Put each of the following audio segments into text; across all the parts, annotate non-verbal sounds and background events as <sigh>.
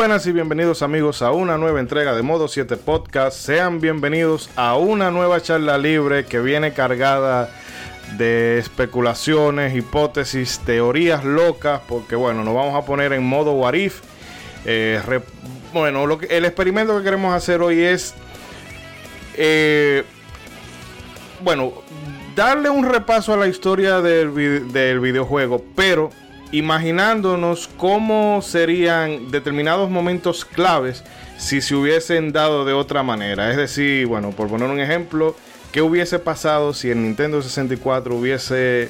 Buenas y bienvenidos amigos a una nueva entrega de Modo 7 Podcast. Sean bienvenidos a una nueva charla libre que viene cargada de especulaciones, hipótesis, teorías locas, porque bueno, nos vamos a poner en modo Warif. Eh, bueno, lo que, el experimento que queremos hacer hoy es, eh, bueno, darle un repaso a la historia del, del videojuego, pero imaginándonos cómo serían determinados momentos claves si se hubiesen dado de otra manera. Es decir, bueno, por poner un ejemplo, ¿qué hubiese pasado si el Nintendo 64 hubiese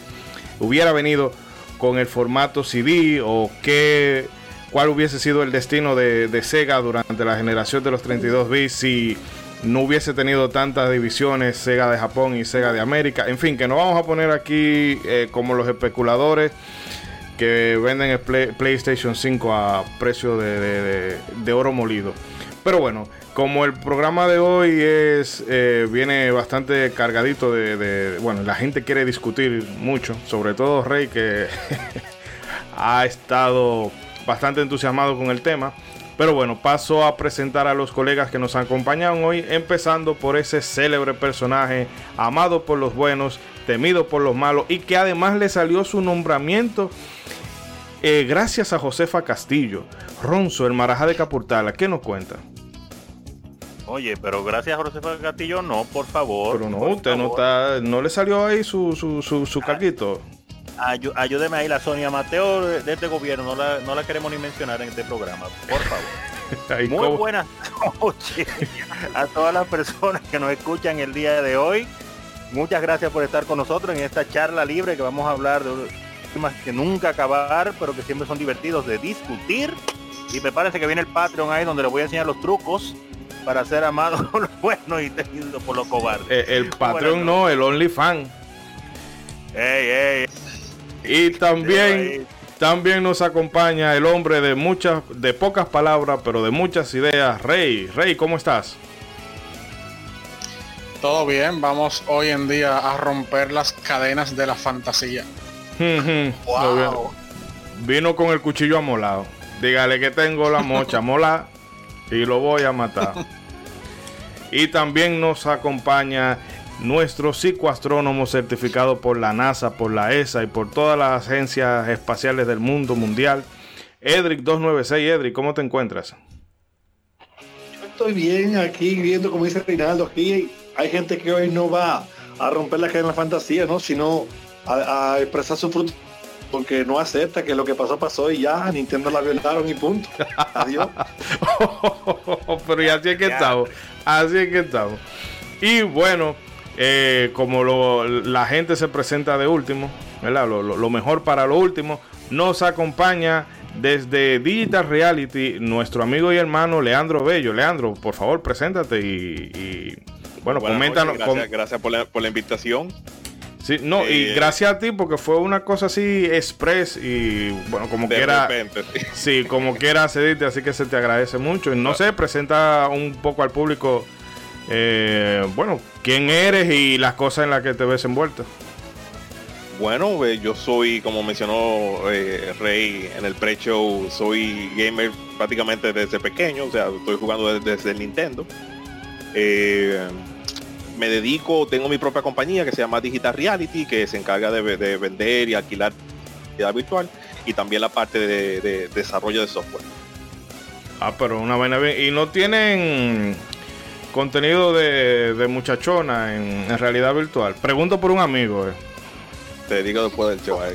hubiera venido con el formato CD o qué cuál hubiese sido el destino de, Sega durante la generación de los 32 bits si no hubiese tenido tantas divisiones Sega de Japón y Sega de América. En fin, que no vamos a poner aquí eh, como los especuladores que venden el PlayStation 5 a precio de, oro molido. Pero bueno, como el programa de hoy es eh, viene bastante cargadito de, Bueno, la gente quiere discutir mucho, sobre todo Rey, que <laughs> ha estado bastante entusiasmado con el tema. Pero bueno, paso a presentar a los colegas que nos acompañan hoy, empezando por ese célebre personaje, amado por los buenos, temido por los malos, y que además le salió su nombramiento eh, gracias a Josefa Castillo, Ronzo, el Marajá de Capurtala. ¿Qué nos cuenta? Oye, pero gracias a Josefa Castillo, no, por favor. Pero no, usted no está, no le salió ahí su, su, su, su ah, ayúdeme ahí la Sonia Mateo de, este gobierno, no la, no la queremos ni mencionar en este programa, por favor. <laughs> Muy buenas noches a todas las personas que nos escuchan el día de hoy. Muchas gracias por estar con nosotros en esta charla libre que vamos a hablar de temas que nunca acabar, pero que siempre son divertidos de discutir. Y prepárense que viene el Patreon ahí donde les voy a enseñar los trucos para ser amado <laughs> por los buenos y tenido por los cobardes. Eh, el Patreon no, el OnlyFans. Y también, también nos acompaña el hombre de muchas, de pocas palabras, pero de muchas ideas, Rey. Rey, ¿cómo estás? Todo bien, vamos hoy en día a romper las cadenas de la fantasía. Vino con el cuchillo amolado. Dígale que tengo la mocha <laughs> mola y lo voy a matar. y también nos acompaña nuestro psicoastrónomo certificado por la NASA, por la ESA y por todas las agencias espaciales del mundo mundial, Edric 296. Edric, ¿cómo te encuentras? Yo estoy bien aquí viendo, como dice Reinaldo, aquí hay gente que hoy no va a romper la cadena de la fantasía, ¿no? Sino a, expresar su fruto porque no acepta que lo que pasó pasó y ya Nintendo la violaron y punto. Adiós. <laughs> Pero y así es que estamos. Así es que estamos. Y bueno, eh, como la gente se presenta de último, ¿verdad? Lo, mejor para lo último, nos acompaña desde Digital Reality nuestro amigo y hermano Leandro Bello. Leandro, por favor, preséntate y, bueno, coméntanos. Gracias, por, la, por la invitación. Sí, no, y gracias a ti porque fue una cosa así express y bueno, como quiera. <laughs> sí. como quiera cedirte, así que se te agradece mucho. Y no sé, presenta un poco al público, eh, bueno, quién eres y las cosas en las que te ves envuelto. Bueno, eh, yo soy, como mencionó eh, Rey en el pre-show, soy gamer prácticamente desde pequeño, o sea, estoy jugando desde, desde el Nintendo. Eh, me dedico, tengo mi propia compañía que se llama Digital Reality, que se encarga de, vender y alquilar realidad virtual y también la parte de, desarrollo de software. Ah, pero una vaina bien. ¿Y no tienen contenido de, muchachona en, realidad virtual? Pregunto por un amigo. Eh. Te digo después del show. <laughs>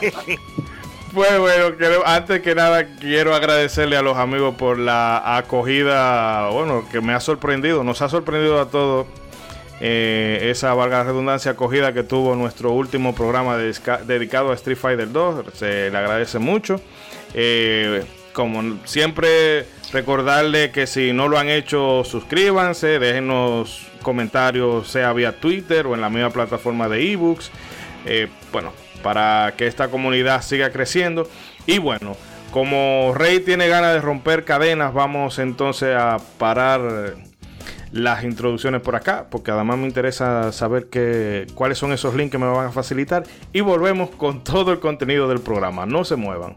<laughs> Pues bueno, antes que nada quiero agradecerle a los amigos por la acogida, bueno, que me ha sorprendido, nos ha sorprendido a todos eh, esa valga redundancia acogida que tuvo nuestro último programa dedicado a Street Fighter 2, se le agradece mucho. Eh, como siempre, recordarle que si no lo han hecho, suscríbanse, déjenos comentarios, sea vía Twitter o en la misma plataforma de ebooks. Eh, bueno, para que esta comunidad siga creciendo. Y bueno, como Rey tiene ganas de romper cadenas, vamos entonces a parar las introducciones por acá, porque además me interesa saber cuáles son esos links que me van a facilitar. Y volvemos con todo el contenido del programa. No se muevan.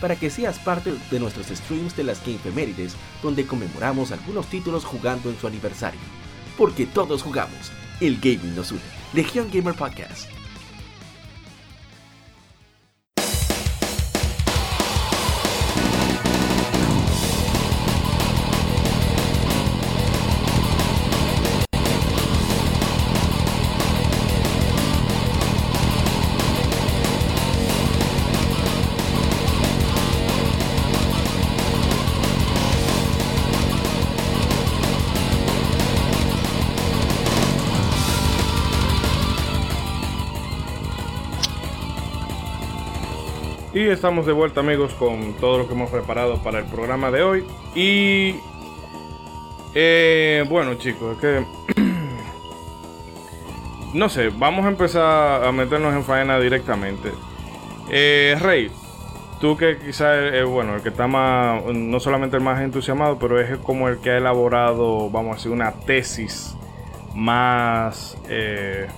para que seas parte de nuestros streams de las Gamefemérides, donde conmemoramos algunos títulos jugando en su aniversario. Porque todos jugamos, el gaming nos une. Legion Gamer Podcast. Y estamos de vuelta amigos con todo lo que hemos preparado para el programa de hoy. Y eh, bueno chicos, es que <clears throat> no sé, vamos a empezar a meternos en faena directamente. Eh, Rey, tú que quizás es bueno, el que está más, no solamente el más entusiasmado, pero es como el que ha elaborado, vamos a decir, una tesis más, eh,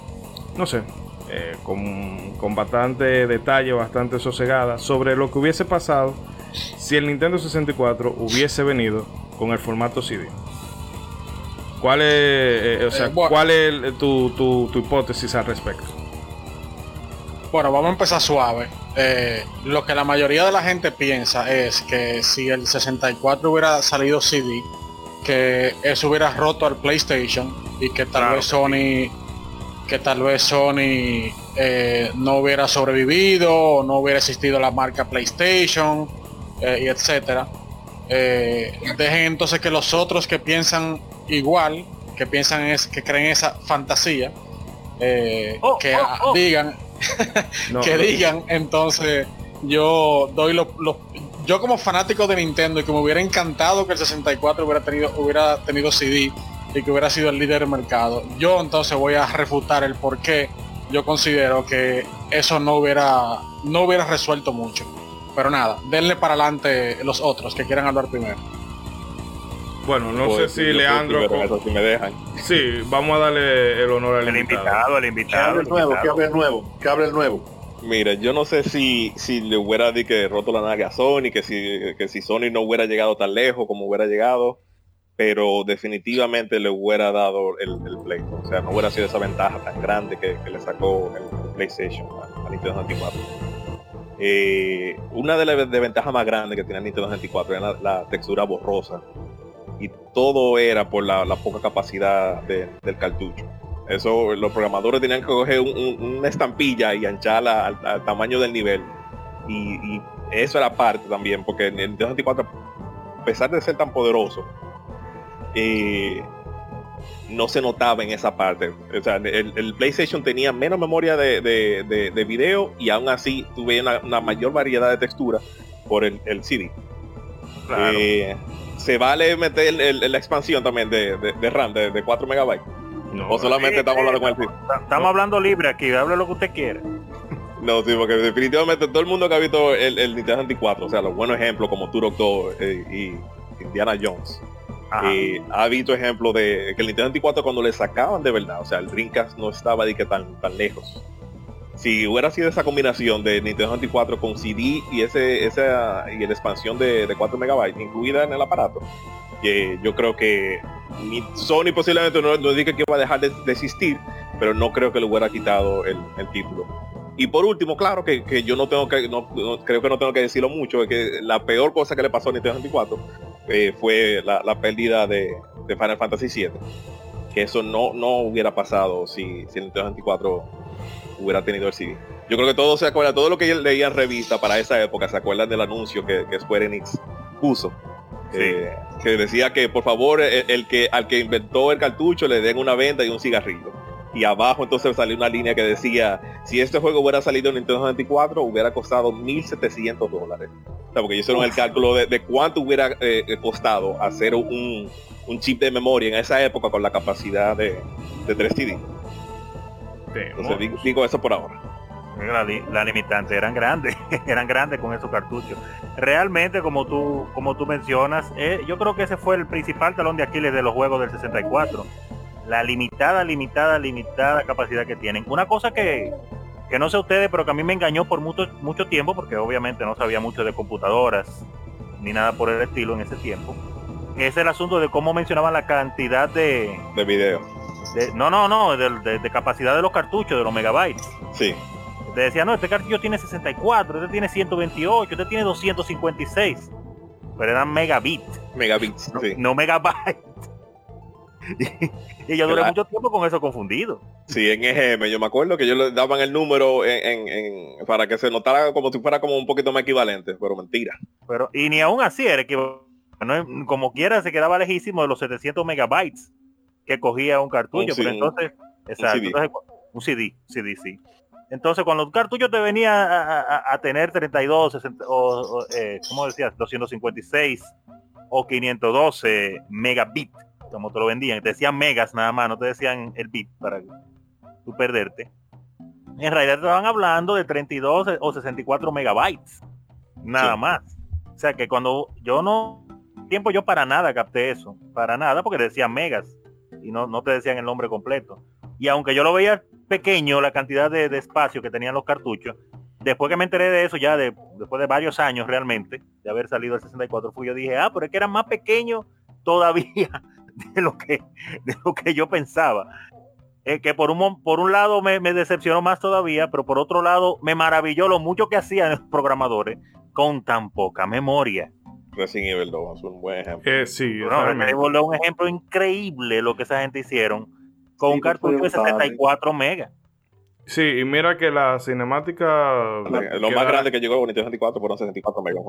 no sé, eh, con, bastante detalle, bastante sosegada, sobre lo que hubiese pasado si el Nintendo 64 hubiese venido con el formato CD. ¿Cuál es, eh, o sea, eh, ¿cuál es tu, tu, hipótesis al respecto? Bueno, vamos a empezar suave. lo que la mayoría de la gente piensa es que si el 64 hubiera salido CD, que eso hubiera roto al PlayStation y que tal vez Sony que tal vez Sony eh, no hubiera sobrevivido o no hubiera existido la marca PlayStation eh, y etcétera. Eh, dejen entonces que los otros que piensan igual, que piensan es que creen esa fantasía, oh, que oh, oh. digan, <laughs> que digan entonces yo doy los, yo como fanático de Nintendo y que me hubiera encantado que el 64 hubiera tenido hubiera tenido CD y que hubiera sido el líder del mercado. Yo entonces voy a refutar el por qué yo considero que eso no hubiera, no hubiera resuelto mucho. Pero nada, denle para adelante los otros que quieran hablar primero. Bueno, no sé si Leandro. si me dejan. Sí, vamos a darle el honor al el invitado. El invitado, el nuevo, que hable el nuevo, que hable el nuevo. Mira, yo no sé si, si le hubiera di que roto la nave a Sony, que si, que si Sony no hubiera llegado tan lejos como hubiera llegado pero definitivamente le hubiera dado el, Play. O sea, no hubiera sido esa ventaja tan grande que, le sacó el PlayStation a, Nintendo 64. Eh, una de las ventajas más grandes que tenía Nintendo 64 era la, textura borrosa y todo era por la, poca capacidad del cartucho. Eso los programadores tenían que coger una estampilla y ancharla al, tamaño del nivel. Y, eso era parte también, porque Nintendo 64, a pesar de ser tan poderoso, eh, no se notaba en esa parte. O sea, el, PlayStation tenía menos memoria de, de, video y aún así tuve una, mayor variedad de textura por el, CD. Eh, se vale meter la expansión también de, RAM de, 4 megabytes. No, o solamente estamos hablando con el CD. Estamos hablando libre aquí, hable lo que usted quiera. <laughs> No, sí, porque definitivamente todo el mundo que ha visto el, Nintendo 64, o sea, los buenos ejemplos como Turok 2 eh, y Indiana Jones, ha visto ejemplos de que el Nintendo 64 cuando le sacaban de verdad, o sea, el Dreamcast no estaba de que tan, tan lejos. Si hubiera sido esa combinación de Nintendo 64 con CD y ese, esa y la expansión de, 4 megabytes incluida en el aparato, que yo creo que Sony posiblemente no, no que va a dejar de, existir, pero no creo que le hubiera quitado el, título. Y por último, claro que, yo no tengo que, no, creo que no tengo que decirlo mucho, es que la peor cosa que le pasó a Nintendo 64 eh, fue la, pérdida de, Final Fantasy VII. Que eso no, no hubiera pasado si, si Nintendo 64 hubiera tenido el CD. Yo creo que todos se acuerdan, todo lo que leía en revista para esa época, se acuerdan del anuncio que, que Square Enix puso. Eh, que decía que por favor el, que al que inventó el cartucho le den una venta y un cigarrillo. Y abajo entonces salió una línea que decía, si este juego hubiera salido en Nintendo 64, hubiera costado 1.700 dólares. O sea, porque hicieron el cálculo de, cuánto hubiera eh, costado hacer un, un, chip de memoria en esa época con la capacidad de, de 3 CD. Entonces digo eso por ahora la, la limitante eran grandes, <laughs> eran grandes con esos cartuchos. Realmente, como tú, como tú mencionas, eh, yo creo que ese fue el principal talón de Aquiles de los juegos del 64. La limitada, limitada, limitada capacidad que tienen. Una cosa que, que no sé ustedes, pero que a mí me engañó por mucho, mucho tiempo, porque obviamente no sabía mucho de computadoras, ni nada por el estilo en ese tiempo, es el asunto de cómo mencionaban la cantidad de... De video. no, no, no, de, de, capacidad de los cartuchos, de los megabytes. Sí. Te decía, no, este cartucho tiene 64, este tiene 128, este tiene 256. Pero eran megabits. Megabits, no, no megabytes. <laughs> y yo duré mucho tiempo con eso confundido. Sí, en EGM, yo me acuerdo que yo le daban el número en, para que se notara como si fuera como un poquito más equivalente, pero mentira. Pero, y ni aún así era que como quiera se quedaba lejísimo de los 700 megabytes que cogía un cartucho, pero entonces, exacto, un CD, CD, sí. Entonces, cuando el cartucho te venía a, tener 32, 60, o, eh, ¿cómo decías? 256 o 512 megabit, como te lo vendían, te decían megas nada más, no te decían el bit para tú perderte. En realidad te estaban hablando de 32 o 64 megabytes, nada más. O sea que cuando yo no, tiempo yo para nada capté eso, para nada, porque decían megas y no, no te decían el nombre completo. Y aunque yo lo veía pequeño la cantidad de, espacio que tenían los cartuchos. Después que me enteré de eso, ya de, después de varios años realmente, de haber salido el 64, fui yo dije, ah, pero es que era más pequeño todavía <laughs> de lo que, de lo que yo pensaba. Eh, que por un, por un lado me, decepcionó más todavía, pero por otro lado me maravilló lo mucho que hacían los programadores con tan poca memoria. Resident Evil 2 es un buen ejemplo. Eh, sí, un ejemplo increíble lo que esa gente hicieron con un cartucho de 74 megas. Sí, y mira que la cinemática... lo más grande que llegó a Nintendo 64 fueron 64 megas.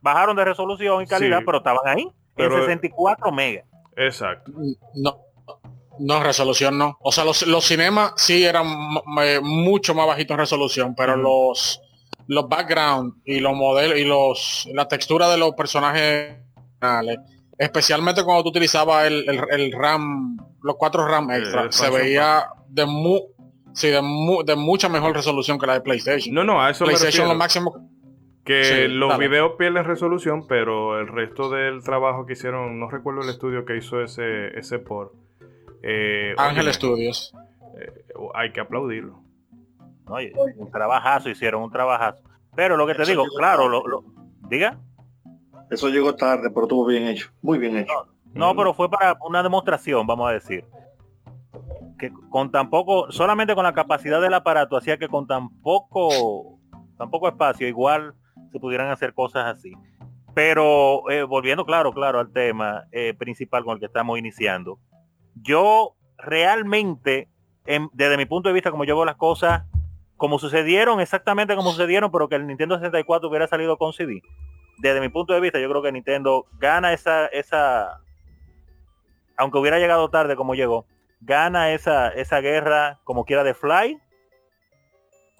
Bajaron de resolución y calidad, pero estaban ahí, en 64 megas. Exacto. No, no, resolución no. O sea, los, los cinemas sí eran mucho más bajitos en resolución, pero los los background y los modelos y los la textura de los personajes especialmente cuando tú utilizabas el, el, RAM, los cuatro RAM extra, se veía de, mu sí, de, de, mucha mejor resolución que la de PlayStation. No, no, a eso PlayStation lo máximo que los videos pierden resolución, pero el resto del trabajo que hicieron, no recuerdo el estudio que hizo ese, ese por. Eh, Ángel Studios. Eh, hay que aplaudirlo. Oye, un trabajazo, hicieron un trabajazo. Pero lo que te digo, claro, lo, lo, diga. Eso llegó tarde, pero estuvo bien hecho, muy bien hecho. No, pero fue para una demostración, vamos a decir. Que con tan poco, solamente con la capacidad del aparato, hacía que con tan poco, tan poco espacio, igual se pudieran hacer cosas así. Pero eh, volviendo, claro, claro, al tema eh, principal con el que estamos iniciando. Yo realmente, desde mi punto de vista, como yo veo las cosas, como sucedieron, exactamente como sucedieron, pero que el Nintendo 64 hubiera salido con CD desde mi punto de vista, yo creo que Nintendo gana esa, esa, aunque hubiera llegado tarde como llegó, gana esa, esa guerra como quiera de Fly,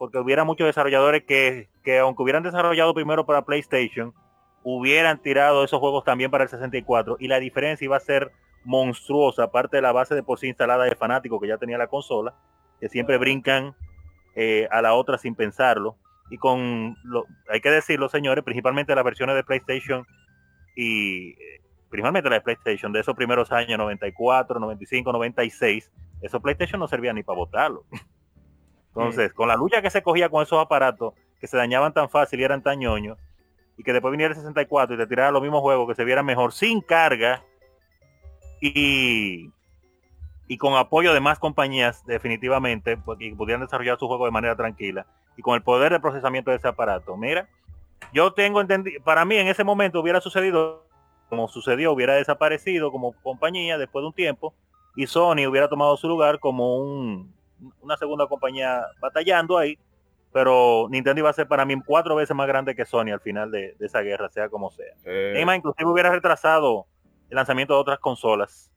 porque hubiera muchos desarrolladores que, que aunque hubieran desarrollado primero para PlayStation, hubieran tirado esos juegos también para el 64 y la diferencia iba a ser monstruosa, aparte de la base de por sí instalada de fanáticos que ya tenía la consola, que siempre brincan eh, a la otra sin pensarlo y con, lo, hay que decirlo, señores, principalmente las versiones de PlayStation y principalmente la de PlayStation de esos primeros años, 94, 95, 96, esos PlayStation no servían ni para botarlo. Entonces, con la lucha que se cogía con esos aparatos que se dañaban tan fácil y eran tan ñoños, y que después viniera el 64 y te tirara los mismos juegos que se vieran mejor sin carga, y, y con apoyo de más compañías definitivamente, porque pudieran desarrollar su juego de manera tranquila y con el poder de procesamiento de ese aparato. Mira, yo tengo entendido, para mí en ese momento hubiera sucedido como sucedió, hubiera desaparecido como compañía después de un tiempo y Sony hubiera tomado su lugar como un, una segunda compañía batallando ahí, pero Nintendo iba a ser para mí cuatro veces más grande que Sony al final de, esa guerra, sea como sea. Eh... inclusive hubiera retrasado el lanzamiento de otras consolas.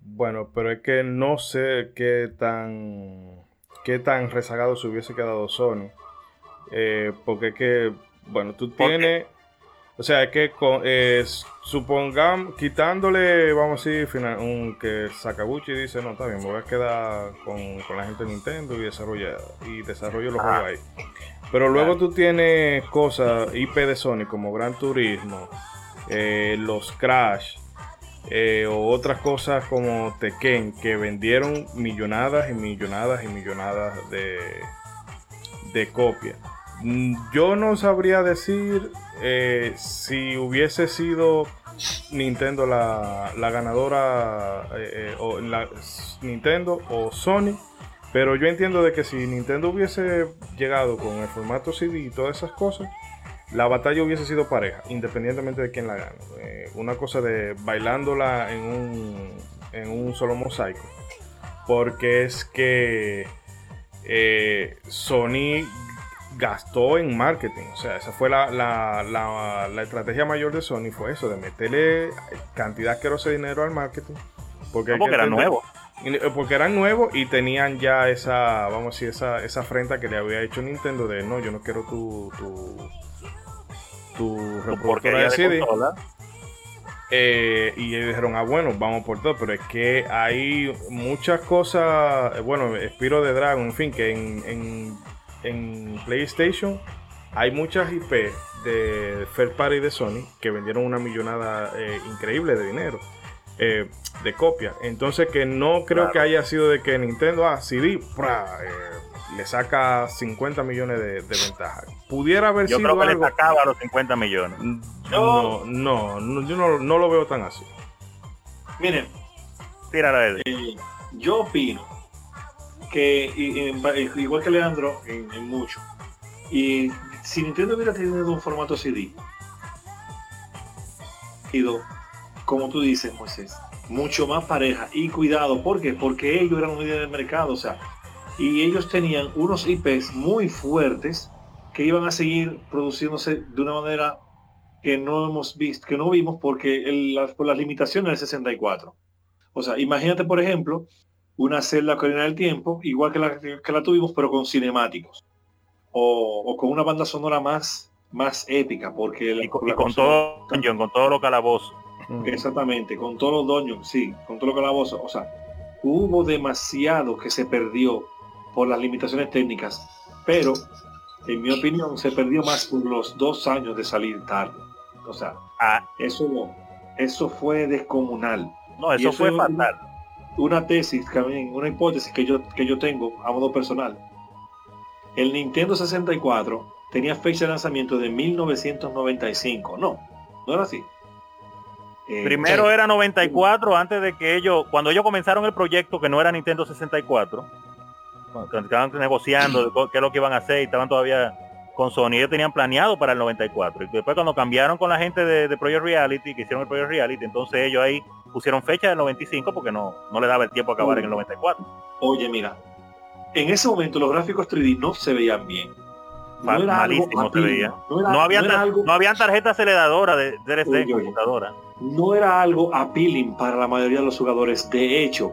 Bueno, pero es que no sé qué tan qué tan rezagado se hubiese quedado Sony. Eh, porque es que, bueno, tú tienes... O sea, es que eh, supongamos, quitándole, vamos a decir, un, que Sakaguchi dice, no, está bien, me voy a quedar con, la gente de Nintendo y desarrolla y desarrollo los juegos ahí. Pero luego tú tienes cosas IP de Sony como Gran Turismo, eh, los Crash, o otras cosas como Tekken que vendieron millonadas y millonadas y millonadas de, de copias. Mm, yo no sabría decir eh, si hubiese sido Nintendo la, ganadora eh, eh, o la, Nintendo o Sony, pero yo entiendo de que si Nintendo hubiese llegado con el formato CD y todas esas cosas, la batalla hubiese sido pareja, independientemente de quién la gane. una cosa de bailándola en un, en un solo mosaico, porque es que Sony gastó en marketing. O sea, esa fue la, la, estrategia mayor de Sony, fue eso, de meterle cantidad que de dinero al marketing. Porque, eran nuevos. Eh, porque eran nuevos y tenían ya esa, vamos a decir, esa, esa afrenta que le había hecho Nintendo de no, yo no quiero tu, tu, tu reproductora de CD. Eh, y ellos dijeron, ah, bueno, vamos por todo, pero es que hay muchas cosas, eh, bueno, Spiro de Dragon, en fin, que en en PlayStation hay muchas IP de Fair Party de Sony que vendieron una millonada eh, increíble de dinero. Eh, de copia. Entonces que no creo que haya sido de que Nintendo, ah, CD, eh, le saca 50 millones de, ventaja. Pudiera haber sido creo que le sacaba los 50 millones. No, no, yo no, lo veo tan así. Miren, yo opino que igual que Leandro en, mucho. Y si Nintendo hubiera tenido un formato CD, ido, como tú dices, Moisés, mucho más pareja y cuidado, ¿por qué? Porque ellos eran un líder del mercado, o sea, y ellos tenían unos IPs muy fuertes que iban a seguir produciéndose de una manera que no hemos visto, que no vimos porque por las limitaciones del 64. O sea, imagínate, por ejemplo, una celda Corina del Tiempo, igual que la, que la tuvimos, pero con cinemáticos. O, con una banda sonora más, más épica, porque... y, con, todo con todo lo calabozo. Exactamente, con todos los doños, sí, con todo lo calabozo. O sea, hubo demasiado que se perdió por las limitaciones técnicas, pero en mi opinión se perdió más por los dos años de salir tarde. O sea, ah. eso, eso fue descomunal. No, eso, fue fatal una tesis, también, una hipótesis que yo, que yo tengo a modo personal. El Nintendo 64 tenía fecha de lanzamiento de 1995. No, no era así. Eh, Primero era 94 antes de que ellos, cuando ellos comenzaron el proyecto que no era Nintendo 64, cuando estaban negociando qué es lo que iban a hacer y estaban todavía con Sony, ellos tenían planeado para el 94. Y después cuando cambiaron con la gente de, de Project Reality, que hicieron el Project Reality, entonces ellos ahí pusieron fecha del 95 porque no, no le daba el tiempo a acabar en el 94. Oye, mira, en ese momento los gráficos 3D no se veían bien. No era Malísimo se veía. No, había no, habían tarjeta aceleradora de DLC en computadora. No era algo appealing para la mayoría de los jugadores. De hecho,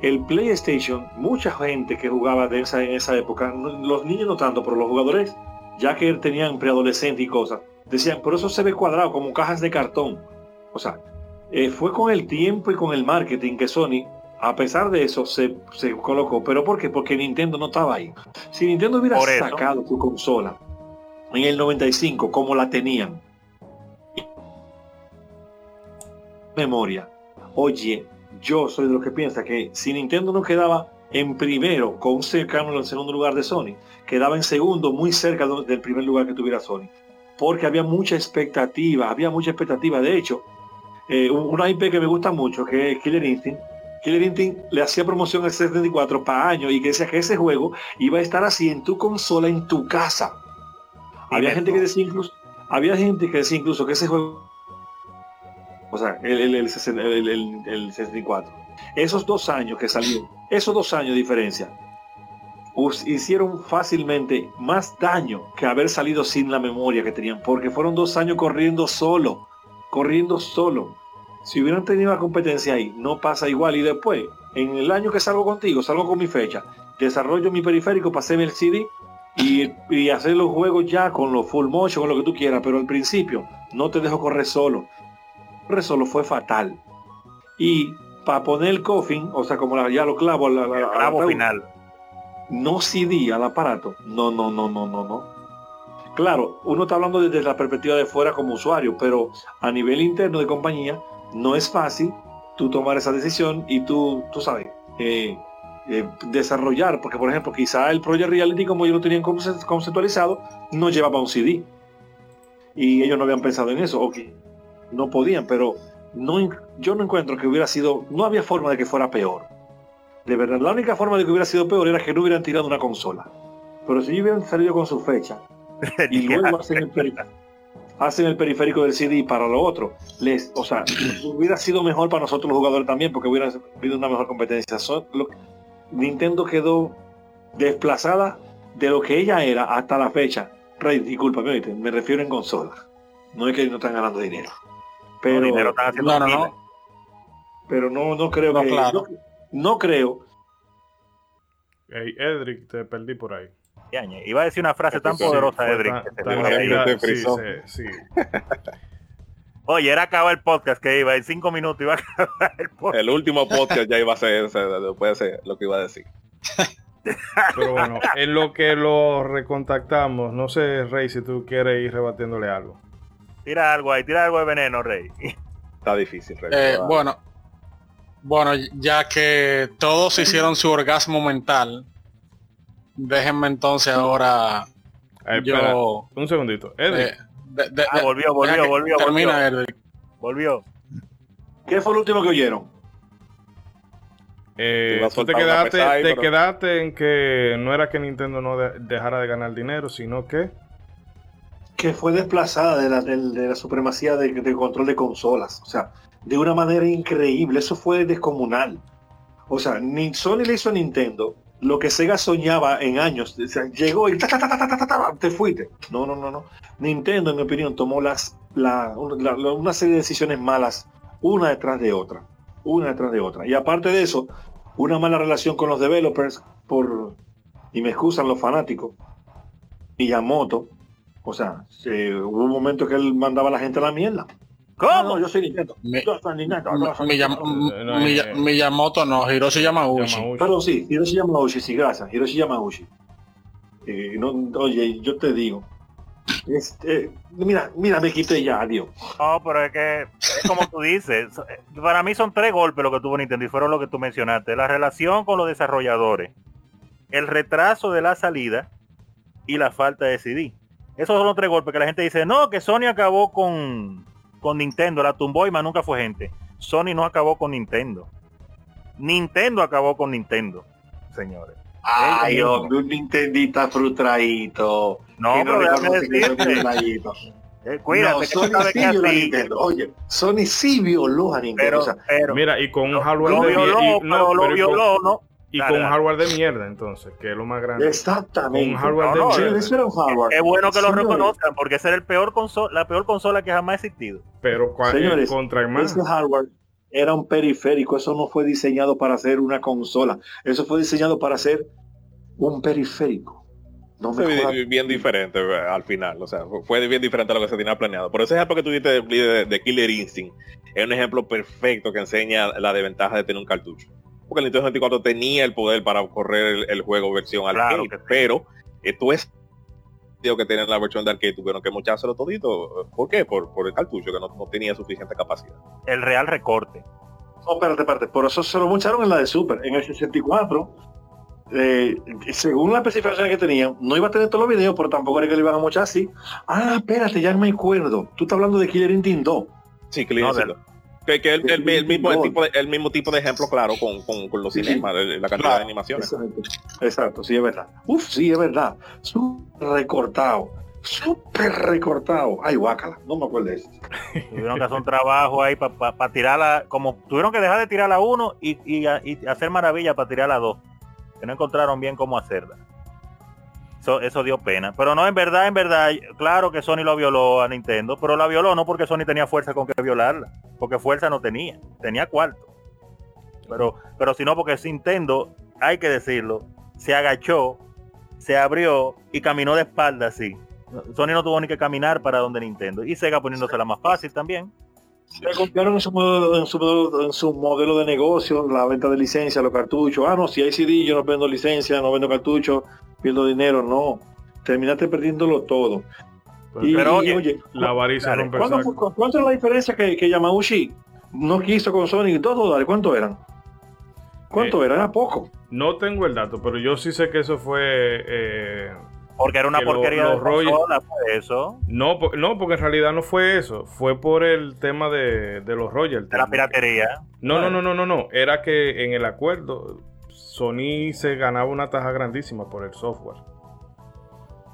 el PlayStation, mucha gente que jugaba de esa, en esa época, los niños no tanto, pero los jugadores, ya que tenían preadolescentes y cosas, decían, por eso se ve cuadrado, como cajas de cartón. O sea, eh, fue con el tiempo y con el marketing que Sony, a pesar de eso, se, colocó. ¿Pero por qué? Porque Nintendo no estaba ahí. Si Nintendo hubiera sacado su consola en el 95 como la tenían, memoria, oye, yo soy de los que piensa que si Nintendo no quedaba en primero con un cercano en segundo lugar de Sony, quedaba en segundo muy cerca del primer lugar que tuviera Sony. Porque había mucha expectativa, había mucha expectativa. De hecho, eh, una IP que me gusta mucho, que es Killer Instinct. Killer Instinct le hacía promoción al 74 para años y que decía que ese juego iba a estar así en tu consola, en tu casa. Había gente que decía incluso, había gente que decía incluso que ese juego, o sea, el, el, el 64, esos dos años que salió, esos dos años de diferencia, hicieron fácilmente más daño que haber salido sin la memoria que tenían, porque fueron dos años corriendo solo, corriendo solo. Si hubieran tenido la competencia ahí, no pasa igual. Y después, en el año que salgo contigo, salgo con mi fecha, desarrollo mi periférico, pasé el CD y, y hacer los juegos ya con los full motion, con lo que tú quieras, pero al principio no te dejo correr solo. Correr solo fue fatal. Y para poner el coffin, o sea, como ya lo clavo, la, el clavo final no CD al aparato. No, no, no, no, no, no. Claro, uno está hablando desde la perspectiva de fuera como usuario, pero a nivel interno de compañía no es fácil tú tomar esa decisión y tú, tú sabes, eh, eh, desarrollar, porque por ejemplo, quizá el Project Reality como ellos lo tenían conceptualizado, no llevaba un CD. Y ellos no habían pensado en eso, o que no podían, pero no, yo no encuentro que hubiera sido, no había forma de que fuera peor de verdad, la única forma de que hubiera sido peor era que no hubieran tirado una consola. Pero si hubieran salido con su fecha <laughs> y luego <laughs> hacen el, periférico del CD para lo otro, les, o sea, hubiera sido mejor para nosotros los jugadores también porque hubiera habido una mejor competencia. Nintendo quedó desplazada de lo que ella era hasta la fecha. Rey, discúlpame, me refiero en consola. No es que no están ganando dinero. Pero dinero no, no, Pero no, no creo que no creo. Hey, Edric, te perdí por ahí. Iba a decir una frase tan poderosa, Edric. Oye, era acabar el podcast que iba en cinco minutos iba a acabar el podcast. El último podcast ya iba a ser, puede ser lo que iba a decir. <laughs> Pero bueno, en lo que lo recontactamos, no sé, Rey, si tú quieres ir rebatiéndole algo. Tira algo ahí, tira algo de veneno, Rey. Está difícil, Rey. Eh, bueno, bueno, ya que todos hicieron su orgasmo mental, déjenme entonces ahora. yo, un segundito. Edric. Eh, ah, volvió, volvió, volvió. Termina, Edric. Volvió. ¿Qué fue lo último que oyeron? Eh, tú te quedaste, te quedaste en que no era que Nintendo no dejara de ganar dinero, sino que que fue desplazada de la, de, la supremacía de, control de consolas. O sea, de una manera increíble. Eso fue descomunal. O sea, ni Sony le hizo a Nintendo lo que Sega soñaba en años. llegó y te fuiste. No, no, no, no. Nintendo, en mi opinión, tomó las, una serie de decisiones malas, una detrás de otra. Una detrás de otra. Y aparte de eso, una mala relación con los developers por, y me excusan los fanáticos, Miyamoto. O sea, hubo un momento que él mandaba a la gente a la mierda. ¿Cómo? No, yo soy Nintendo. Me, yo soy Nintendo. Miyamoto no, Hiroshi Yamauchi. Pero sí, Hiroshi Yamauchi, sí, gracias. Hiroshi Yamauchi. Eh, no, oye, yo te digo. Este, mira, mira, me quité ya, adiós. No, pero es que es como tú dices. Para mí son tres golpes lo que tuvo Nintendo y fueron lo que tú mencionaste. La relación con los desarrolladores, el retraso de la salida y la falta de CD. Esos son los tres golpes que la gente dice, no, que Sony acabó con, con Nintendo, la tumbó y más nunca fue gente. Sony no acabó con Nintendo. Nintendo acabó con Nintendo, señores. Ay, hombre, un Nintendita frustradito. No, pero déjame decirte. Eh, cuídate, Sony sí vio a Nintendo. Oye, Sony sí violó a Nintendo. Mira, y con un hardware lo violó, no, lo violó, no. Y con un hardware de mierda, entonces, que es lo más grande. Exactamente. un hardware de mierda. Es, bueno que lo reconozcan, porque esa era el peor la peor consola que jamás ha existido. Pero Señores, contra más. Ese hardware era un periférico, eso no fue diseñado para hacer una consola. Eso fue diseñado para hacer un periférico. No fue bien diferente eh, al final, o sea, fue bien diferente a lo que se tenía planeado. Por ese ejemplo que tú diste de Killer Instinct es un ejemplo perfecto que enseña la desventaja de tener un cartucho porque el Nintendo 64 tenía el poder para correr el, juego versión arcade, pero esto es digo que tienen la versión de arcade tuvieron que mochárselo todito. ¿Por qué? Por, por el cartucho que no, tenía suficiente capacidad. El real recorte. No, espérate, espérate. Por eso se lo mocharon en la de Super. En el 64, eh, según la especificación que tenían, no iba a tener todos los videos, pero tampoco era que le iban a mochar así. Ah, espérate, ya me acuerdo. Tú estás hablando de Killer Instinct 2. Sí, Killer Instinct 2 Que, que el, el, mismo tipo de, el mismo tipo de ejemplo, claro, con, con, con los cinemas, la cantidad de animaciones. Exacto. sí, es verdad. Uf, sí, es verdad. Súper recortado. Súper recortado. Ay, guácala, no me acuerdo de eso. tuvieron que hacer un trabajo ahí para pa, tirarla, como tuvieron que dejar de tirar la uno y, y, y hacer maravilla para tirar la dos. Que no encontraron bien cómo hacerla. Eso, dio pena. Pero no, en verdad, en verdad, claro que Sony lo violó a Nintendo, pero la violó no porque Sony tenía fuerza con que violarla, porque fuerza no tenía, tenía cuarto. Pero, pero si no, porque Nintendo, hay que decirlo, se agachó, se abrió y caminó de espalda así. Sony no tuvo ni que caminar para donde Nintendo. Y Sega poniéndosela más fácil también. Se confiaron en su, modelo, en su modelo de negocio, la venta de licencia, los cartuchos. Ah, no, si hay CD, yo no vendo licencia, no vendo cartuchos pierdo dinero, no. Terminaste perdiéndolo todo. Pero, oye, la avaricia ¿cuánto, es la diferencia que, que, Yamauchi no quiso con Sony y todo? Dale, ¿cuánto eran? ¿Cuánto eh, era? Era poco. No tengo el dato, pero yo sí sé que eso fue... Eh, porque era una porquería de consola, eso. No, no, porque en realidad no fue eso. Fue por el tema de, de los royalties. De la piratería. No, no, no, no, no, no. Era que en el acuerdo Sony se ganaba una taja grandísima por el software.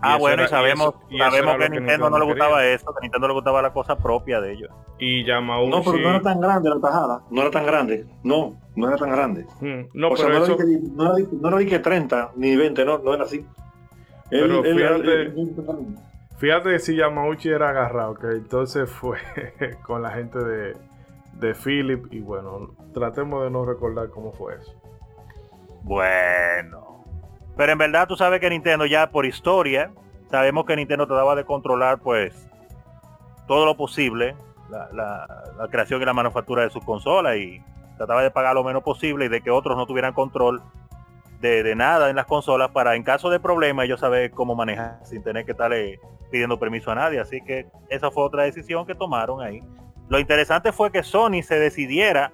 ah, bueno, y sabemos, sabemos que a Nintendo no le gustaba eso, que a Nintendo le gustaba la cosa propia de ellos. Y Yamauchi... No, pero no era tan grande la tajada, no era tan grande, no, no era tan grande. Hmm, no, pero no, eso... no, era, que 30 ni 20, no, no era así. Pero fíjate, fíjate si Yamauchi era agarrado, que entonces fue <laughs> con la gente de, de Philip y bueno, tratemos de no recordar cómo fue eso. Bueno. Pero en verdad tú sabes que Nintendo ya por historia, sabemos que Nintendo trataba de controlar pues todo lo posible, la, creación y la manufactura de sus consolas y trataba de pagar lo menos posible y de que otros no tuvieran control de, nada en las consolas para en caso de problema ellos saber cómo manejar sin tener que estarle pidiendo permiso a nadie. Así que esa fue otra decisión que tomaron ahí. Lo interesante fue que Sony se decidiera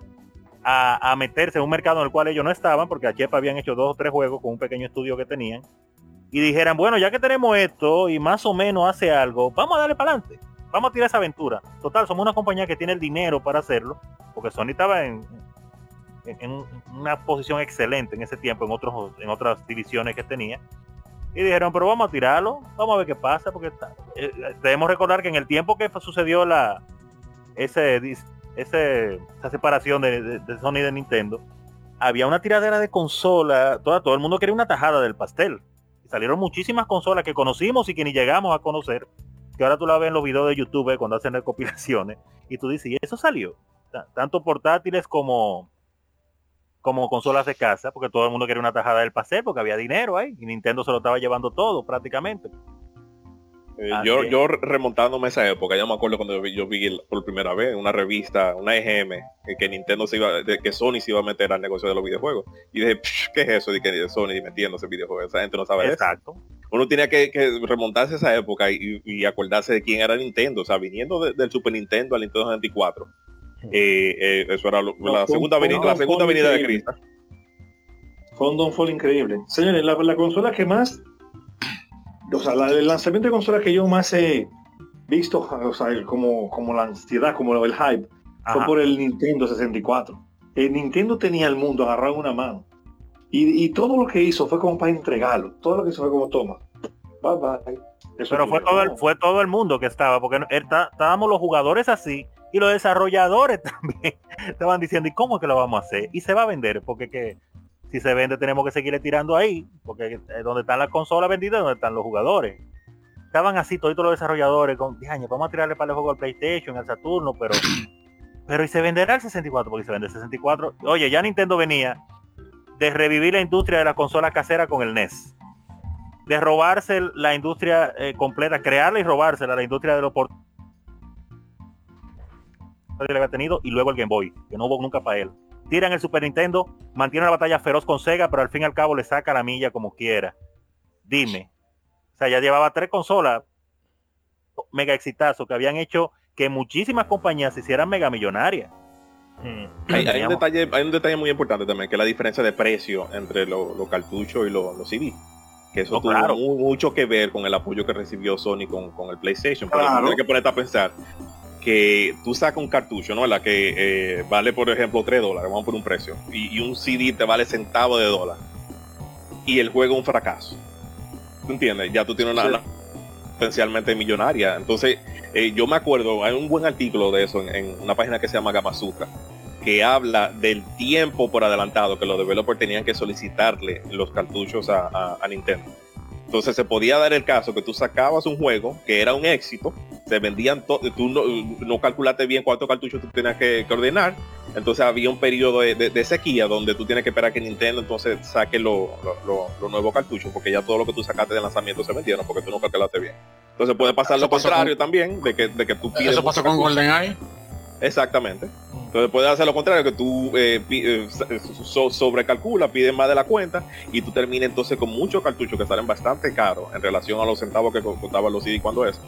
a, meterse en un mercado en el cual ellos no estaban, porque a Chepa habían hecho dos o tres juegos con un pequeño estudio que tenían, y dijeran, bueno, ya que tenemos esto y más o menos hace algo, vamos a darle para adelante, vamos a tirar esa aventura. Total, somos una compañía que tiene el dinero para hacerlo, porque Sony estaba en, en, una posición excelente en ese tiempo, en, otros, en otras divisiones que tenía. Y dijeron, pero vamos a tirarlo, vamos a ver qué pasa, porque eh, debemos recordar que en el tiempo que sucedió la ese esa separación de, Sony y de Nintendo, había una tiradera de consola, toda, todo el mundo quería una tajada del pastel. salieron muchísimas consolas que conocimos y que ni llegamos a conocer, que ahora tú la ves en los videos de YouTube cuando hacen recopilaciones, y tú dices, y eso salió, tanto portátiles como, como consolas de casa, porque todo el mundo quería una tajada del pastel, porque había dinero ahí, y Nintendo se lo estaba llevando todo prácticamente. Eh, yo, yo remontándome a esa época, ya me acuerdo cuando yo vi por primera vez una revista, una EGM, que Nintendo se iba, que Sony se iba a meter al negocio de los videojuegos. Y dije, ¿qué es eso de que Sony metiéndose en videojuegos? Esa gente no sabe Exacto. Uno tenía que, remontarse a esa época y, acordarse de quién era Nintendo. O sea, viniendo del Super Nintendo al Nintendo 64. Eh, eh, eso era la, segunda avenida, la segunda avenida de Cristo. Fue un fue increíble. Señores, la, la consola que más o sea, el lanzamiento de consolas que yo más he visto, o sea, como, como la ansiedad, como el hype, fue por el Nintendo 64. El Nintendo tenía el mundo agarrado en una mano. Y, todo lo que hizo fue como para entregarlo. Todo lo que hizo fue como toma. Bye bye. Pero fue todo, el, fue todo el mundo que estaba, porque estábamos los jugadores así y los desarrolladores <laughs> también estaban diciendo, ¿y cómo es que lo vamos a hacer? Y se va a vender, porque que si se vende tenemos que seguirle tirando ahí, porque es donde están las consolas vendidas, donde están los jugadores. Estaban así todos los desarrolladores con, vamos a tirarle para el juego al PlayStation, al Saturno, pero <clears throat> pero y se venderá el 64, porque se vende el 64. Oye, ya Nintendo venía de revivir la industria de la consola casera con el NES. De robarse la industria eh, completa, crearla y robársela, la industria de los portátiles que había tenido y luego el Game Boy, que no hubo nunca para él tiran el Super Nintendo, mantiene una batalla feroz con Sega, pero al fin y al cabo le saca la milla como quiera. Dime. O sea, ya llevaba tres consolas mega exitazo que habían hecho que muchísimas compañías se hicieran mega millonarias. Hmm. Hay, un detalle, hay un detalle muy importante también, que es la diferencia de precio entre los cartuchos y los CD. Que eso tuvo mucho que ver con el apoyo que recibió Sony con, el PlayStation. Pero claro. que ponerte a pensar que tú sacas un cartucho, ¿no? La que eh, vale, por ejemplo, 3 dólares, vamos por un precio, y, un CD te vale centavo de dólar, y el juego es un fracaso. ¿Tú entiendes? Ya tú tienes una, potencialmente millonaria. Entonces, eh, yo me acuerdo, hay un buen artículo de eso en, una página que se llama Gamasutra, que habla del tiempo por adelantado que los developers tenían que solicitarle los cartuchos a Nintendo. Entonces se podía dar el caso que tú sacabas un juego que era un éxito, se vendían todo, tú no, calculaste bien cuántos cartuchos tú tenías que, ordenar, entonces había un periodo de, sequía donde tú tienes que esperar que Nintendo entonces saque los nuevos cartuchos, porque ya todo lo que tú sacaste de lanzamiento se vendieron, porque tú no calculaste bien. Entonces puede pasar lo contrario también, de que, de que tú pides... Eso pasó con GoldenEye. Exactamente. Entonces puedes hacer lo contrario, que tú eh, eh, sobrecalcula, pides más de la cuenta y tú terminas entonces con muchos cartuchos que salen bastante caros en relación a los centavos que costaban los CD cuando es.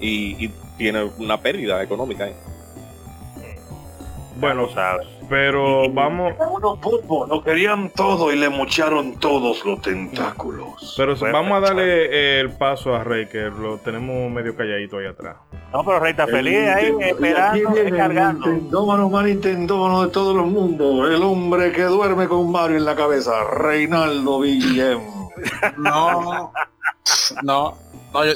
Y, tiene una pérdida económica. Bueno, sabes. Pero vamos. lo querían todo y le mocharon todos los tentáculos. Pero vamos a darle el paso a Rey, que lo tenemos medio calladito ahí atrás. No, pero Rey está feliz ahí, esperando, descargando. Nintendómano más Nintendómano de todos los mundos. El hombre que duerme con Mario en la cabeza, Reinaldo Villem. <laughs> No, no, no, yo,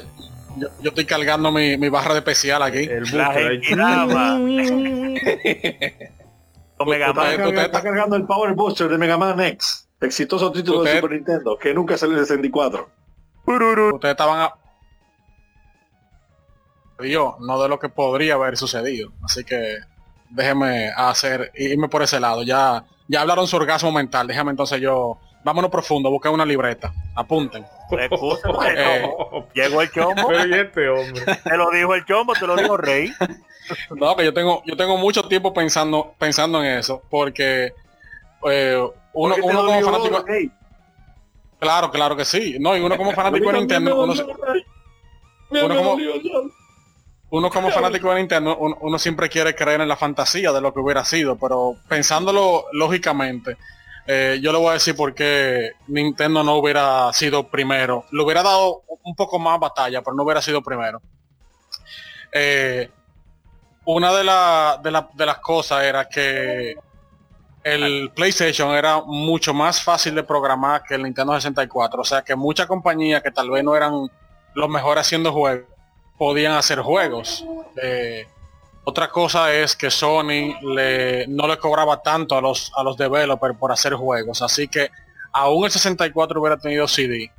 yo, estoy cargando mi, mi, barra de especial aquí. El <laughs> Mega Man. está cargando el Power Booster de Mega Man X. Exitoso título de Super Nintendo, que nunca salió en 64. Ustedes estaban a... Yo, no de lo que podría haber sucedido. Así que déjeme hacer, irme por ese lado. Ya, ya hablaron su orgasmo mental. Déjame entonces yo. Vámonos profundo, busca una libreta. Apunten. <laughs> Eh, llegó el chombo. Este hombre. Te lo dijo el chombo, te lo dijo Rey. <laughs> No, que yo tengo, yo tengo mucho tiempo pensando, pensando en eso, porque eh, uno, uno como fanático. Claro, claro que sí. No, y uno como <laughs> fanático de Nintendo, uno, como, uno como fanático de Nintendo, uno, siempre quiere creer en la fantasía de lo que hubiera sido, pero pensándolo lógicamente, eh, yo le voy a decir por qué Nintendo no hubiera sido primero. Le hubiera dado un poco más batalla, pero no hubiera sido primero. Eh, una de, de, las cosas era que el PlayStation era mucho más fácil de programar que el Nintendo 64. O sea que muchas compañías que tal vez no eran los mejores haciendo juegos, podían hacer juegos. Eh, otra cosa es que Sony le, no le cobraba tanto a los, a los developers por hacer juegos. Así que aún el 64 hubiera tenido CD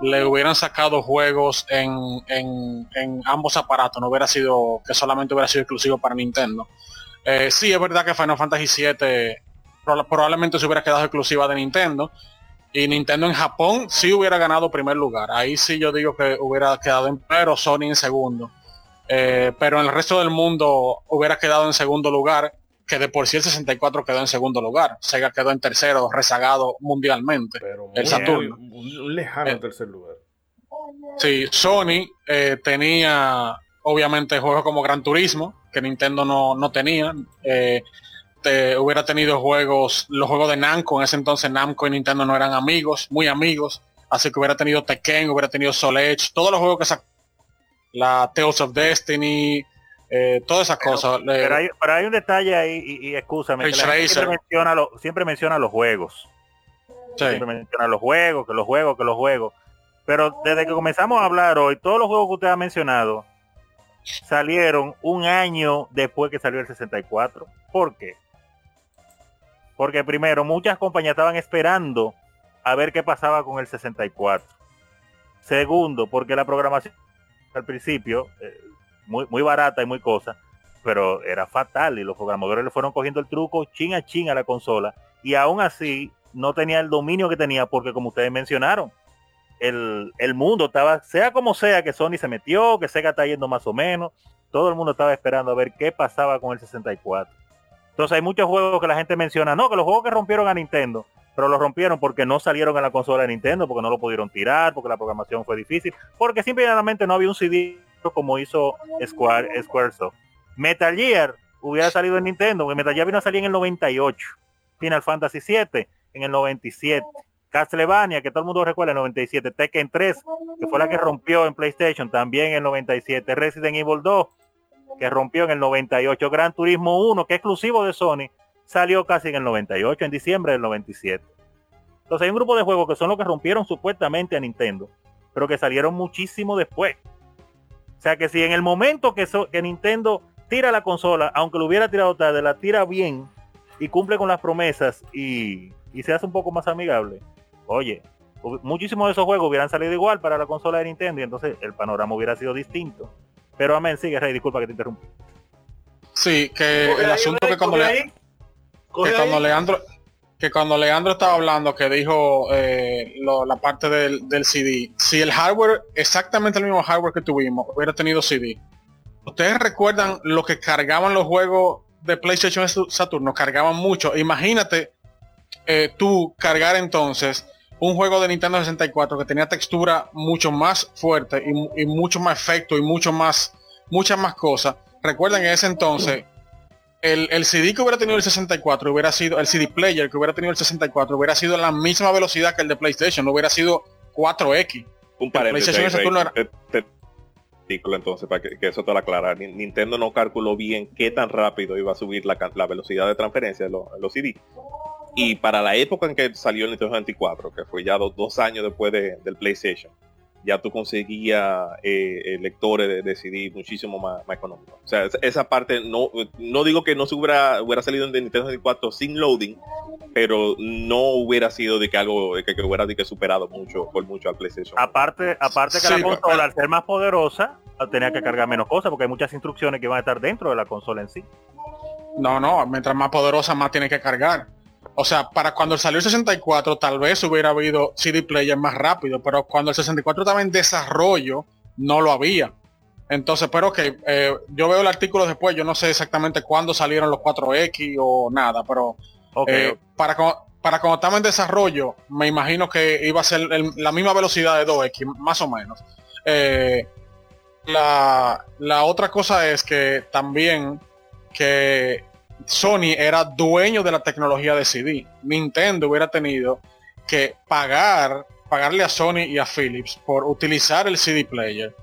le hubieran sacado juegos en, en, ambos aparatos, no hubiera sido que solamente hubiera sido exclusivo para Nintendo. Eh, sí, es verdad que Final Fantasy VII probablemente se hubiera quedado exclusiva de Nintendo. Y Nintendo en Japón sí hubiera ganado primer lugar. Ahí sí yo digo que hubiera quedado en primero, Sony en segundo. Eh, pero en el resto del mundo hubiera quedado en segundo lugar que de por sí el 64 quedó en segundo lugar. Sega quedó en tercero, rezagado mundialmente. Pero el Saturno. Un, lejano eh, tercer lugar. Sí, Sony eh, tenía obviamente juegos como Gran Turismo, que Nintendo no, tenía. Eh, hubiera tenido juegos, los juegos de Namco, en ese entonces Namco y Nintendo no eran amigos, muy amigos. Así que hubiera tenido Tekken, hubiera tenido Soul Edge, todos los juegos que sacó. La Tales of Destiny, eh, todas esas cosas. Pero hay, un detalle ahí, y, y escúchame, siempre, menciona siempre menciona los juegos. Siempre menciona los juegos, que los juegos, que los juegos. Pero desde que comenzamos a hablar hoy, todos los juegos que usted ha mencionado salieron un año después que salió el 64. ¿Por qué? Porque primero, muchas compañías estaban esperando a ver qué pasaba con el 64. Segundo, porque la programación al principio, eh, muy, barata y muy cosa, pero era fatal y los programadores le fueron cogiendo el truco chin a chin a la consola y aún así no tenía el dominio que tenía porque como ustedes mencionaron, el, mundo estaba, sea como sea que Sony se metió, que Sega está yendo más o menos, todo el mundo estaba esperando a ver qué pasaba con el 64. Entonces hay muchos juegos que la gente menciona, no, que los juegos que rompieron a Nintendo, pero los rompieron porque no salieron en la consola de Nintendo, porque no lo pudieron tirar, porque la programación fue difícil, porque simplemente no había un CD como hizo Square, Squaresoft. Metal Gear hubiera salido en Nintendo, porque Metal Gear vino a salir en el 98. Final Fantasy 7 en el 97. Castlevania, que todo el mundo recuerda, en el 97. Tekken 3, que fue la que rompió en PlayStation, también en el 97. Resident Evil 2 que rompió en el 98. Gran Turismo 1, que es exclusivo de Sony, salió casi en el 98, en diciembre del 97. Entonces hay un grupo de juegos que son los que rompieron supuestamente a Nintendo, pero que salieron muchísimo después. O sea que si en el momento que, que Nintendo tira la consola, aunque lo hubiera tirado tarde, la tira bien y cumple con las promesas y, y se hace un poco más amigable, oye, muchísimos de esos juegos hubieran salido igual para la consola de Nintendo y entonces el panorama hubiera sido distinto. Pero amén, sigue Rey, disculpa que te interrumpa. Sí, que el asunto que cuando, le, que cuando Leandro que cuando Leandro estaba hablando que dijo eh, la parte del, CD, si el hardware, exactamente el mismo hardware que tuvimos, hubiera tenido CD. ¿Ustedes recuerdan lo que cargaban los juegos de PlayStation Saturno? Cargaban mucho. Imagínate eh, tú cargar entonces un juego de Nintendo 64 que tenía textura mucho más fuerte y, mucho más efecto y mucho más, muchas más cosas. Recuerden en ese entonces, el, el, CD que hubiera tenido el 64 hubiera sido, el CD player que hubiera tenido el 64 hubiera sido la misma velocidad que el de PlayStation, no hubiera sido 4X. Un paréntesis. entonces para que, eso te lo aclara. Nintendo no calculó bien qué tan rápido iba a subir la, la velocidad de transferencia de los, los CD y para la época en que salió el Nintendo 64, que fue ya dos, años después del PlayStation, ya tú conseguías eh, eh, lectores de, CD muchísimo más, económicos. O sea, esa parte no, no digo que no se hubiera, hubiera salido en Nintendo 64 sin loading, pero no hubiera sido de que algo que, que hubiera de que superado mucho por mucho al PlayStation. Aparte, aparte que la consola al ser más poderosa tenía que cargar menos cosas porque hay muchas instrucciones que van a estar dentro de la consola en sí. No, no, mientras más poderosa más tiene que cargar. O sea, para cuando salió el 64 tal vez hubiera habido CD player más rápido, pero cuando el 64 estaba en desarrollo no lo había. Entonces, pero que eh, yo veo el artículo después, yo no sé exactamente cuándo salieron los 4X o nada, pero eh, para, para cuando estaba en desarrollo, me imagino que iba a ser la misma velocidad de 2X, más o menos. Eh, la, la otra cosa es que también que Sony era dueño de la tecnología de CD. Nintendo hubiera tenido que pagar, pagarle a Sony y a Philips por utilizar el CD player.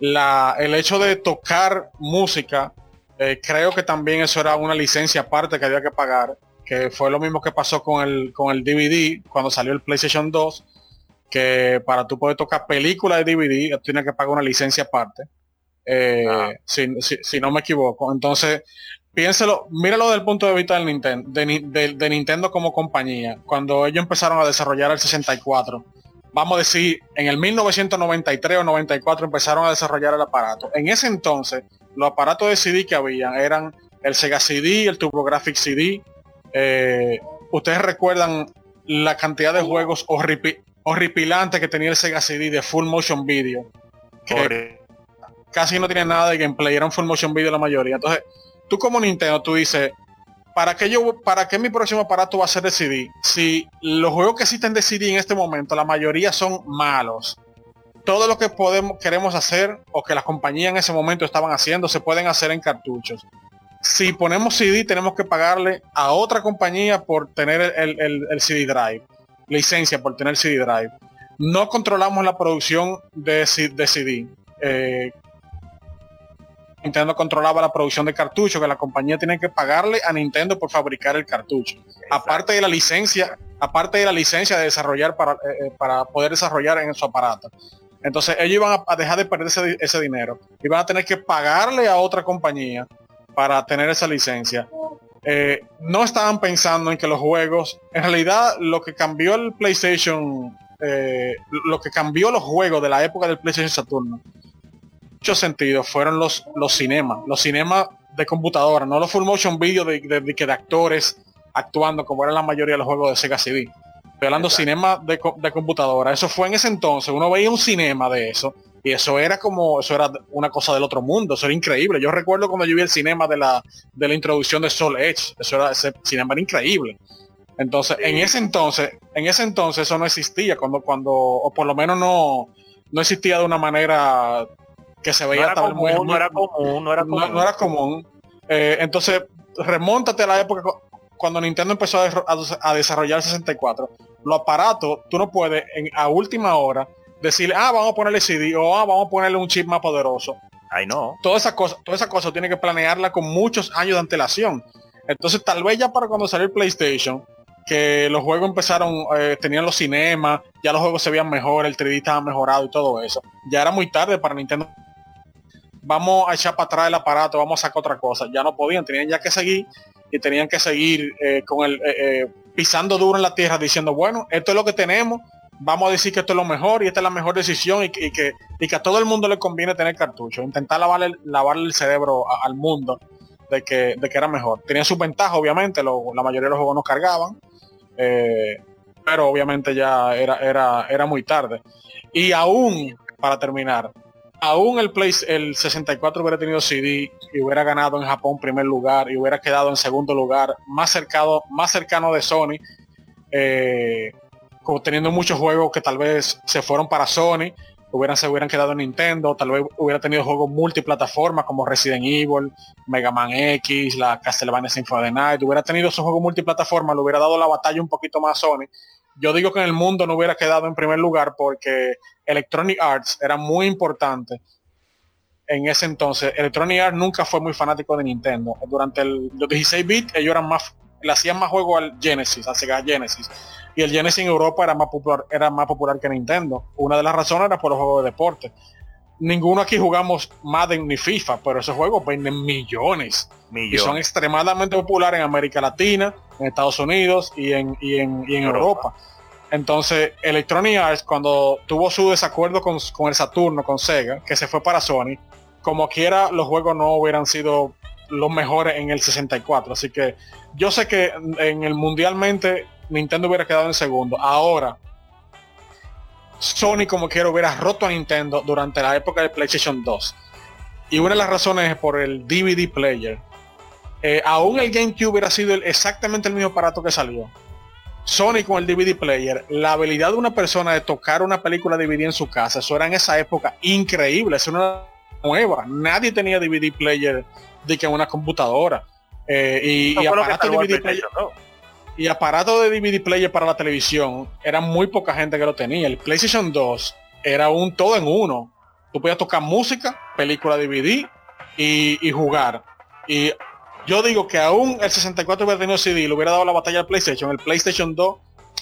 La, el hecho de tocar música, eh, creo que también eso era una licencia aparte que había que pagar, que fue lo mismo que pasó con el, con el DVD cuando salió el PlayStation 2, que para tú poder tocar películas de DVD, tienes que pagar una licencia aparte. Eh, ah. si, no me equivoco. Entonces, piénselo, míralo desde el punto de vista del Nintendo, de, Nintendo como compañía, cuando ellos empezaron a desarrollar el 64. Vamos a decir, en el 1993 o 94 empezaron a desarrollar el aparato. En ese entonces, los aparatos de CD que había eran el Sega CD, el TurboGrafx CD. Eh, Ustedes recuerdan la cantidad de juegos horripilantes que tenía el Sega CD de Full Motion Video. Que casi no tiene nada de gameplay, eran Full Motion Video la mayoría. Entonces, tú como Nintendo, tú dices, ¿para qué, yo, ¿para qué mi próximo aparato va a ser de CD? Si los juegos que existen de CD en este momento, la mayoría son malos. Todo lo que podemos, queremos hacer o que las compañías en ese momento estaban haciendo se pueden hacer en cartuchos. Si ponemos CD tenemos que pagarle a otra compañía por tener el, CD drive, licencia por tener CD drive. No controlamos la producción de, CD. Nintendo controlaba la producción de cartuchos, que la compañía tiene que pagarle a Nintendo por fabricar el cartucho. Aparte de la licencia, aparte de la licencia de desarrollar para, eh, eh, para poder desarrollar en su aparato. Entonces ellos iban a, dejar de perder ese, dinero. Iban a tener que pagarle a otra compañía para tener esa licencia. Eh, no estaban pensando en que los juegos, en realidad lo que cambió el PlayStation, lo que cambió los juegos de la época del PlayStation Saturno muchos sentidos fueron los, los cinemas, los cinemas de computadora, no los full motion video de, de, de, actores actuando como era la mayoría de los juegos de Sega CD. Estoy hablando cinema de, de, computadora. Eso fue en ese entonces. Uno veía un cinema de eso. Y eso era como, eso era una cosa del otro mundo. Eso era increíble. Yo recuerdo cuando yo vi el cinema de la, de la introducción de Soul Edge. Eso era, ese cinema era increíble. Entonces, en ese entonces, en ese entonces eso no existía. Cuando, cuando, o por lo menos no, no existía de una manera que se veía no muy, no era común, no era común. No, era común. Eh, entonces, remóntate a la época cuando Nintendo empezó a, desarrollar el 64. Los aparatos, tú no puedes en, a última hora decirle, ah, vamos a ponerle CD o ah, vamos a ponerle un chip más poderoso. Ay, no. Toda esa cosa, toda esa cosa tiene que planearla con muchos años de antelación. Entonces, tal vez ya para cuando salió el PlayStation, que los juegos empezaron, eh, tenían los cinemas, ya los juegos se veían mejor, el 3D estaba mejorado y todo eso. Ya era muy tarde para Nintendo. Vamos a echar para atrás el aparato, vamos a sacar otra cosa. Ya no podían, tenían ya que seguir y tenían que seguir eh, con el eh, pisando duro en la tierra diciendo, bueno, esto es lo que tenemos, vamos a decir que esto es lo mejor y esta es la mejor decisión y, que, y que a todo el mundo le conviene tener cartucho. Intentar lavarle, lavarle el cerebro al mundo de que, de que era mejor. Tenía sus ventajas, obviamente, la mayoría de los juegos no cargaban, eh, pero obviamente ya era, era, era muy tarde. Y aún, para terminar, aún el, Play, el 64 hubiera tenido CD y hubiera ganado en Japón primer lugar y hubiera quedado en segundo lugar, más cercano, más cercano de Sony, eh, teniendo muchos juegos que tal vez se fueron para Sony, hubieran, se hubieran quedado en Nintendo, tal vez hubiera tenido juegos multiplataformas como Resident Evil, Mega Man X, la Castlevania Symphony of the Night, hubiera tenido esos juegos multiplataformas, le hubiera dado la batalla un poquito más a Sony. Yo digo que en el mundo no hubiera quedado en primer lugar porque Electronic Arts era muy importante en ese entonces. Electronic Arts nunca fue muy fanático de Nintendo. Durante los 16 bits ellos eran más, le hacían más juego al Genesis, al Sega Genesis y el Genesis en Europa era más popular, era más popular que Nintendo. Una de las razones era por los juegos de deporte. Ninguno aquí jugamos Madden ni FIFA, pero esos juegos venden millones. Y son extremadamente populares en América Latina, en Estados Unidos y en, en, Europa. Entonces, Electronic Arts, cuando tuvo su desacuerdo con, con, el Saturno, con Sega, que se fue para Sony, como quiera, los juegos no hubieran sido los mejores en el 64. Así que yo sé que en el mundialmente Nintendo hubiera quedado en segundo. Ahora, Sony como quiera hubiera roto a Nintendo durante la época de PlayStation 2. Y una de las razones es por el DVD player. Eh, aún el GameCube hubiera sido exactamente el mismo aparato que salió. Sony con el DVD player, la habilidad de una persona de tocar una película DVD en su casa, eso era en esa época increíble, es una nueva. Nadie tenía DVD player de que una computadora. Eh, y, aparato DVD player. Y aparato de DVD player para la televisión, era muy poca gente que lo tenía. El PlayStation 2 era un todo en uno. Tú podías tocar música, película DVD y, jugar. Y yo digo que aún el 64 hubiera tenido CD, le hubiera dado la batalla al PlayStation, el PlayStation 2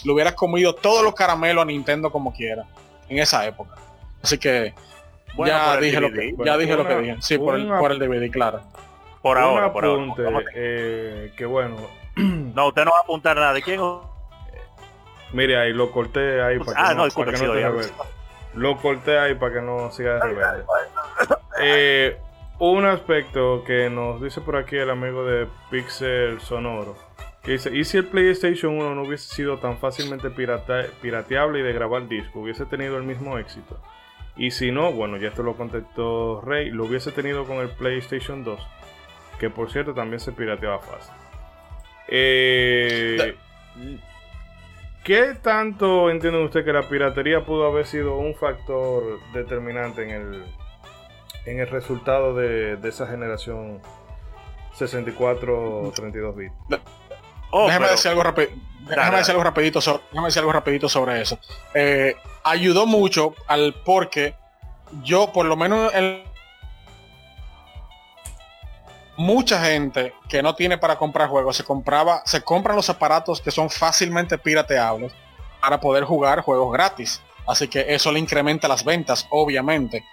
le hubiera comido todos los caramelos a Nintendo como quiera en esa época. Así que ya, dije lo que, ya dije lo que dije. Sí, por el, por el DVD, claro. Por ahora, por ahora. Eh, que bueno, <clears throat> no, usted no va a apuntar nada. ¿De quién? Mire ahí, lo corté ahí para que ah, no, Lo corté ahí para que no siga de rebelde. Eh, un aspecto que nos dice por aquí el amigo de Pixel Sonoro. Que dice, ¿y si el PlayStation 1 no hubiese sido tan fácilmente pirateable y de grabar disco? ¿Hubiese tenido el mismo éxito? Y si no, bueno, ya esto lo contestó Rey, lo hubiese tenido con el PlayStation 2, que por cierto también se pirateaba fácil. Eh, ¿Qué tanto entiende usted que la piratería pudo haber sido un factor determinante en el, en el resultado de, esa generación 64-32 bits? Oh, déjame, decir algo déjame, decir algo rapidito sobre, déjame decir algo rapidito sobre eso. Eh, ayudó mucho al porque yo, por lo menos en mucha gente que no tiene para comprar juegos se compraba, se compran los aparatos que son fácilmente pirateables para poder jugar juegos gratis. Así que eso le incrementa las ventas, obviamente.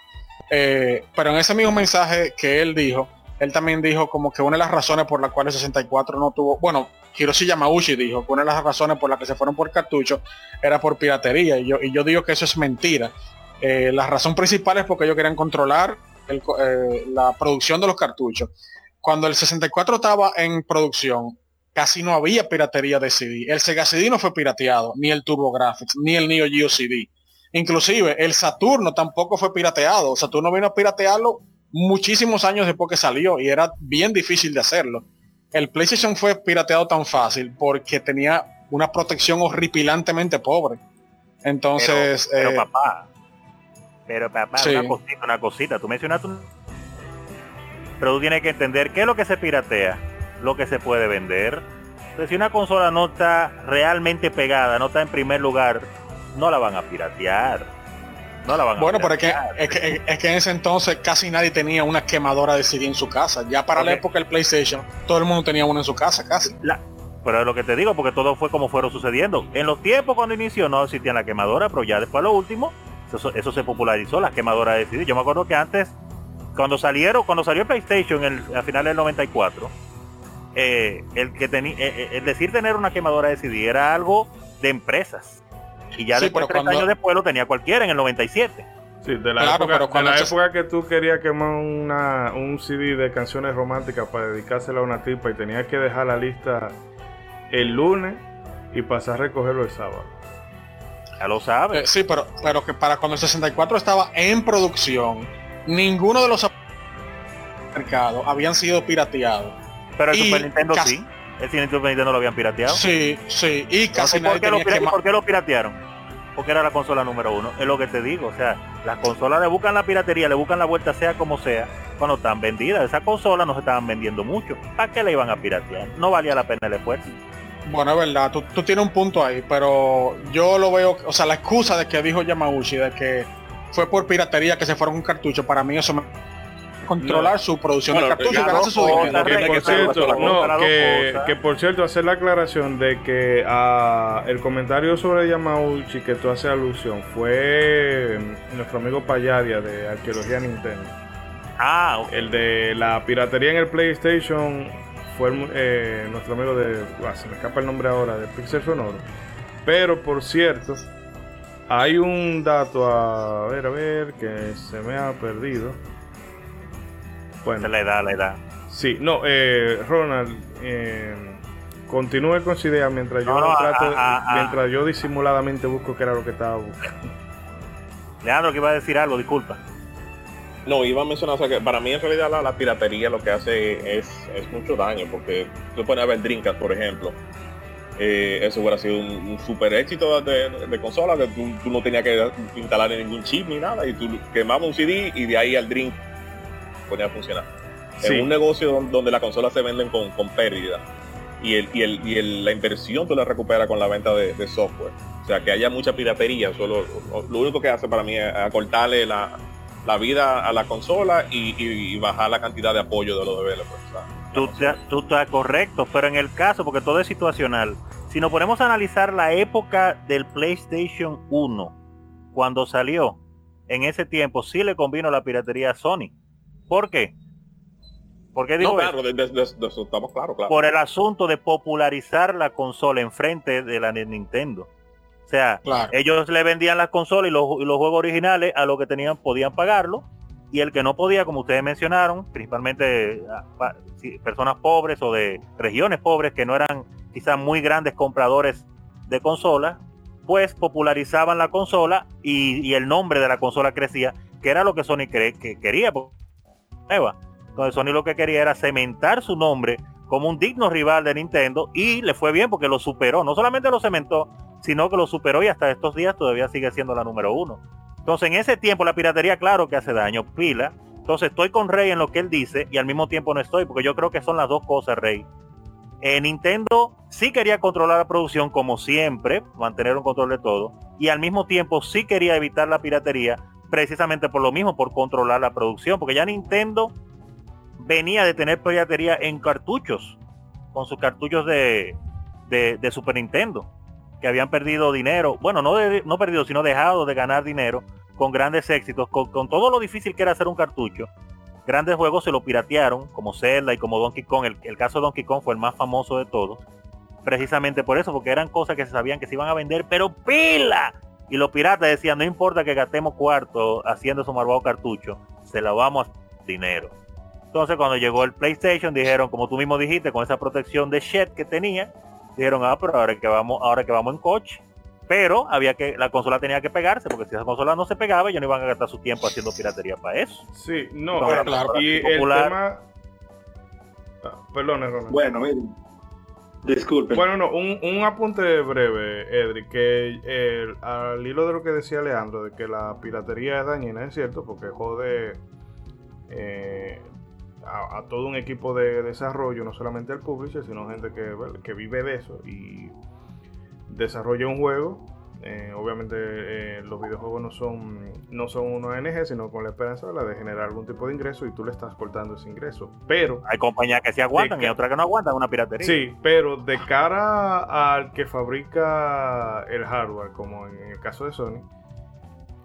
Eh, pero en ese mismo mensaje que él dijo, él también dijo como que una de las razones por las cuales 64 no tuvo, bueno, Hiroshi Yamauchi dijo que una de las razones por las que se fueron por cartucho era por piratería. Y yo, y yo digo que eso es mentira. Eh, la razón principal es porque ellos querían controlar eh, la producción de los cartuchos cuando el 64 estaba en producción, casi no había piratería de CD. El Sega CD no fue pirateado, ni el TurboGrafx, ni el Neo Geo CD. Inclusive el Saturno tampoco fue pirateado. Saturno vino a piratearlo muchísimos años después que salió y era bien difícil de hacerlo. El PlayStation fue pirateado tan fácil porque tenía una protección horripilantemente pobre. Entonces... Pero, eh, papá, pero papá, una cosita, una cosita. Tú mencionaste un pero tú tienes que entender qué es lo que se piratea, lo que se puede vender. Entonces, si una consola no está realmente pegada, no está en primer lugar, no la van a piratear. No la van a Bueno, pero es que, es que, es, que, en ese entonces casi nadie tenía una quemadora de CD en su casa. Ya para la época del PlayStation, todo el mundo tenía una en su casa, casi. La, pero es lo que te digo, porque todo fue como fueron sucediendo. En los tiempos cuando inició no existía la quemadora, pero ya después lo último, eso, se popularizó, la quemadora de CD. Yo me acuerdo que antes, cuando salieron, cuando salió el PlayStation el, a finales del 94, eh, el que tenía, eh, eh, el decir tener una quemadora de CD era algo de empresas. Y ya después, tres años después lo tenía cualquiera en el 97. Sí, de la, época, la época que tú querías quemar una, un CD de canciones románticas para dedicársela a una tipa y tenías que dejar la lista el lunes y pasar a recogerlo el sábado. Ya lo sabes. Eh, sí, pero, pero que para cuando el 64 estaba en producción, ninguno de los mercados habían sido pirateados. Pero el Super Nintendo sí. El Super Nintendo lo habían pirateado. Sí, sí. Y casi ¿por, qué lo, ¿Por qué lo piratearon? Porque era la consola número uno. Es lo que te digo. O sea, las consolas le buscan la piratería, le buscan la vuelta sea como sea, cuando están vendidas. Esas consolas no se estaban vendiendo mucho. ¿Para qué le iban a piratear? No valía la pena el esfuerzo. Bueno, es verdad, tú, tienes un punto ahí, pero yo lo veo, o sea, la excusa de que dijo Yamauchi, de que fue por piratería que se fueron un cartucho, para mí eso me controlar su producción de cartuchos su dinero. Que, por cierto, no, que, por cierto, hacer la aclaración de que uh, el comentario sobre Yamauchi que tú haces alusión fue nuestro amigo Payadia de Arqueología Nintendo. Ah, El de la piratería en el PlayStation fue eh, nuestro amigo de. Ah, se me escapa el nombre ahora, de Pixel Sonoro. Pero por cierto, hay un dato a ver, a ver, que se me ha perdido. Bueno. Se le da, le da. Sí, no, eh, Ronald, eh, continúe con su idea mientras yo trato, mientras yo disimuladamente busco qué era lo que estaba buscando. Leandro, que iba a decir algo, disculpa. No, iba a mencionar, que para mí en realidad la, piratería lo que hace es, mucho daño, porque tú puedes ver Dreamcast, por ejemplo. Eh, eso hubiera sido un, super éxito de, consola, que tú, no tenías que instalar ningún chip ni nada, y tú quemabas un CD y de ahí al Dream ponía a funcionar. Es un negocio donde, las consolas se venden con, pérdida y, el, y, el, y la inversión tú la recuperas con la venta de, software. O sea, que haya mucha piratería, solo, lo único que hace para mí es acortarle la, la vida a la consola y, bajar la cantidad de apoyo de los developers. Tú, tú estás correcto, pero en el caso, porque todo es situacional, si nos ponemos a analizar la época del PlayStation 1, cuando salió, en ese tiempo sí le convino la piratería a Sony. ¿Por qué? Porque digo claro, estamos claro, claro. Por el asunto de popularizar la consola enfrente de la Nintendo. O sea, ellos le vendían las consolas y los, juegos originales a los que tenían podían pagarlo y el que no podía, como ustedes mencionaron, principalmente ah, personas pobres o de regiones pobres que no eran quizás muy grandes compradores de consolas, pues popularizaban la consola y, el nombre de la consola crecía, que era lo que Sony que quería. Entonces Sony lo que quería era cementar su nombre como un digno rival de Nintendo y le fue bien porque lo superó. No solamente lo cementó, sino que lo superó y hasta estos días todavía sigue siendo la número uno. Entonces en ese tiempo la piratería claro que hace daño, pila. Entonces estoy con Rey en lo que él dice y al mismo tiempo no estoy, porque yo creo que son las dos cosas, Rey. Eh, Nintendo sí quería controlar la producción como siempre, mantener un control de todo, y al mismo tiempo sí quería evitar la piratería, precisamente por lo mismo, por controlar la producción, porque ya Nintendo venía de tener piratería en cartuchos, con sus cartuchos de, de Super Nintendo que habían perdido dinero, bueno, no, no perdido, sino dejado de ganar dinero con grandes éxitos, con, todo lo difícil que era hacer un cartucho. Grandes juegos se lo piratearon, como Zelda y como Donkey Kong. El, caso de Donkey Kong fue el más famoso de todos. Precisamente por eso, porque eran cosas que se sabían que se iban a vender, pero pila. Y los piratas decían, no importa que gastemos cuarto haciendo esos malvados cartuchos, se lo vamos dinero. Entonces cuando llegó el PlayStation dijeron, como tú mismo dijiste, con esa protección de Shed que tenía, dijeron, ah, pero ahora que vamos, ahora que vamos en coche. Pero había que, la consola tenía que pegarse, porque si esa consola no se pegaba, ellos no iban a gastar su tiempo haciendo piratería para eso. Sí, no, claro. Y el tema. Ah, perdón, Bueno, miren. Disculpe. Bueno, no, un, un apunte breve, Edri, que al hilo de lo que decía Leandro, de que la piratería es dañina, es cierto, porque jode eh, a, todo un equipo de desarrollo, no solamente al publisher, sino gente que, que vive de eso y desarrolla un juego Eh, obviamente eh, los videojuegos no son, no son una ONG, sino con la esperanza de generar algún tipo de ingreso y tú le estás cortando ese ingreso. Pero... Hay compañías que sí aguantan y otras que no aguantan una piratería. Sí, pero de cara al que fabrica el hardware, como en el caso de Sony,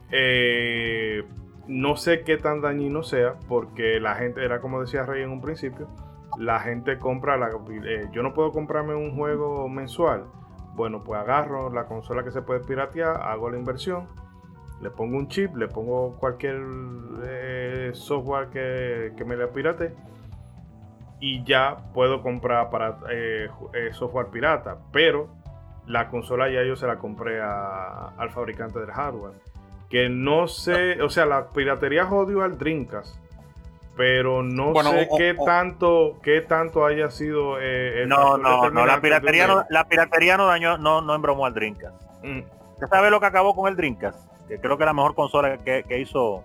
eh, no sé qué tan dañino sea, porque la gente, era como decía Rey en un principio, la gente compra, la, yo no puedo comprarme un juego mensual bueno, pues agarro la consola que se puede piratear, hago la inversión, le pongo un chip, le pongo cualquier eh, software que, me la pirate y ya puedo comprar para eh, eh, software pirata. Pero la consola ya yo se la compré al fabricante del hardware. Que no sé, o sea, la piratería jodió al Dreamcast pero no sé qué tanto qué tanto haya sido eh, no no no la piratería no, la piratería no dañó no no embromó al Dreamcast. Mm. ¿Usted sabe lo que acabó con el Dreamcast que creo que la mejor consola que, hizo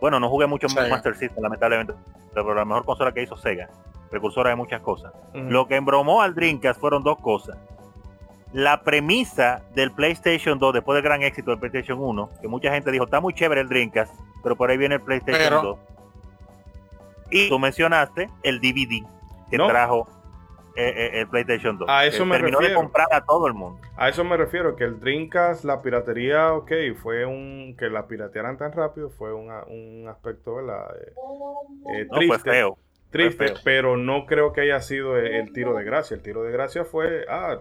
bueno no jugué mucho en Master System lamentablemente pero la mejor consola que hizo Sega precursora de muchas cosas. Lo que embromó al Dreamcast fueron dos cosas la premisa del PlayStation 2 después del gran éxito del PlayStation 1 que mucha gente dijo está muy chévere el Dreamcast pero por ahí viene el PlayStation 2 y tú mencionaste el DVD que trajo eh, eh, el PlayStation 2. A eso me terminó refiero. de comprar a todo el mundo. A eso me refiero, que el Dreamcast, la piratería, ok, fue un... que la piratearan tan rápido fue un, aspecto, ¿verdad? Eh, no, fue feo. Triste, pero no creo que haya sido el, tiro de gracia. El tiro de gracia fue, ah,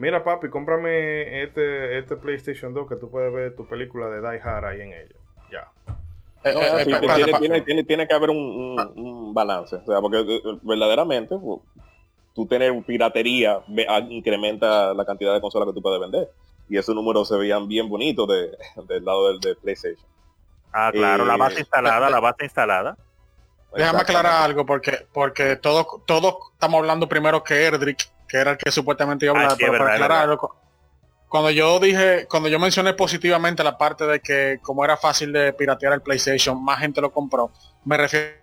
mira papi, cómprame este, este PlayStation 2 que tú puedes ver tu película de Die Hard ahí en ella. Ya. Eh, eh, tiene, tiene, que haber un, balance, o sea, porque eh, verdaderamente pues, tú tener piratería ah, incrementa la cantidad de consolas que tú puedes vender. Y esos números se veían bien bonitos <laughs> del lado del, PlayStation. Ah, claro, la base instalada, la base instalada. Déjame aclarar algo porque porque todos todos estamos hablando primero que Erdrick, que era el que supuestamente iba a hablar, pero para aclarar cuando yo dije, cuando yo mencioné positivamente la parte de que como era fácil de piratear el PlayStation, más gente lo compró, me refiero,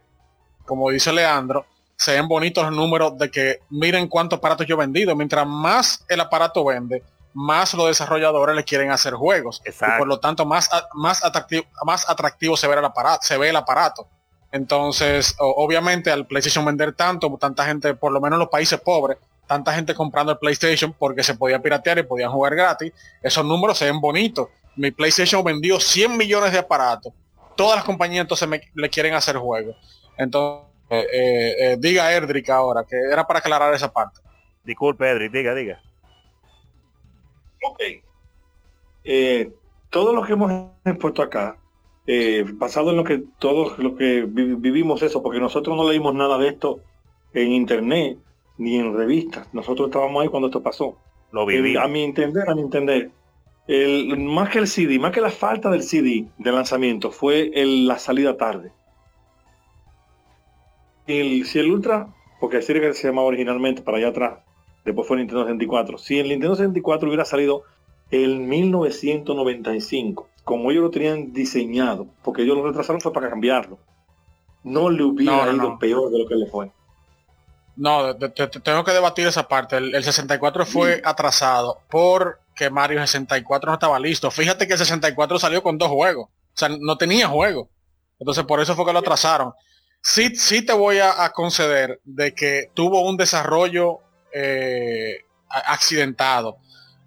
como dice Leandro, se ven bonitos los números de que miren cuántos aparatos yo he vendido. Mientras más el aparato vende, más los desarrolladores le quieren hacer juegos. Y por lo tanto, más, más, atractivo, más atractivo se ve el aparato, se ve el aparato. Entonces, obviamente al PlayStation vender tanto, tanta gente, por lo menos en los países pobres, tanta gente comprando el PlayStation porque se podía piratear y podían jugar gratis. Esos números se ven bonitos. Mi PlayStation vendió 100 millones de aparatos. Todas las compañías entonces me, le quieren hacer juegos. Entonces, eh, eh, eh, diga Erdrick ahora, que era para aclarar esa parte. Disculpe, Erdrick, diga, diga. Ok. todo lo que hemos expuesto acá, basado en lo que todos lo que vivimos eso, porque nosotros no leímos nada de esto en internet, ni en revistas. Nosotros estábamos ahí cuando esto pasó. Lo viví. a mi entender, a mi entender, el, más que el CD, más que la falta del CD de lanzamiento, fue el, la salida tarde. El, si el Ultra, porque el que se llamaba originalmente para allá atrás, después fue el Nintendo 64. Si el Nintendo 64 hubiera salido en 1995, como ellos lo tenían diseñado, porque ellos lo retrasaron fue para cambiarlo, no le hubiera ido peor de lo que le fue. No, tengo que debatir esa parte. El, 64 fue atrasado porque Mario 64 no estaba listo. Fíjate que el 64 salió con dos juegos. O sea, no tenía juego. Entonces por eso fue que lo atrasaron. Sí, sí te voy a, conceder de que tuvo un desarrollo eh, accidentado.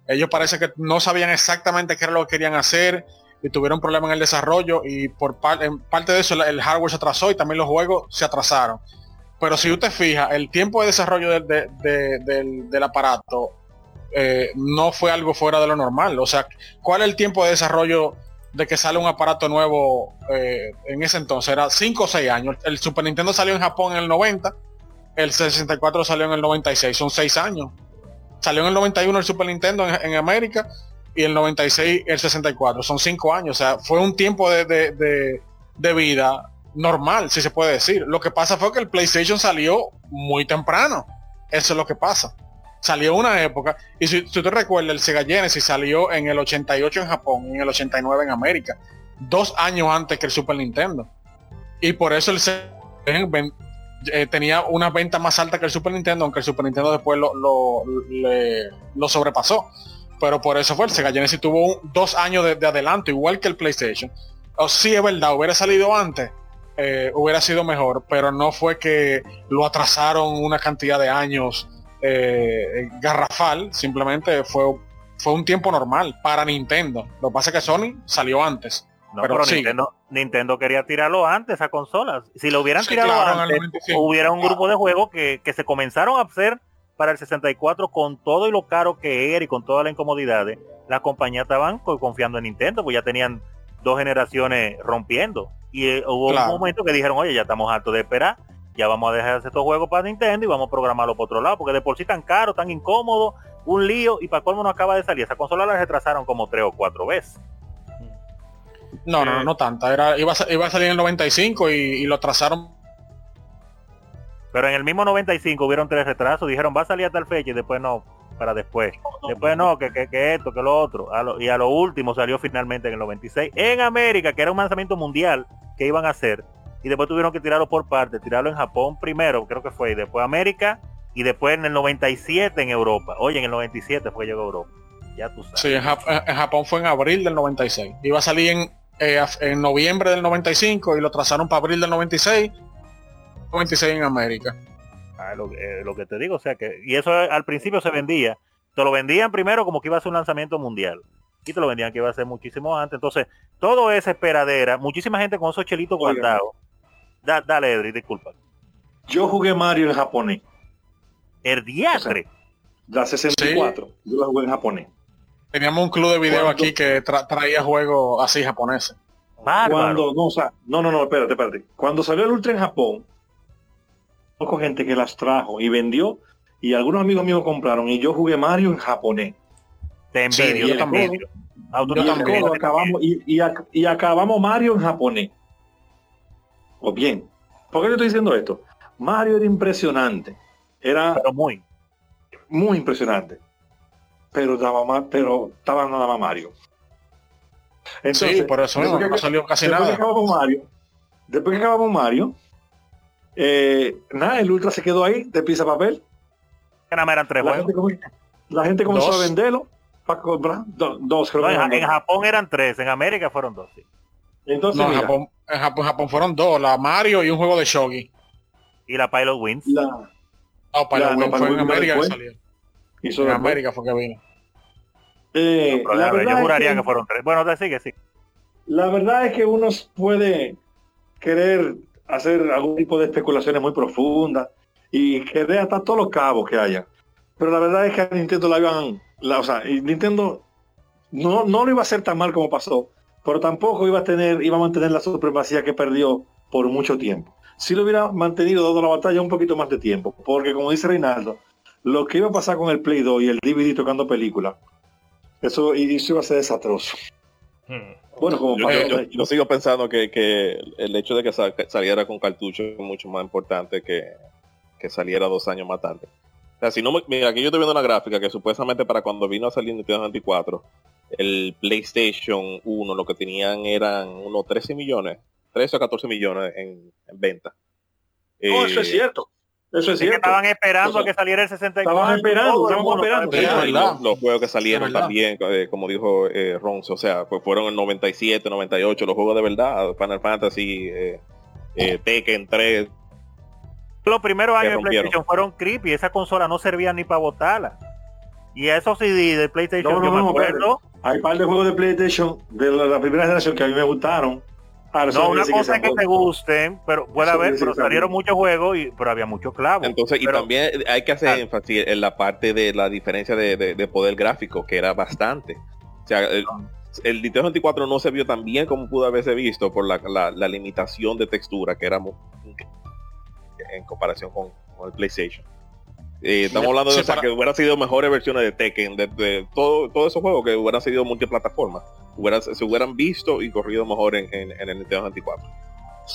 Ellos parece que no sabían exactamente qué era lo que querían hacer y tuvieron problemas en el desarrollo y por en parte de eso el hardware se atrasó y también los juegos se atrasaron. Pero si usted fija, el tiempo de desarrollo del, aparato eh, no fue algo fuera de lo normal. O sea, ¿cuál es el tiempo de desarrollo de que sale un aparato nuevo eh, en ese entonces? Era 5 o 6 años. El Super Nintendo salió en Japón en el 90, el 64 salió en el 96, son 6 años. Salió en el 91 el Super Nintendo en, América y el 96 el 64, son 5 años. O sea, fue un tiempo de, de vida normal, si se puede decir. Lo que pasa fue que el PlayStation salió muy temprano. Eso es lo que pasa. Salió una época, y si, si te recuerdas, el Sega Genesis salió en el 88 en Japón y en el 89 en América, dos años antes que el Super Nintendo. Y por eso el Sega eh, tenía una venta más alta que el Super Nintendo, aunque el Super Nintendo después lo, lo, lo sobrepasó. pero por eso fue el Sega Genesis tuvo dos años de, adelanto, igual que el PlayStation. O sí es verdad, hubiera salido antes, eh, hubiera sido mejor, pero no fue que lo atrasaron una cantidad de años eh, garrafal, simplemente fue, fue un tiempo normal para Nintendo. Lo que pasa es que Sony salió antes. pero, Nintendo, quería tirarlo antes a consolas. Si lo hubieran tirado antes, hubiera un grupo de juegos que, que se comenzaron a hacer para el 64 con todo y lo caro que era y con todas las incomodidades, las compañías estaban confiando en Nintendo, pues ya tenían dos generaciones rompiendo. Y eh, hubo un momento que dijeron, oye, ya estamos hartos de esperar, ya vamos a dejar estos juegos para Nintendo y vamos a programarlo por otro lado, porque de por sí tan caro, tan incómodo, un lío, y para colmo no acaba de salir. Esa consola la retrasaron como tres o cuatro veces. No, no, no, no tanta. Era, iba, a, iba a salir en el 95 y, y lo trazaron pero en el mismo 95 hubieron tres retrasos, dijeron va a salir a tal fecha y después no, para después. Después no, que, que, esto, que lo otro. y a lo último salió finalmente en el 96 en América, que era un lanzamiento mundial que iban a hacer. Y después tuvieron que tirarlo por parte, tirarlo en Japón primero, creo que fue, y después América, y después en el 97 en Europa. Oye, en el 97 fue que llegó Europa. Ya tú sabes. Sí, en, Japón fue en abril del 96. Iba a salir en, eh, en noviembre del 95 y lo trazaron para abril del 96 26 en América. Eh, lo, que te digo, o sea que, y eso al principio se vendía, te lo vendían primero como que iba a ser un lanzamiento mundial, y te lo vendían que iba a ser muchísimo antes, entonces, todo esa esperadera, muchísima gente con esos chelitos guardados. dale, Edri, disculpa. Yo jugué Mario en japonés. El diatre. la 64, yo la jugué en japonés. Teníamos un club de video aquí que traía juegos así japoneses. Cuando, no, no, no, no, espérate, espérate. Cuando salió el Ultra en Japón, conozco gente que las trajo y vendió y algunos amigos míos compraron y yo jugué Mario en japonés. Te envidio, yo también. y, acabamos, Mario en japonés. O bien, ¿por qué te estoy diciendo esto? Mario era impresionante. Era muy muy impresionante. Pero daba más, pero estaba nada más Mario. Entonces, por eso no, salió casi nada. Que acabamos Mario, después que acabamos Mario, eh, nada, el Ultra se quedó ahí de pizza papel. Que nada eran tres la Gente la gente comenzó a venderlo para comprar dos. en, Japón eran tres, en América fueron dos. Entonces, en, Japón, en, Japón, fueron dos, la Mario y un juego de Shogi. Y la Pilot Wins. La, no, Pilot Wins fue en América que salió. en América fue que vino. Eh, yo juraría que, fueron tres. Bueno, te sigue, sí. La verdad es que uno puede querer hacer algún tipo de especulaciones muy profundas y que dé hasta todos los cabos que haya. Pero la verdad es que a Nintendo la iban, la, o sea, Nintendo no, no lo iba a hacer tan mal como pasó, pero tampoco iba a tener, iba a mantener la supremacía que perdió por mucho tiempo. Si lo hubiera mantenido dado la batalla un poquito más de tiempo, porque como dice Reinaldo, lo que iba a pasar con el Play 2 y el DVD tocando película, eso, eso iba a ser desastroso. Hmm. Bueno, como yo, sigo pensando que, el hecho de que saliera con cartucho es mucho más importante que, saliera dos años más tarde. O sea, si no mira, aquí yo estoy viendo una gráfica que supuestamente para cuando vino a salir Nintendo 64, el PlayStation 1 lo que tenían eran unos 13 millones, 13 o 14 millones en, venta. No, eso es eh, cierto. Eso es cierto. estaban esperando a que saliera el 64. Estaban esperando, esperando. Los, juegos que salieron también, eh, como dijo eh, Ronzo, o sea, pues fueron en 97, 98, los juegos de verdad, Final Fantasy, eh, eh, Tekken 3. Los primeros años de PlayStation fueron creepy, esa consola no servía ni para botarla. Y esos CD de PlayStation, no, no, no, Hay un par de juegos de PlayStation de la primera generación que a mí me gustaron no, una cosa es que, te gusten, pero puede haber, pero salieron muchos juegos, y, pero había muchos clavos. Entonces, y también hay que hacer énfasis en la parte de la diferencia de, poder gráfico, que era bastante. O sea, el, el, Nintendo 24 no se vio tan bien como pudo haberse visto por la, limitación de textura, que era en comparación con el PlayStation. Eh, estamos hablando de que hubiera sido mejores versiones de Tekken, de, todo, todos esos juegos que hubieran sido multiplataformas, se hubieran visto y corrido mejor en, el Nintendo 24.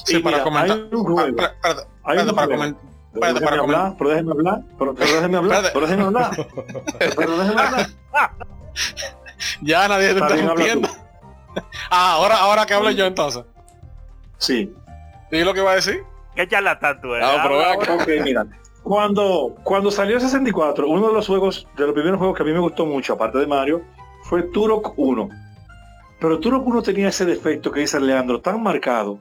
Sí, para comentar. Para comentar. hablar, pero déjenme hablar, pero, déjenme hablar, pero déjenme hablar. Pero déjenme hablar. ya nadie te está ah, ahora, ahora que hablo yo entonces. Sí. ¿Y lo que va a decir? ¿Qué charlatán tú eres? Ah, pero <laughs> ok, mira cuando, cuando salió el 64, uno de los juegos, de los primeros juegos que a mí me gustó mucho, aparte de Mario, fue Turok 1. Pero Turok 1 tenía ese defecto que dice Leandro, tan marcado,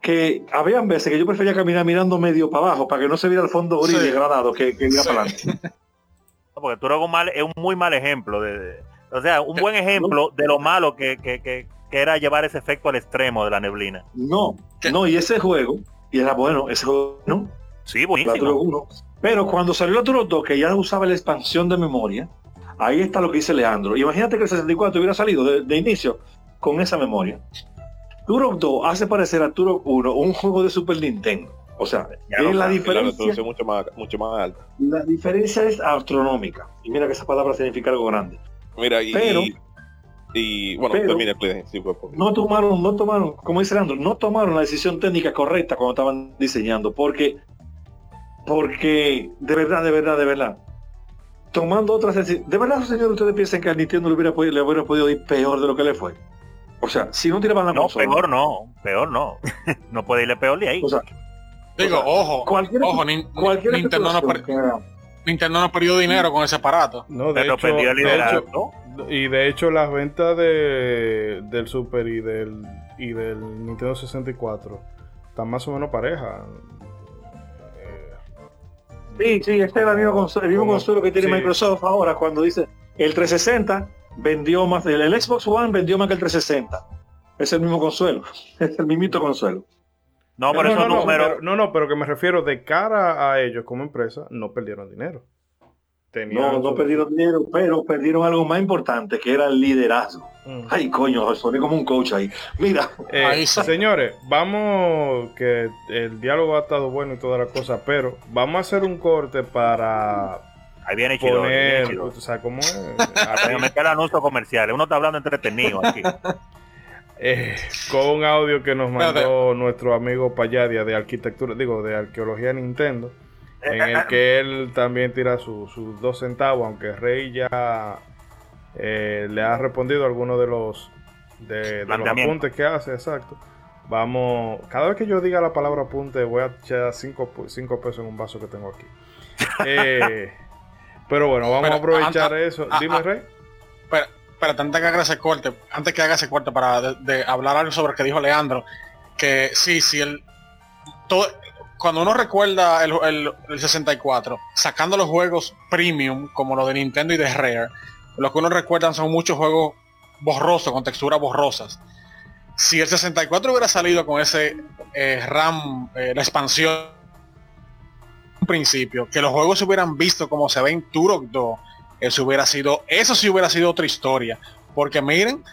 que habían veces que yo prefería caminar mirando medio para abajo, para que no se viera el fondo gris degradado que, que iba para adelante. <laughs> porque Turok mal, es un muy mal ejemplo. De, o sea, un buen ejemplo de lo malo que, que, era llevar ese efecto al extremo de la neblina. No, no, y ese juego, y era bueno, ese juego, ¿no? Sí, buenísimo. pero cuando salió la Turok 2, que ya usaba la expansión de memoria, Ahí está lo que dice Leandro. Imagínate que el 64 hubiera salido de, inicio con esa memoria. Turok 2 hace parecer a Turok 1 un juego de Super Nintendo. O sea, es la diferencia. mucho más, mucho más alta. La diferencia es astronómica. Y mira que esa palabra significa algo grande. Mira, y, pero, y, bueno, termina sí, no tomaron, no tomaron, como dice Leandro, no tomaron la decisión técnica correcta cuando estaban diseñando, porque, porque de verdad, de verdad, de verdad, tomando otras decisiones. ¿De verdad, señor, ustedes piensan que a Nintendo le hubiera, podido, le hubiera podido ir peor de lo que le fue? O sea, si no tiraban la No, peor no, peor no. <laughs> no puede irle peor de ahí. O sea, Digo, ojo, cualquier, ojo, Nintendo, no Nintendo no perdió dinero con ese aparato. No, de hecho, perdió el de y de hecho las ventas de, del Super y del y del Nintendo 64 están más o menos parejas. Sí, sí, este es el mismo consuelo, que tiene Microsoft ahora cuando dice el 360 vendió más, el, el, Xbox One vendió más que el 360. Es el mismo consuelo, <laughs> es el mismito consuelo. No, pero no, no, pero, no, no, pero que me refiero de cara a ellos como empresa, no perdieron dinero no, no perdieron dinero, pero perdieron algo más importante, que era el liderazgo. Mm. Ay, coño, soné como un coach ahí. Mira. Eh, señores, vamos, que el diálogo ha estado bueno y toda la cosa, pero vamos a hacer un corte para... Ahí viene Chidori, poner, o sea, ¿cómo es? <laughs> me queda anuncio comercial, uno está hablando entretenido aquí. <laughs> Eh, con un audio que nos mandó nuestro amigo Payadia de arquitectura, digo, de arqueología Nintendo en el que él también tira sus dos centavos, aunque Rey ya eh, le ha respondido a algunos de los de, los apuntes que hace, exacto. Vamos, cada vez que yo diga la palabra apunte, voy a echar cinco, pesos en un vaso que tengo aquí. <laughs> Eh, pero bueno, vamos a aprovechar eso. Dime, Rey. Pero, pero antes que haga ese corte, antes que haga ese corte para de, hablar algo sobre lo que dijo Leandro, que sí, sí, el, todo, cuando uno recuerda el, 64, sacando los juegos premium como los de Nintendo y de Rare, lo que uno recuerda son muchos juegos borrosos, con texturas borrosas. Si el 64 hubiera salido con ese eh, RAM, eh, la expansión, un principio, que los juegos se hubieran visto como se ve en Turok 2, eso hubiera sido, eso sí hubiera sido otra historia. Porque miren,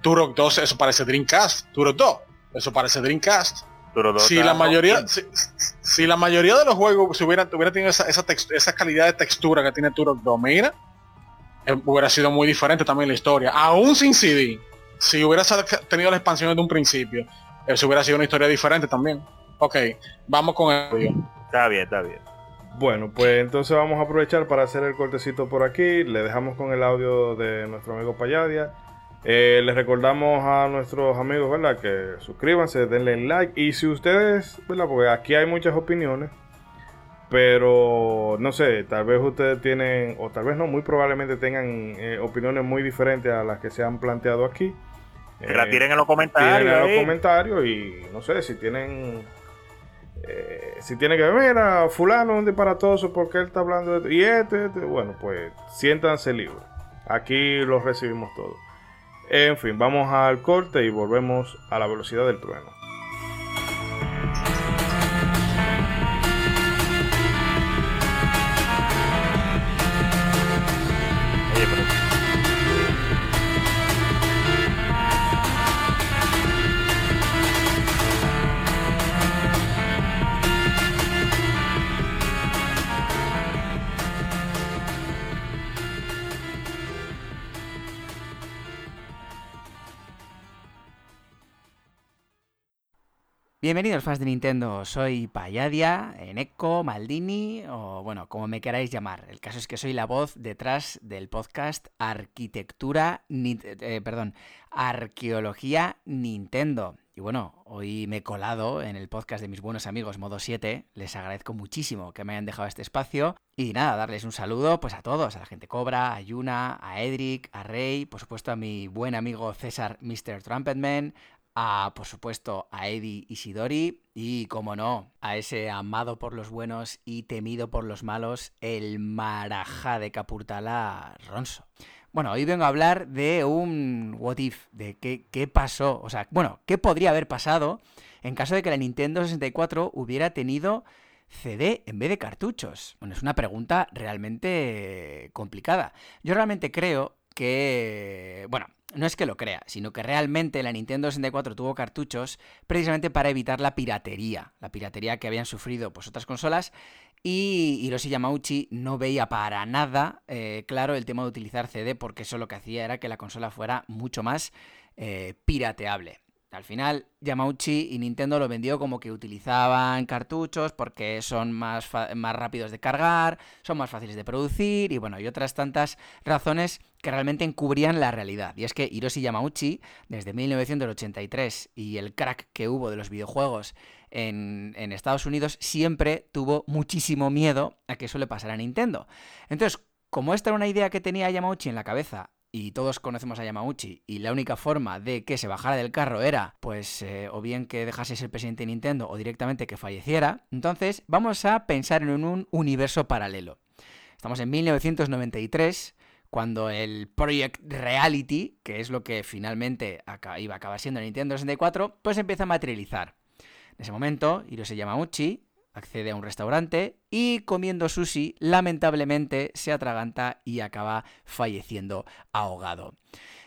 Turok 2, eso parece Dreamcast, Turok 2, eso parece Dreamcast si la mayoría si, la mayoría de los juegos si hubiera, hubiera tenido esa, esa, calidad de textura que tiene Turok 2 mira eh, hubiera sido muy diferente también la historia. Aún sin CD si hubiera tenido la expansión desde un principio eso hubiera sido una historia diferente también. Ok vamos con el audio. Está bien está bien. Bueno, pues entonces vamos a aprovechar para hacer el cortecito por aquí. Le dejamos con el audio de nuestro amigo Payadia. Eh, les recordamos a nuestros amigos, ¿verdad? Que suscríbanse, denle like. Y si ustedes, ¿verdad? Porque aquí hay muchas opiniones. Pero no sé, tal vez ustedes tienen, o tal vez no, muy probablemente tengan eh, opiniones muy diferentes a las que se han planteado aquí. Que la tiren en los comentarios. Tiren en los comentarios y no sé si tienen. Eh, si tienen que ver a fulano un disparatoso porque él está hablando de y este, este, bueno pues siéntanse libres aquí los recibimos todos en fin, vamos al corte y volvemos a la velocidad del trueno. Bienvenidos fans de Nintendo, soy Payadia, Eneco, Maldini o bueno, como me queráis llamar. El caso es que soy la voz detrás del podcast Arquitectura, eh, perdón, Arqueología Nintendo. Y bueno, hoy me he colado en el podcast de mis buenos amigos Modo 7. Les agradezco muchísimo que me hayan dejado este espacio. Y nada, darles un saludo pues a todos, a la gente Cobra, a Yuna, a Edric, a Rey, por supuesto a mi buen amigo César Mr. Trumpetman, a, por supuesto, a Eddie Isidori y, como no, a ese amado por los buenos y temido por los malos, el Marajá de Capurtala Ronso. Bueno, hoy vengo a hablar de un what if, de qué, qué pasó, o sea, bueno, qué podría haber pasado en caso de que la Nintendo 64 hubiera tenido CD en vez de cartuchos. Bueno, es una pregunta realmente complicada. Yo realmente creo que, bueno, no es que lo crea, sino que realmente la Nintendo 64 tuvo cartuchos precisamente para evitar la piratería, la piratería que habían sufrido pues, otras consolas y Hiroshi Yamauchi no veía para nada eh, claro el tema de utilizar CD porque eso lo que hacía era que la consola fuera mucho más eh, pirateable. Al final, Yamauchi y Nintendo lo vendió como que utilizaban cartuchos porque son más, más rápidos de cargar, son más fáciles de producir y bueno, y otras tantas razones que realmente encubrían la realidad. Y es que Hiroshi Yamauchi, desde 1983 y el crack que hubo de los videojuegos en, en Estados Unidos, siempre tuvo muchísimo miedo a que eso le pasara a Nintendo. Entonces, como esta era una idea que tenía Yamauchi en la cabeza y todos conocemos a Yamauchi, y la única forma de que se bajara del carro era, pues, eh, o bien que dejase ser presidente de Nintendo o directamente que falleciera, entonces vamos a pensar en un universo paralelo. Estamos en 1993, cuando el Project Reality, que es lo que finalmente iba a acabar siendo Nintendo 64, pues empieza a materializar. En ese momento, Hirose Yamauchi accede a un restaurante y comiendo sushi, lamentablemente se atraganta y acaba falleciendo ahogado.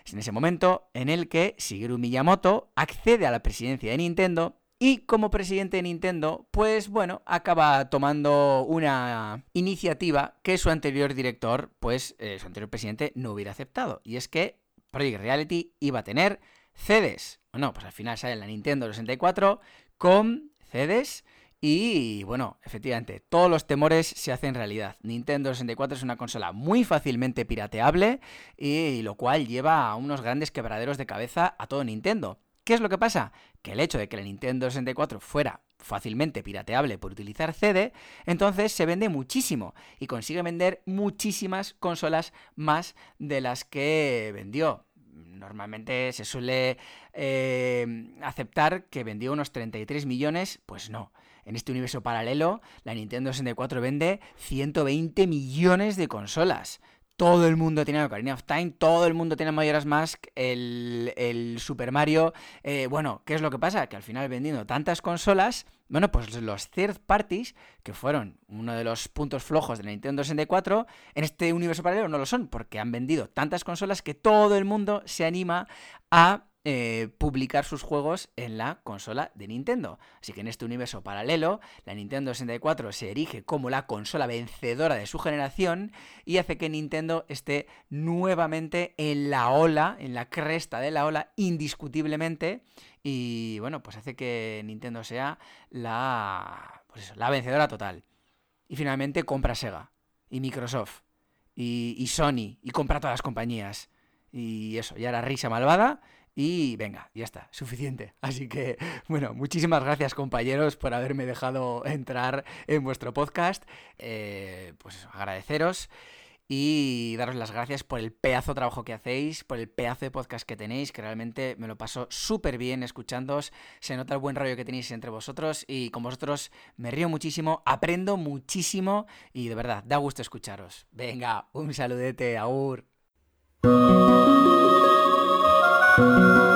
Es en ese momento en el que Shigeru Miyamoto accede a la presidencia de Nintendo y como presidente de Nintendo, pues bueno, acaba tomando una iniciativa que su anterior director, pues eh, su anterior presidente no hubiera aceptado. Y es que Project Reality iba a tener CDs. Bueno, pues al final sale la Nintendo 64 con CDs y bueno, efectivamente, todos los temores se hacen realidad. Nintendo 64 es una consola muy fácilmente pirateable y lo cual lleva a unos grandes quebraderos de cabeza a todo Nintendo. ¿Qué es lo que pasa? Que el hecho de que la Nintendo 64 fuera fácilmente pirateable por utilizar CD, entonces se vende muchísimo y consigue vender muchísimas consolas más de las que vendió. Normalmente se suele eh, aceptar que vendió unos 33 millones, pues no en este universo paralelo, la Nintendo 64 vende 120 millones de consolas. Todo el mundo tiene Ocarina of Time, todo el mundo tiene Majora's Mask, el, Super Mario. Eh, bueno, ¿qué es lo que pasa? Que al final vendiendo tantas consolas, bueno, pues los third parties, que fueron uno de los puntos flojos de la Nintendo 64, en este universo paralelo no lo son, porque han vendido tantas consolas que todo el mundo se anima a eh, publicar sus juegos en la consola de Nintendo. Así que en este universo paralelo, la Nintendo 64 se erige como la consola vencedora de su generación y hace que Nintendo esté nuevamente en la ola, en la cresta de la ola, indiscutiblemente. Y bueno, pues hace que Nintendo sea la, pues la vencedora total. Y finalmente compra Sega y Microsoft y, y Sony y compra todas las compañías. Y eso, ya la risa malvada y venga, ya está, suficiente. <laughs> Así que, bueno, muchísimas gracias compañeros por haberme dejado entrar en vuestro podcast. Eh, pues agradeceros y daros las gracias por el pedazo de trabajo que hacéis, por el pedazo de podcast que tenéis, que realmente me lo paso súper bien escuchándoos. Se nota el buen rollo que tenéis entre vosotros y con vosotros me río muchísimo, aprendo muchísimo y de verdad, da gusto escucharos. Venga, un saludete, aur. Música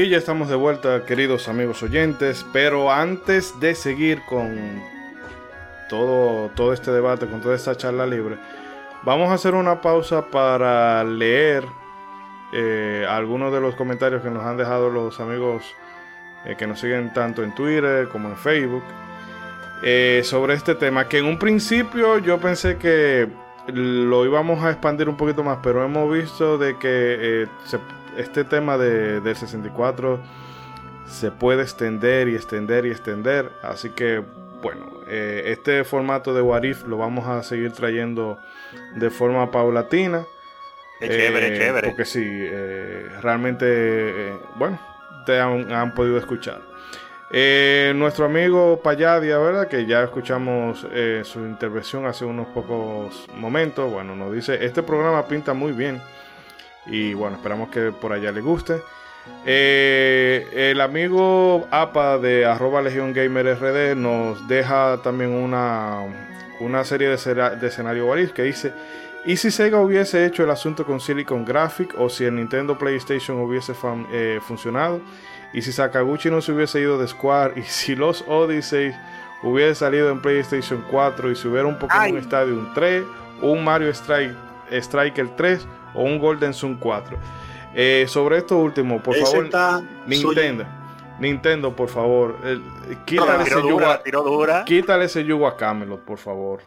Y ya estamos de vuelta, queridos amigos oyentes, pero antes de seguir con todo, todo este debate, con toda esta charla libre, vamos a hacer una pausa para leer eh, algunos de los comentarios que nos han dejado los amigos eh, que nos siguen tanto en Twitter como en Facebook. eh, sobre este tema, que en un principio yo pensé que lo íbamos a expandir un poquito más, pero hemos visto de que eh, este tema de, del 64 se puede extender y extender y extender, así que bueno, eh, este formato de Warif lo vamos a seguir trayendo de forma paulatina. Es chévere, chévere. Porque sí, realmente, bueno, te han podido escuchar. Eh, nuestro amigo Payadia, ¿verdad? Que ya escuchamos eh, su intervención hace unos pocos momentos. Bueno, nos dice, este programa pinta muy bien. Y bueno, esperamos que por allá le guste. Eh, el amigo APA de arroba Legion Gamer RD nos deja también una, una serie de, de escenario que dice... ¿Y si Sega hubiese hecho el asunto con Silicon Graphic o si el Nintendo PlayStation hubiese funcionado? Y si Sakaguchi no se hubiese ido de Square y si los Odyssey hubiese salido en PlayStation 4 y si hubiera un Pokémon Stadium 3, un Mario Strike, Striker 3 o un Golden Sun 4. Eh, sobre esto último, por favor, Nintendo. Nintendo, por favor, quítale, ese yugo, quítale ese yugo a Camelot, por favor.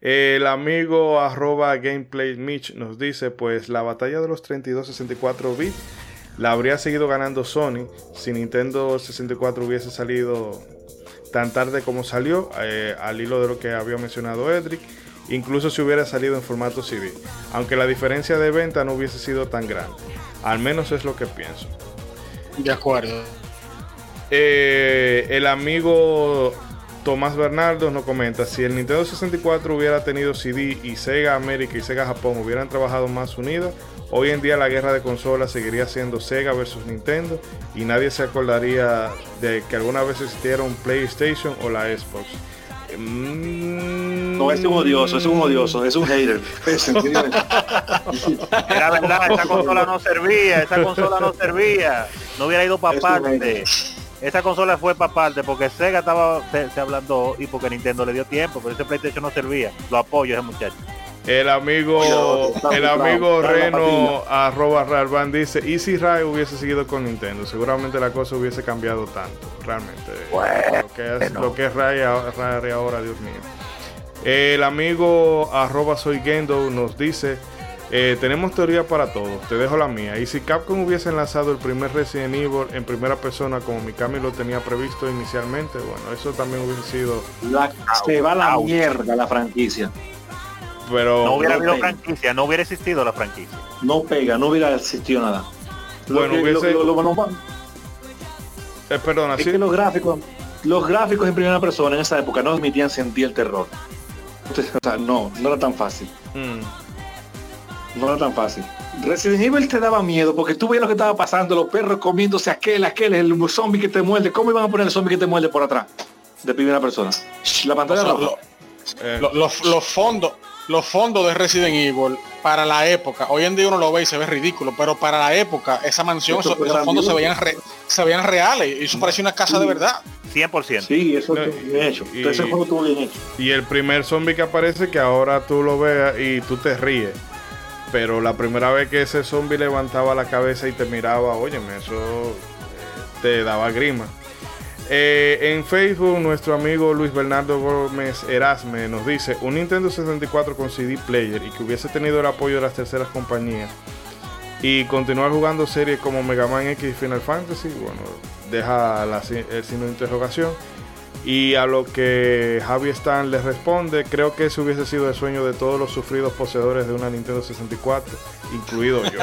El amigo arroba gameplay Mitch nos dice, pues la batalla de los 32-64 bits la habría seguido ganando Sony si Nintendo 64 hubiese salido tan tarde como salió, eh, al hilo de lo que había mencionado Edric, incluso si hubiera salido en formato CD, aunque la diferencia de venta no hubiese sido tan grande. Al menos es lo que pienso. De acuerdo. Eh, el amigo Tomás Bernardo nos comenta, si el Nintendo 64 hubiera tenido CD y Sega América y Sega Japón hubieran trabajado más unidos, Hoy en día la guerra de consolas seguiría siendo Sega versus Nintendo y nadie se acordaría de que alguna vez existiera un PlayStation o la Xbox. Mm. No, es un odioso, es un odioso, es un hater. <laughs> <laughs> Era verdad, esa consola no servía, esa consola no servía. No hubiera ido para parte. Esa consola fue para parte porque Sega estaba se, hablando y porque Nintendo le dio tiempo, pero ese PlayStation no servía. Lo apoyo ese muchacho. El amigo, el amigo Reno arroba Rarban dice, ¿y si Ray hubiese seguido con Nintendo? Seguramente la cosa hubiese cambiado tanto, realmente. Lo, que es, lo que es Ray, ahora, Dios mío. El amigo arroba soy Gendo nos dice, eh, tenemos teoría para todo, te dejo la mía. Y si Capcom hubiese lanzado el primer Resident Evil en primera persona como Mikami lo tenía previsto inicialmente, bueno, eso también hubiese sido... se va la mierda la franquicia no hubiera habido franquicia, no hubiera existido la franquicia. No pega, no hubiera existido nada. Bueno, hubiese... Eh, perdona, es que los gráficos, los gráficos en primera persona en esa época no admitían sentir el terror. o sea, no, no era tan fácil. Mm. No era tan fácil. Resident Evil te daba miedo porque tú veías lo que estaba pasando, los perros comiéndose aquel, aquel, el zombie que te muerde. ¿Cómo iban a poner el zombie que te muerde por atrás? De primera persona. La pantalla eh. los, los fondos, los fondos de Resident Evil para la época, hoy en día uno lo ve y se ve ridículo, pero para la época esa mansión, esos, fondos se veían, se veían reales y eso parecía una casa de verdad. 100%. Sí, eso bien hecho. Y, ese juego estuvo bien hecho. Y el primer zombie que aparece que ahora tú lo veas y tú te ríes. Pero la primera vez que ese zombie levantaba la cabeza y te miraba, óyeme, eso eh, te daba grima. Eh, en Facebook, nuestro amigo Luis Bernardo Gómez Erasme nos dice: Un Nintendo 64 con CD Player y que hubiese tenido el apoyo de las terceras compañías y continuar jugando series como Mega Man X y Final Fantasy. Bueno, deja el signo de interrogación. Y a lo que Javi Stan le responde, creo que ese hubiese sido el sueño de todos los sufridos poseedores de una Nintendo 64, incluido yo.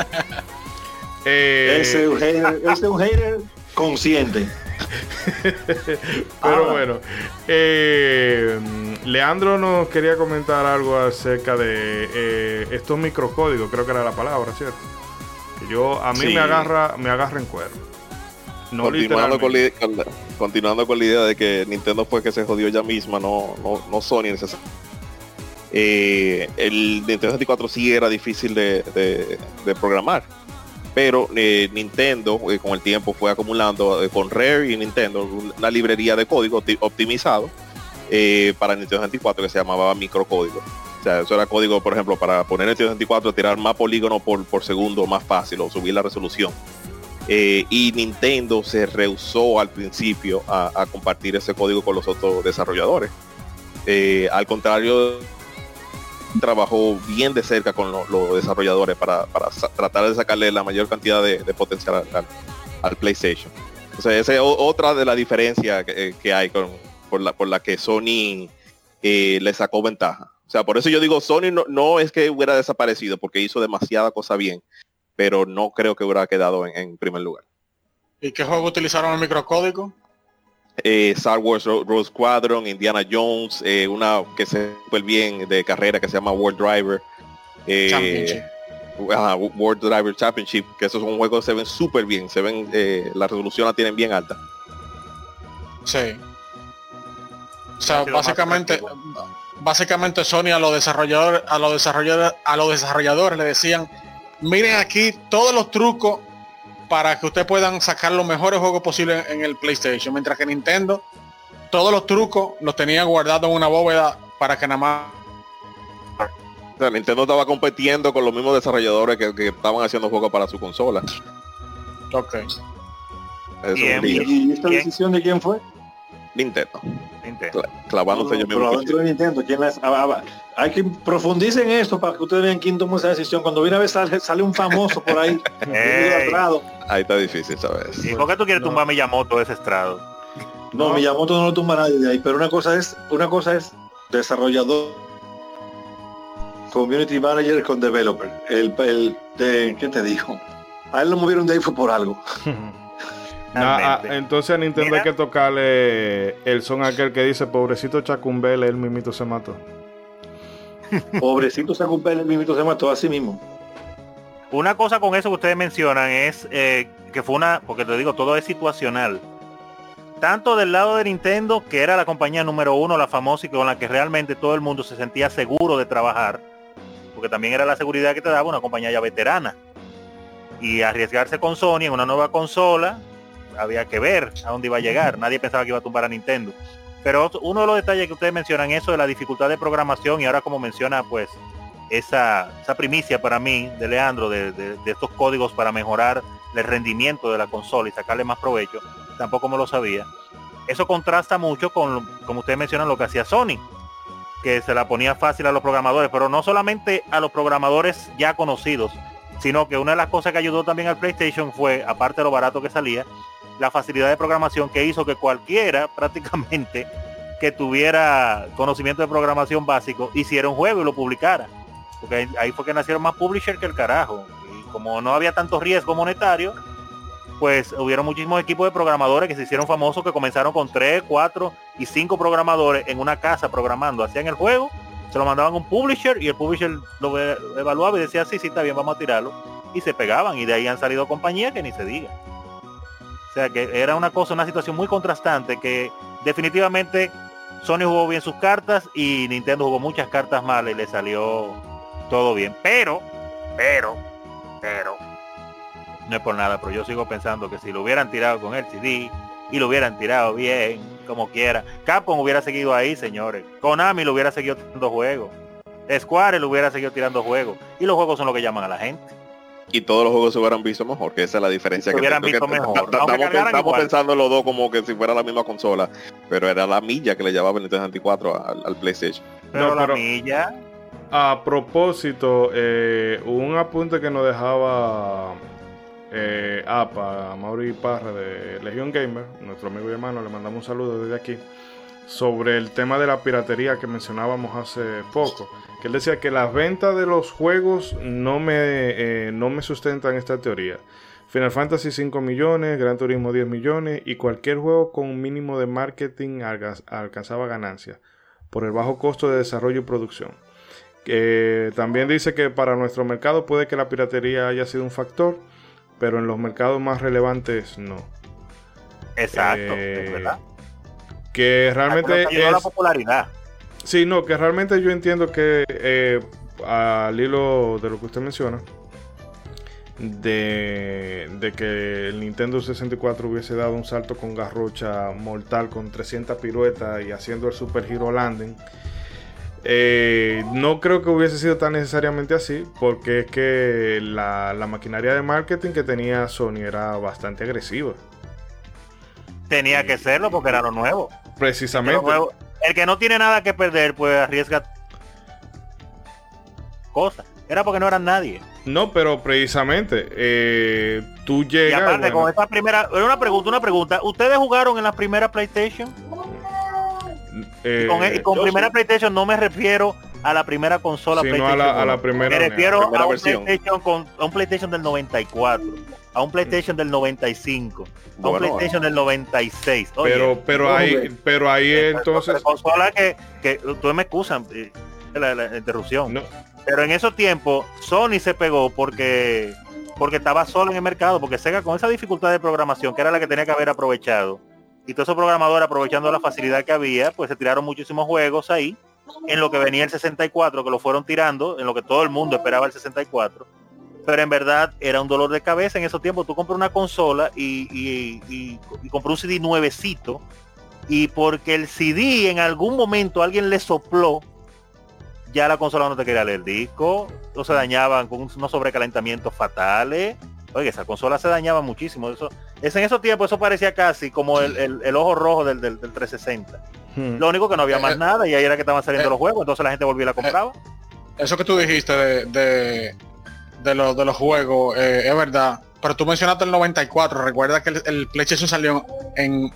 <laughs> eh, ese es un hater consciente. <laughs> Pero bueno, eh, Leandro nos quería comentar algo acerca de eh, estos microcódigos, creo que era la palabra, ¿cierto? Que yo, a mí me agarra me agarra en cuero. continuando, con la, continuando con la idea de que Nintendo fue que se jodió ella misma, no, no, no Sony necesariamente. Eh, el Nintendo 64 sí era difícil de, de programar pero eh, Nintendo eh, con el tiempo fue acumulando eh, con Rare y Nintendo una librería de código optimizado para Nintendo 64 que se llamaba microcódigo. O sea, eso era código, por ejemplo, para poner Nintendo 64, tirar más polígonos por, por segundo más fácil o subir la resolución. Eh, y Nintendo se rehusó al principio a, compartir ese código con los otros desarrolladores. Eh, al contrario, trabajó bien de cerca con los desarrolladores para, tratar de sacarle la mayor cantidad de, potencial al, PlayStation. O sea, esa es otra de las diferencias que, eh, hay con, por, la, por la que Sony le sacó ventaja. O sea, por eso yo digo, Sony no, no es que hubiera desaparecido, porque hizo demasiada cosa bien, pero no creo que hubiera quedado en, primer lugar. ¿Y qué juego utilizaron el microcódigo? Eh, Star Wars Rogue Squadron, Indiana Jones, eh, una que se fue bien de carrera que se llama World Driver. Eh, World Driver Championship, que esos son juegos que se ven súper bien, se ven, eh, la resolución la tienen bien alta. Sí. O sea, básicamente, básicamente Sony a los desarrolladores, a los desarrolladores, a los desarrolladores le decían miren aquí todos los trucos para que ustedes puedan sacar los mejores juegos posibles en el PlayStation. Mientras que Nintendo, todos los trucos los tenía guardados en una bóveda para que nada más... O sea, Nintendo estaba compitiendo con los mismos desarrolladores que, estaban haciendo juegos para su consola. Ok. ¿Y esta decisión de quién fue? Nintendo. clavándose yo mismo. de Nintendo, ¿quién es? Ah, ah, hay que profundizar en esto para que ustedes vean quién tomó esa decisión. Cuando viene a ver sale, sale un famoso por ahí. <laughs> ahí está difícil, ¿sabes? ¿Y por qué tú quieres tumbar a Miyamoto ese estrado? No, Miyamoto no lo tumba nadie de ahí, pero una cosa es, una cosa es desarrollador, community manager con developer. El, el de, ¿qué te dijo? A él lo movieron de ahí fue por algo. <laughs> Ah, entonces a Nintendo hay que tocarle el son aquel que dice pobrecito Chacumbele, el mimito se mató. <laughs> pobrecito Chacumbele, el mimito se mató así mismo. Una cosa con eso que ustedes mencionan es eh, que fue una, porque te digo, todo es situacional. Tanto del lado de Nintendo, que era la compañía número uno, la famosa y con la que realmente todo el mundo se sentía seguro de trabajar, porque también era la seguridad que te daba una compañía ya veterana. Y arriesgarse con Sony en una nueva consola, había que ver a dónde iba a llegar. Nadie pensaba que iba a tumbar a Nintendo. Pero uno de los detalles que ustedes mencionan, eso de la dificultad de programación y ahora como menciona pues esa, esa primicia para mí de Leandro de, estos códigos para mejorar el rendimiento de la consola y sacarle más provecho, tampoco me lo sabía. Eso contrasta mucho con, como ustedes mencionan, lo que hacía Sony, que se la ponía fácil a los programadores, pero no solamente a los programadores ya conocidos, sino que una de las cosas que ayudó también al PlayStation fue, aparte de lo barato que salía, la facilidad de programación que hizo que cualquiera <laughs> prácticamente que tuviera conocimiento de programación básico hiciera un juego y lo publicara. Porque ahí fue que nacieron más publishers que el carajo. Y como no había tanto riesgo monetario, pues hubieron muchísimos equipos de programadores que se hicieron famosos que comenzaron con 3, 4 y 5 programadores en una casa programando. Hacían el juego, se lo mandaban a un publisher y el publisher lo evaluaba y decía, sí, sí, está bien, vamos a tirarlo. Y se pegaban y de ahí han salido compañías que ni se diga. O sea que era una cosa, una situación muy contrastante que definitivamente Sony jugó bien sus cartas y Nintendo jugó muchas cartas malas y le salió todo bien. Pero, pero, pero, no es por nada, pero yo sigo pensando que si lo hubieran tirado con el CD y lo hubieran tirado bien, como quiera, Capcom hubiera seguido ahí, señores. Konami lo hubiera seguido tirando juegos. Square lo hubiera seguido tirando juegos. Y los juegos son lo que llaman a la gente y todos los juegos se hubieran visto mejor, que esa es la diferencia. que hubieran visto mejor. Estamos, pensando los dos como que si fuera la misma consola, pero era la milla que le llevaba el Nintendo 64 al, PlayStation. Pero la milla. A propósito, eh, un apunte que nos dejaba eh, APA, Mauri Parra de Legion Gamer, nuestro amigo y hermano, le mandamos un saludo desde aquí, sobre el tema de la piratería que mencionábamos hace poco que él decía que las ventas de los juegos no me, eh, no me sustentan esta teoría. Final Fantasy 5 millones, Gran Turismo 10 millones y cualquier juego con un mínimo de marketing alcanzaba ganancias por el bajo costo de desarrollo y producción. también dice que para nuestro mercado puede que la piratería haya sido un factor, pero en los mercados más relevantes no. Exacto, es verdad. Que realmente es la popularidad. Sí, no, que realmente yo entiendo que eh, al hilo de lo que usted menciona, de, que el Nintendo 64 hubiese dado un salto con garrocha mortal con 300 piruetas y haciendo el Super Hero Landing, Eh, no creo que hubiese sido tan necesariamente así, porque es que la, maquinaria de marketing que tenía Sony era bastante agresiva. Tenía que serlo porque era lo nuevo. Precisamente. El que no tiene nada que perder, pues arriesga cosas. Era porque no eran nadie. No, pero precisamente eh, tú llegas. Y aparte, con esa primera. Una pregunta, una pregunta. ¿Ustedes jugaron en la primera PlayStation? y con, eh, primera PlayStation no me refiero a la primera consola PlayStation. A la, primera, me refiero a, un PlayStation con, a un PlayStation del 94, a un PlayStation del 95, a un PlayStation del 96. pero pero ahí pero ahí entonces consola que, que tú me excusan eh, la, la interrupción. No pero en esos tiempos Sony se pegó porque porque estaba solo en el mercado, porque Sega con esa dificultad de programación, que era la que tenía que haber aprovechado, y todos esos programadores aprovechando la facilidad que había, pues se tiraron muchísimos juegos ahí, en lo que venía el 64, que lo fueron tirando, en lo que todo el mundo esperaba el 64. Pero en verdad era un dolor de cabeza en esos tiempos. Tú compras una consola y, y, y, y un CD nuevecito, y porque el CD en algún momento alguien le sopló ya la consola no te quería leer el disco, o se dañaban con unos sobrecalentamientos fatales. Oye, esa consola se dañaba muchísimo. Eso, es en esos tiempos eso parecía casi como el, ojo rojo del, del, 360. Hmm. Lo único que no había eh, más eh, nada y ahí era que estaban saliendo eh, los juegos, entonces la gente volvía y la compraba. eso que tú dijiste de, de, de, de los juegos, es verdad. Pero tú mencionaste el 94, recuerda que el, PlayStation salió en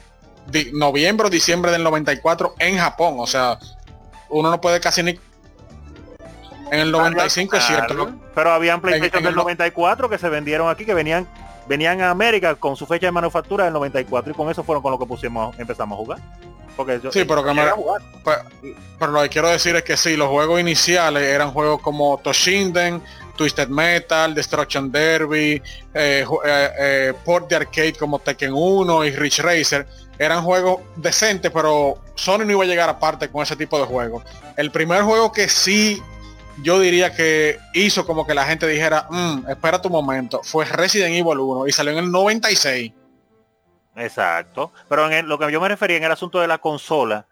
noviembre o diciembre del 94 en Japón, o sea, uno no puede casi ni en el 95 es cierto. Pero habían PlayStation del 94 que se vendieron aquí, que venían venían a América con su fecha de manufactura del 94 y con eso fueron con lo que pusimos, empezamos a jugar. Porque sí, pero que me, pues, pero lo que quiero decir es que sí, los juegos iniciales eran juegos como Toshinden, Twisted Metal, Destruction Derby, eh, eh, eh, port de arcade como Tekken 1 y Rich Racer. Eran juegos decentes, pero Sony no iba a llegar aparte con ese tipo de juegos. El primer juego que sí yo diría que hizo como que la gente dijera, mm, espera tu momento, fue Resident Evil 1 y salió en el 96. Exacto. Pero en lo que yo me refería en el asunto de la consola,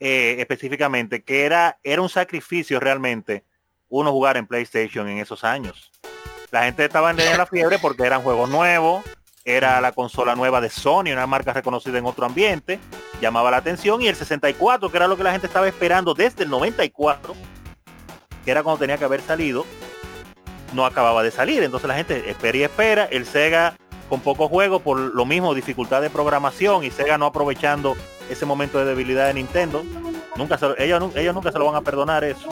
específicamente, que era, era un sacrificio realmente uno jugar en PlayStation en esos años. La gente estaba en la fiebre porque eran juegos nuevos, era la consola nueva de Sony, una marca reconocida en otro ambiente, llamaba la atención, y el 64, que era lo que la gente estaba esperando desde el 94, que era cuando tenía que haber salido, no acababa de salir. Entonces la gente espera y espera. El Sega con poco juego por lo mismo, dificultad de programación y Sega no aprovechando ese momento de debilidad de Nintendo. Nunca ellos, ellos nunca se lo van a perdonar eso.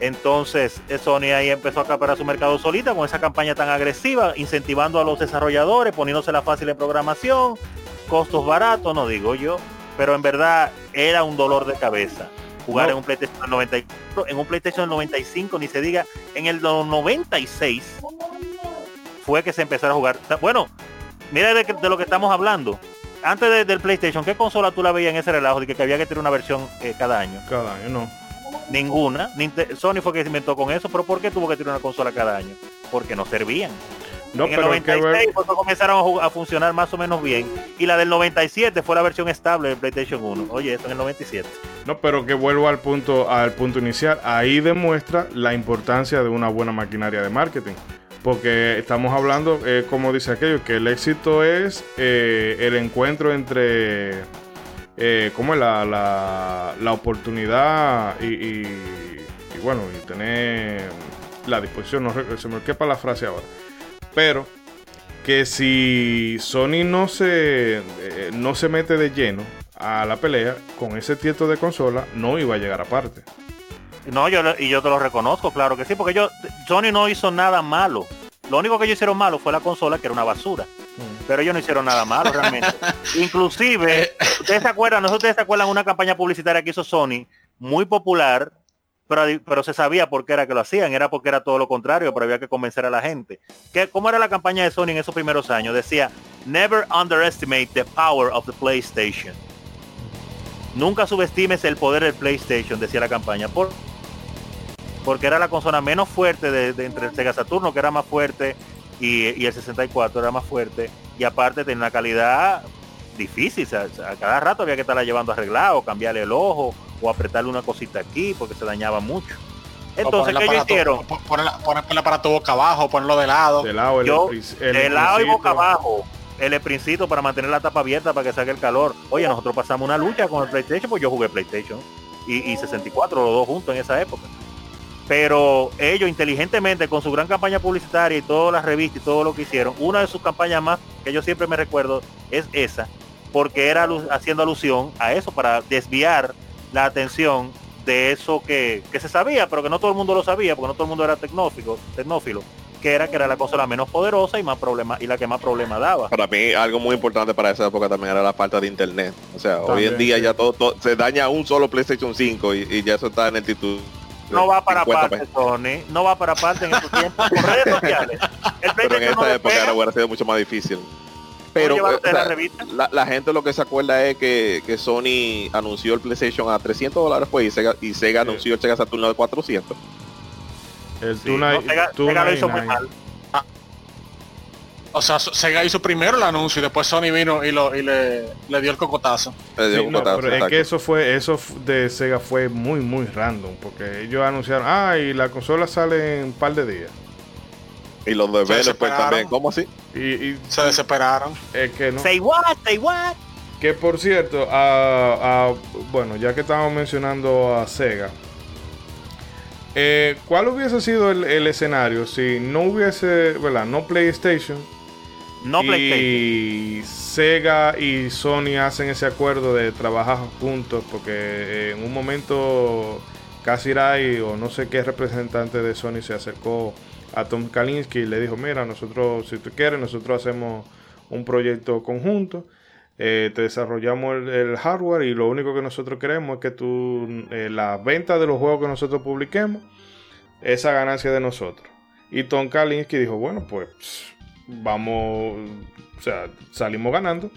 Entonces eh, Sony ahí empezó a acaparar su mercado solita con esa campaña tan agresiva, incentivando a los desarrolladores, poniéndose la fácil en programación, costos baratos, no digo yo, pero en verdad era un dolor de cabeza jugar en un PlayStation 94, en un PlayStation 95, ni se diga, en el 96 fue que se empezó a jugar. Bueno, mira de, lo que estamos hablando. Antes del PlayStation, ¿qué consola tú la veías en ese relajo de que, había que tener una versión eh, cada año? Cada año, no. Ninguna. Sony fue que se inventó con eso, pero ¿por qué tuvo que tener una consola cada año? Porque no servían. No, en el 96 comenzaron a, funcionar más o menos bien. Y la del 97 fue la versión estable de PlayStation 1. Oye, eso en el 97. No, pero que vuelvo al punto, al punto inicial. Ahí demuestra la importancia de una buena maquinaria de marketing. Porque estamos hablando, eh, como dice aquello, que el éxito es eh, el encuentro entre eh, como es la, la, oportunidad y, bueno, y tener la disposición. No se me quepa la frase ahora pero que si Sony no se, eh, no se mete de lleno a la pelea con ese tieto de consola, no iba a llegar aparte. No, yo y yo te lo reconozco, claro que sí, porque yo Sony no hizo nada malo. Lo único que ellos hicieron malo fue la consola, que era una basura. Mm. Pero ellos no hicieron nada malo realmente. <laughs> Inclusive, ustedes se acuerdan, nosotros ustedes se acuerdan una campaña publicitaria que hizo Sony, muy popular, pero, se sabía por qué era que lo hacían, era porque era todo lo contrario, pero había que convencer a la gente. ¿Qué, ¿Cómo era la campaña de Sony en esos primeros años? Decía, never underestimate the power of the PlayStation. Nunca subestimes el poder del PlayStation, decía la campaña. Por, porque era la consola menos fuerte de, entre el Sega Saturno, que era más fuerte, y, el 64 era más fuerte. Y aparte tenía una calidad difícil. a cada rato había que estarla llevando arreglado, cambiarle el ojo, o apretarle una cosita aquí porque se dañaba mucho. Entonces, ¿qué ellos hicieron? Poner, el aparato boca abajo, ponerlo de lado. De lado, el, Yo, de lado y boca abajo. El esprincito para mantener la tapa abierta para que saque el calor. Oye, nosotros pasamos una lucha con el PlayStation, pues yo jugué PlayStation y, y 64, los dos juntos en esa época pero ellos inteligentemente con su gran campaña publicitaria y todas las revistas y todo lo que hicieron, una de sus campañas más que yo siempre me recuerdo es esa, porque era haciendo alusión a eso para desviar la atención de eso que, se sabía, pero que no todo el mundo lo sabía, porque no todo el mundo era tecnófilo, tecnófilo que era que era la cosa la menos poderosa y más problema y la que más problema daba. Para mí algo muy importante para esa época también era la falta de internet. O sea, hoy en día ya todo, se daña un solo PlayStation 5 y, y ya eso está en el título no va para parte, Sony. No va para parte en estos tiempos por redes sociales. Pero en esta época era, hubiera sido mucho más difícil. Pero la, gente lo que se acuerda es que, que, Sony anunció el PlayStation a 300 dólares pues, y Sega, y Sega anunció el Sega Saturn de 400. El sí, Sega, lo hizo muy mal. O sea, Sega hizo primero el anuncio y después Sony vino y, lo, y le, le dio el cocotazo. pero es que eso fue, eso de Sega fue muy, muy random, porque ellos anunciaron, ah, y la consola sale en un par de días. Y los de pues también, ¿cómo así? Y, se desesperaron. Es que no. Say what, say what. Que por cierto, a, bueno, ya que estamos mencionando a Sega, eh, ¿cuál hubiese sido el, el, escenario si no hubiese, ¿verdad? No PlayStation, no y Sega y Sony hacen ese acuerdo de trabajar juntos porque en un momento Kasirai o no sé qué representante de Sony se acercó a Tom Kalinski y le dijo, mira, nosotros, si tú quieres, nosotros hacemos un proyecto conjunto, eh, te desarrollamos el, hardware y lo único que nosotros queremos es que tú, eh, la venta de los juegos que nosotros publiquemos, esa ganancia de nosotros. Y Tom Kalinski dijo, bueno, pues vamos, o sea, salimos ganando.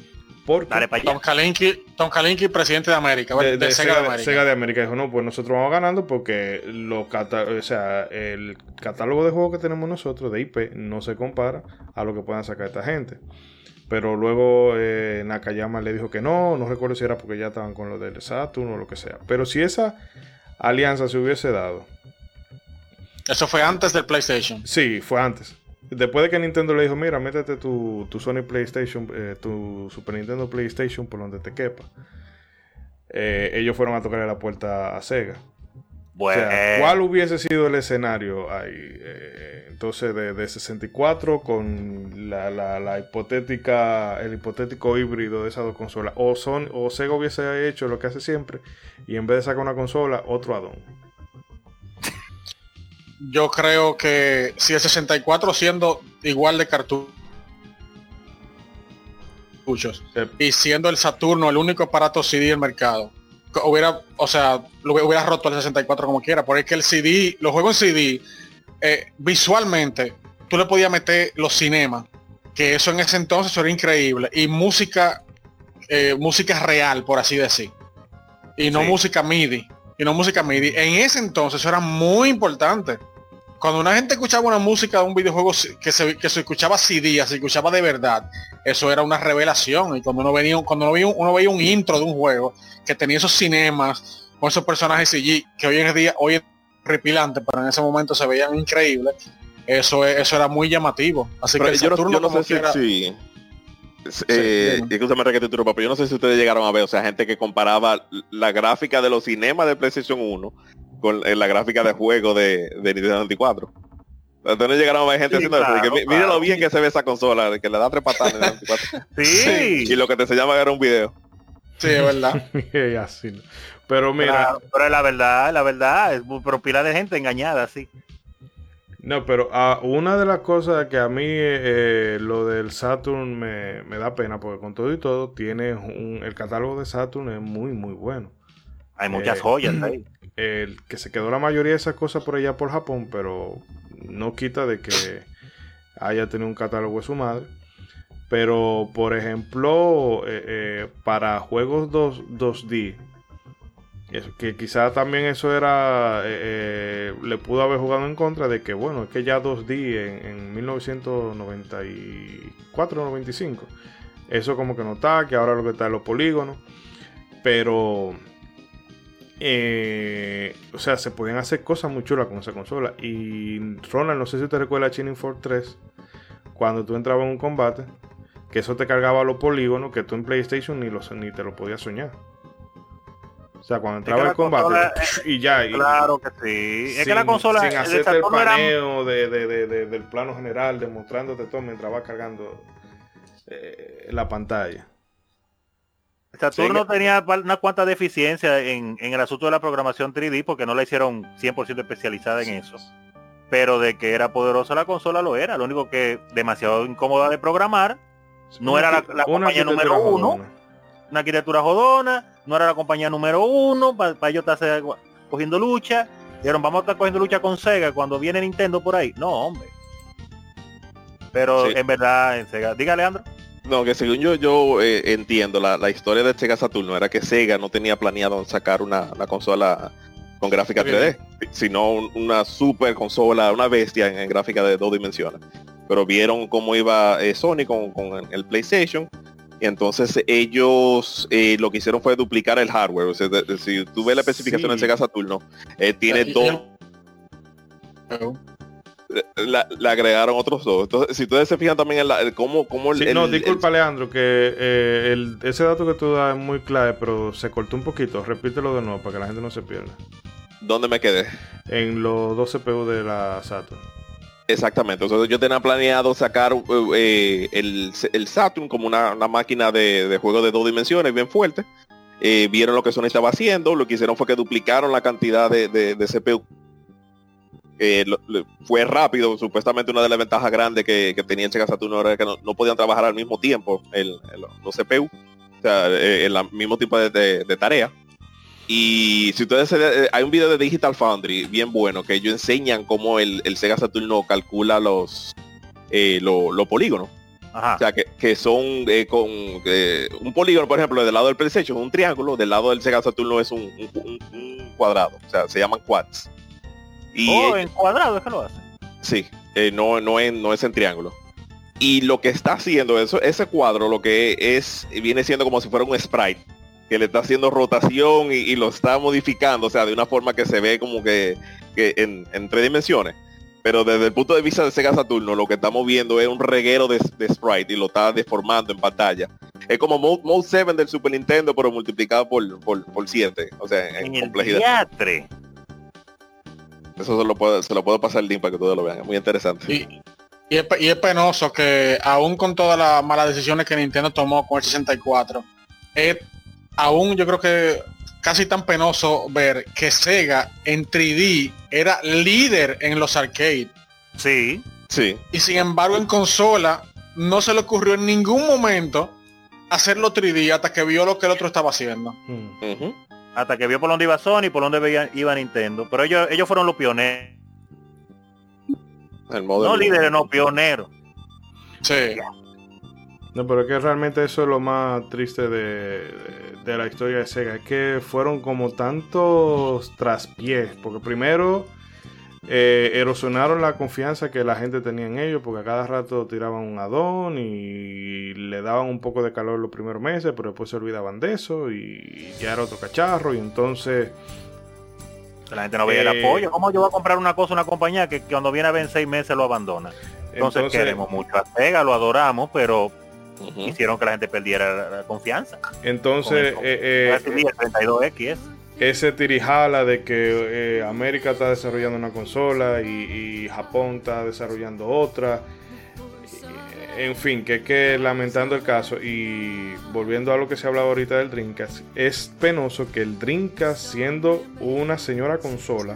Porque Tom Kalinke, Tom Kalinke, presidente de América, de, Sega, de, América. Sega de América dijo, no, pues nosotros vamos ganando porque lo o sea, el catálogo de juegos que tenemos nosotros de IP no se compara a lo que puedan sacar esta gente. Pero luego eh, Nakayama le dijo que no, no recuerdo si era porque ya estaban con lo del Saturn o lo que sea. Pero si esa alianza se hubiese dado. Eso fue antes del PlayStation. Sí, fue antes. Después de que Nintendo le dijo, mira, métete tu, tu Sony PlayStation, eh, tu Super Nintendo PlayStation por donde te quepa. Eh, ellos fueron a tocarle la puerta a Sega. Bueno. ¿cuál hubiese sido el escenario ahí? Eh, entonces, de, 64 con la, hipotética, el hipotético híbrido de esas dos consolas. O, son, o Sega hubiese hecho lo que hace siempre y en vez de sacar una consola, otro addon yo creo que si el 64 siendo igual de cartuchos y siendo el Saturno el único aparato CD del mercado, hubiera, o sea, lo hubiera roto el 64 como quiera, porque es que el CD, los juegos en CD, eh, visualmente, tú le podías meter los cinemas, que eso en ese entonces era increíble, y música, eh, música real, por así decir, y no música MIDI y no música MIDI. En ese entonces eso era muy importante. Cuando una gente escuchaba una música de un videojuego que se, que se escuchaba CD, se escuchaba de verdad, eso era una revelación. Y cuando uno venía, cuando uno veía, uno veía un intro de un juego que tenía esos cinemas con esos personajes CG, que hoy en día, hoy es repilante, pero en ese momento se veían increíbles, eso, eso era muy llamativo. Así que yo, no, sé si, eh, pero yo no sé si ustedes llegaron a ver, o sea, gente que comparaba la gráfica de los cinemas de PlayStation 1 con la gráfica de juego de, de Nintendo 64. Entonces llegaron a ver gente haciendo eso. Mira lo bien que se ve esa consola, que le da tres patadas en 64. <laughs> sí. Y lo que te enseñaba era un video. Sí, es verdad. <laughs> Pero mira. Pero, la verdad, la verdad, es pero pila de gente engañada, sí. No, pero uh, una de las cosas que a mí eh, lo del Saturn me, me, da pena, porque con todo y todo, tiene un, el catálogo de Saturn es muy, muy bueno. Hay muchas eh, joyas ahí. <clears throat> El, que se quedó la mayoría de esas cosas por allá por Japón, pero no quita de que haya tenido un catálogo de su madre. Pero, por ejemplo, eh, para juegos 2, d que quizá también eso era, eh, eh, le pudo haber jugado en contra de que, bueno, es que ya 2D en, 1994-95, eso como que no está, que ahora lo que está es los polígonos, pero Eh, o sea, se podían hacer cosas muy chulas con esa consola. Y Ronald, no sé si te recuerda Shining Force 3, cuando tú entrabas en un combate, que eso te cargaba los polígonos que tú en PlayStation ni, los, ni te lo podías soñar. O sea, cuando entraba en el combate <laughs> y ya. claro que sí. Es que la consola. Sin hacerte el paneo del plano general, demostrándote todo mientras vas cargando eh, la pantalla. Saturno tenía una cuanta deficiencia en, en, el asunto de la programación 3D porque no la hicieron 100% especializada en eso. Pero de que era poderosa la consola lo era. Lo único que demasiado incómoda de programar. No era la, compañía número uno. Una arquitectura jodona. No era la compañía número uno. Para pa ellos estar cogiendo lucha. Dijeron, vamos a estar cogiendo lucha con Sega cuando viene Nintendo por ahí. No, hombre. Pero en verdad, en Sega. Diga, Leandro. No, que según yo yo eh, entiendo, la, la, historia de Sega Saturno era que Sega no tenía planeado sacar una, consola con gráfica 3D, sino una super consola, una bestia en, gráfica de dos dimensiones. Pero vieron cómo iba eh, Sony con, el PlayStation y entonces ellos eh, lo que hicieron fue duplicar el hardware. O sea, si tú ves la especificación de Sega Saturno, tiene dos le agregaron otros dos. Entonces, si ustedes se fijan también en la, cómo, cómo el, No, disculpa, Leandro, que eh, ese dato que tú das es muy clave, pero se cortó un poquito. Repítelo de nuevo para que la gente no se pierda. ¿Dónde me quedé? En los dos CPU de la Saturn. Exactamente. Entonces, yo tenía planeado sacar eh, el, el, Saturn como una, máquina de, juego de dos dimensiones bien fuerte. Eh, vieron lo que Sony estaba haciendo. Lo que hicieron fue que duplicaron la cantidad de, de CPU fue rápido, supuestamente una de las ventajas grandes que, tenía el Sega Saturno era que no, podían trabajar al mismo tiempo el, los CPU, o sea, eh, en el mismo tipo de, tarea. Y si ustedes eh, hay un video de Digital Foundry bien bueno que ellos enseñan cómo el, Sega Saturno calcula los eh, los polígonos. O sea, que, son con un polígono, por ejemplo, del lado del PlayStation es un triángulo, del lado del Sega Saturno es un, un cuadrado. O sea, se llaman quads. Y oh, en cuadrado es que lo hace. Sí, eh, no, no, es, no es en triángulo. Y lo que está haciendo eso, ese cuadro, lo que es, viene siendo como si fuera un sprite, que le está haciendo rotación y, lo está modificando, o sea, de una forma que se ve como que, en, tres dimensiones. Pero desde el punto de vista de Sega Saturno, lo que estamos viendo es un reguero de, sprite y lo está deformando en pantalla. Es como Mode, 7 del Super Nintendo, pero multiplicado por, por, por 7. O sea, en, en complejidad. Eso se lo puedo, se lo puedo pasar el link para que todos lo vean. Es muy interesante. Y, es, penoso que aún con todas las malas decisiones que Nintendo tomó con el 64, es aún yo creo que casi tan penoso ver que Sega en 3D era líder en los arcades. Sí. Sí. Y sin embargo en consola no se le ocurrió en ningún momento hacerlo 3D hasta que vio lo que el otro estaba haciendo. Mm hasta que vio por dónde iba Sony y por dónde iba Nintendo. Pero ellos, ellos fueron los pioneros. no líderes, no, pioneros. Sí. No, pero es que realmente eso es lo más triste de, de la historia de Sega. Es que fueron como tantos traspiés. Porque primero eh, erosionaron la confianza que la gente tenía en ellos, porque a cada rato tiraban un adón y le daban un poco de calor los primeros meses, pero después se olvidaban de eso y ya era otro cacharro y entonces... La gente no veía el eh, apoyo. ¿Cómo yo voy a comprar una cosa, una compañía que, cuando viene a ver en seis meses lo abandona? Entonces, queremos mucho a Sega, lo adoramos, pero hicieron que la gente perdiera la, confianza. Entonces, eh, eh, 32X ese tirijala de que eh, América está desarrollando una consola y, Japón está desarrollando otra. En fin, que que lamentando el caso y volviendo a lo que se hablaba ahorita del Dreamcast, es penoso que el Dreamcast siendo una señora consola,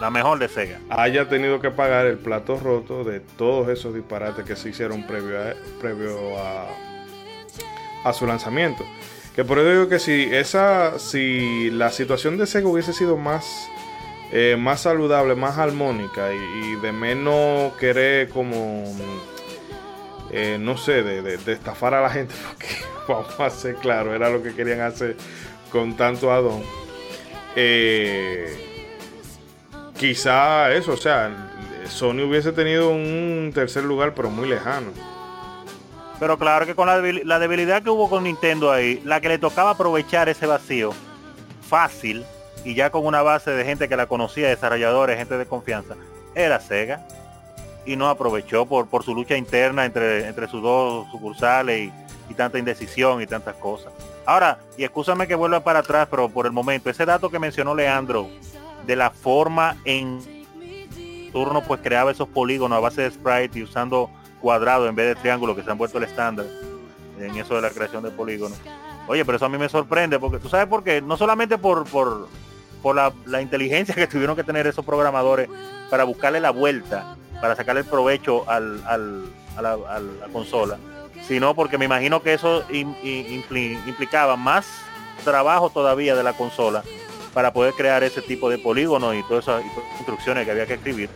la mejor de Sega, haya tenido que pagar el plato roto de todos esos disparates que se hicieron previo previo a, a su lanzamiento. Que por eso digo que si esa, si la situación de Sega hubiese sido más, eh, más saludable, más armónica y, de menos querer como, eh, no sé, de, estafar a la gente, <laughs> porque vamos a ser claro, era lo que querían hacer con tanto Adón. Eh, quizá eso, o sea, Sony hubiese tenido un tercer lugar, pero muy lejano. Pero claro que con la, debilidad que hubo con Nintendo ahí, la que le tocaba aprovechar ese vacío fácil y ya con una base de gente que la conocía, desarrolladores, gente de confianza, era Sega. Y no aprovechó por, su lucha interna entre, entre sus dos sucursales y, y tanta indecisión y tantas cosas. Ahora, y escúchame que vuelva para atrás, pero por el momento, ese dato que mencionó Leandro, de la forma en turno pues creaba esos polígonos a base de sprite y usando cuadrado en vez de triángulo que se han vuelto el estándar en eso de la creación de polígonos. Oye, pero eso a mí me sorprende porque tú sabes por qué, no solamente por, por, por la, inteligencia que tuvieron que tener esos programadores para buscarle la vuelta, para sacarle el provecho al, al, la, a, la, consola, sino porque me imagino que eso implicaba más trabajo todavía de la consola para poder crear ese tipo de polígonos y todas esas instrucciones que había que escribir,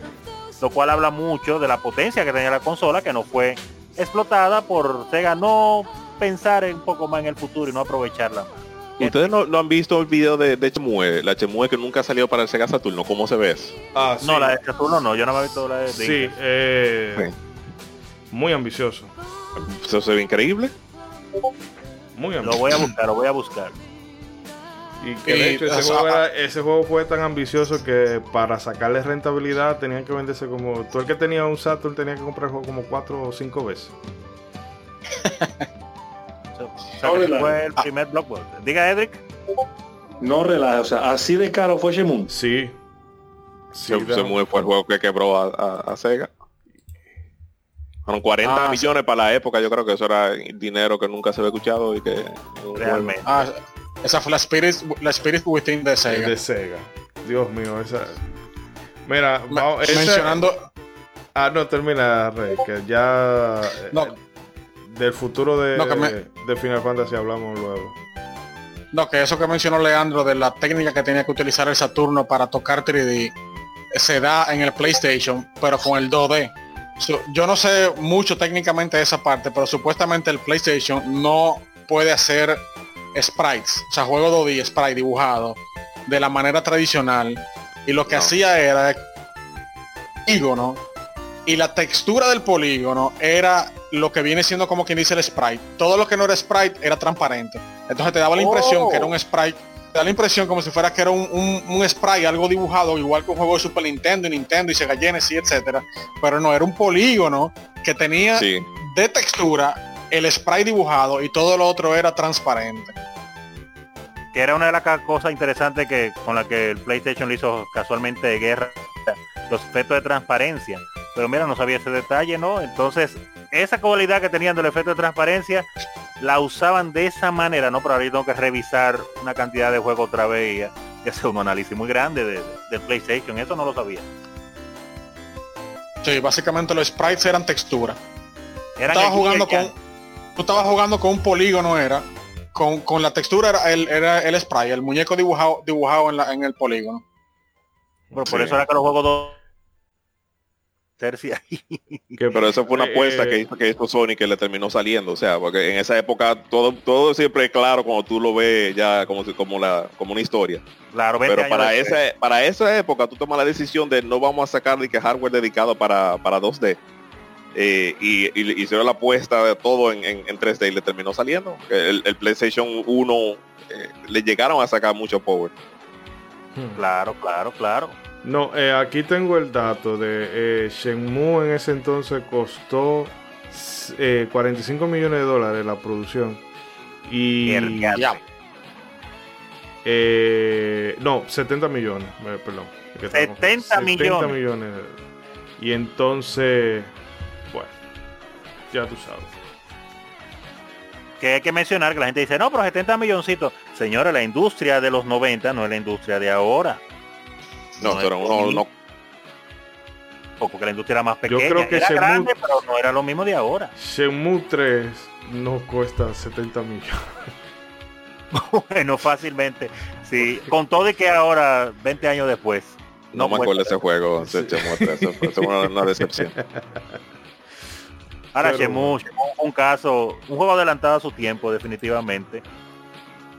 lo cual habla mucho de la potencia que tenía la consola que no fue explotada por Sega no pensar un poco más en el futuro y no aprovecharla ¿Ustedes no, han visto el video de, de Chemue? La Chemue que nunca salió para el Sega Saturno, ¿cómo se ve? Ah, No, la de Saturno no, yo no me he visto la de... Sí, eh, muy ambicioso. Eso se ve increíble. Muy ambicioso. Lo voy a buscar, lo voy a buscar. Y que de hecho ese, juego fue tan ambicioso que para sacarle rentabilidad tenían que venderse como. Tú el que tenía un Saturn tenía que comprar el juego como cuatro o cinco veces. <laughs> fue el primer blockbuster. Diga Edric. No relaja, o sea, así de caro fue Shemun. Sí. sí Shemun fue el juego que quebró a, Sega. Fueron 40 ah, millones para la época, yo creo que eso era dinero que nunca se había escuchado y que realmente. Ah, esa fue la Spirit, la Spirit Within de Sega. De Sega. Dios mío, esa. Mira, mencionando. Ah, no, termina, Rey, que ya. No. Eh, del futuro de, de Final Fantasy hablamos luego. No, que eso que mencionó Leandro de la técnica que tenía que utilizar el Saturno para tocar 3D se da en el PlayStation, pero con el 2D. yo no sé mucho técnicamente de esa parte, pero supuestamente el PlayStation no puede hacer sprites, o sea, juego 2D, sprite dibujado de la manera tradicional. Y lo que hacía era polígono y la textura del polígono era lo que viene siendo como quien dice el sprite. Todo lo que no era sprite era transparente. Entonces te daba la impresión que era un oh. sprite. Te da la impresión como si fuera que era un, un, sprite, algo dibujado, igual que un juego de Super Nintendo y Nintendo y Sega Genesis, etcétera. Pero no, era un polígono que tenía de textura el sprite dibujado y todo lo otro era transparente que era una de las cosas interesantes que con la que el PlayStation le hizo casualmente de guerra los efectos de transparencia. Pero mira, no sabía ese detalle, ¿no? Entonces, esa cualidad que tenían del efecto de transparencia la usaban de esa manera, ¿no? Pero ahora yo tengo que revisar una cantidad de juegos otra vez y, hacer un análisis muy grande de, del PlayStation. Eso no lo sabía. Sí, básicamente los sprites eran textura. Estaba jugando con, tú estabas jugando con un polígono, era, con, la textura era el, era el spray, el muñeco dibujado dibujado en, en el polígono. por eso era que los juegos dos tercia pero eso fue una apuesta que, hizo, que hizo Sony que le terminó saliendo o sea porque en esa época todo todo siempre es claro cuando tú lo ves ya como como la como una historia. Claro pero para esa para esa época tú tomas la decisión de no vamos a sacar ni que hardware dedicado para para 2D eh, y, hicieron la apuesta de todo en, 3D y le terminó saliendo. El, PlayStation 1 eh, le llegaron a sacar mucho power. Hmm. Claro, claro, claro. No, eh, aquí tengo el dato de Shenmue en ese entonces costó 45 millones de dólares la producción. Y... no, 70 millones, perdón. 70 millones. 70 millones. Y entonces ya tú sabes. Que hay que mencionar que la gente dice, no, pero 70 milloncitos. Señores, la industria de los 90 no es la industria de ahora. No, pero no, no, porque la industria era más pequeña. Yo creo que era grande, pero no era lo mismo de ahora. Shenmue 3 no cuesta 70 millones. <laughs> bueno, fácilmente. Sí, con todo de que ahora, 20 años después. No, me acuerdo ese juego, sí. <laughs> es una decepción. <laughs> Ahora Shemu, un caso, un juego adelantado a su tiempo, definitivamente.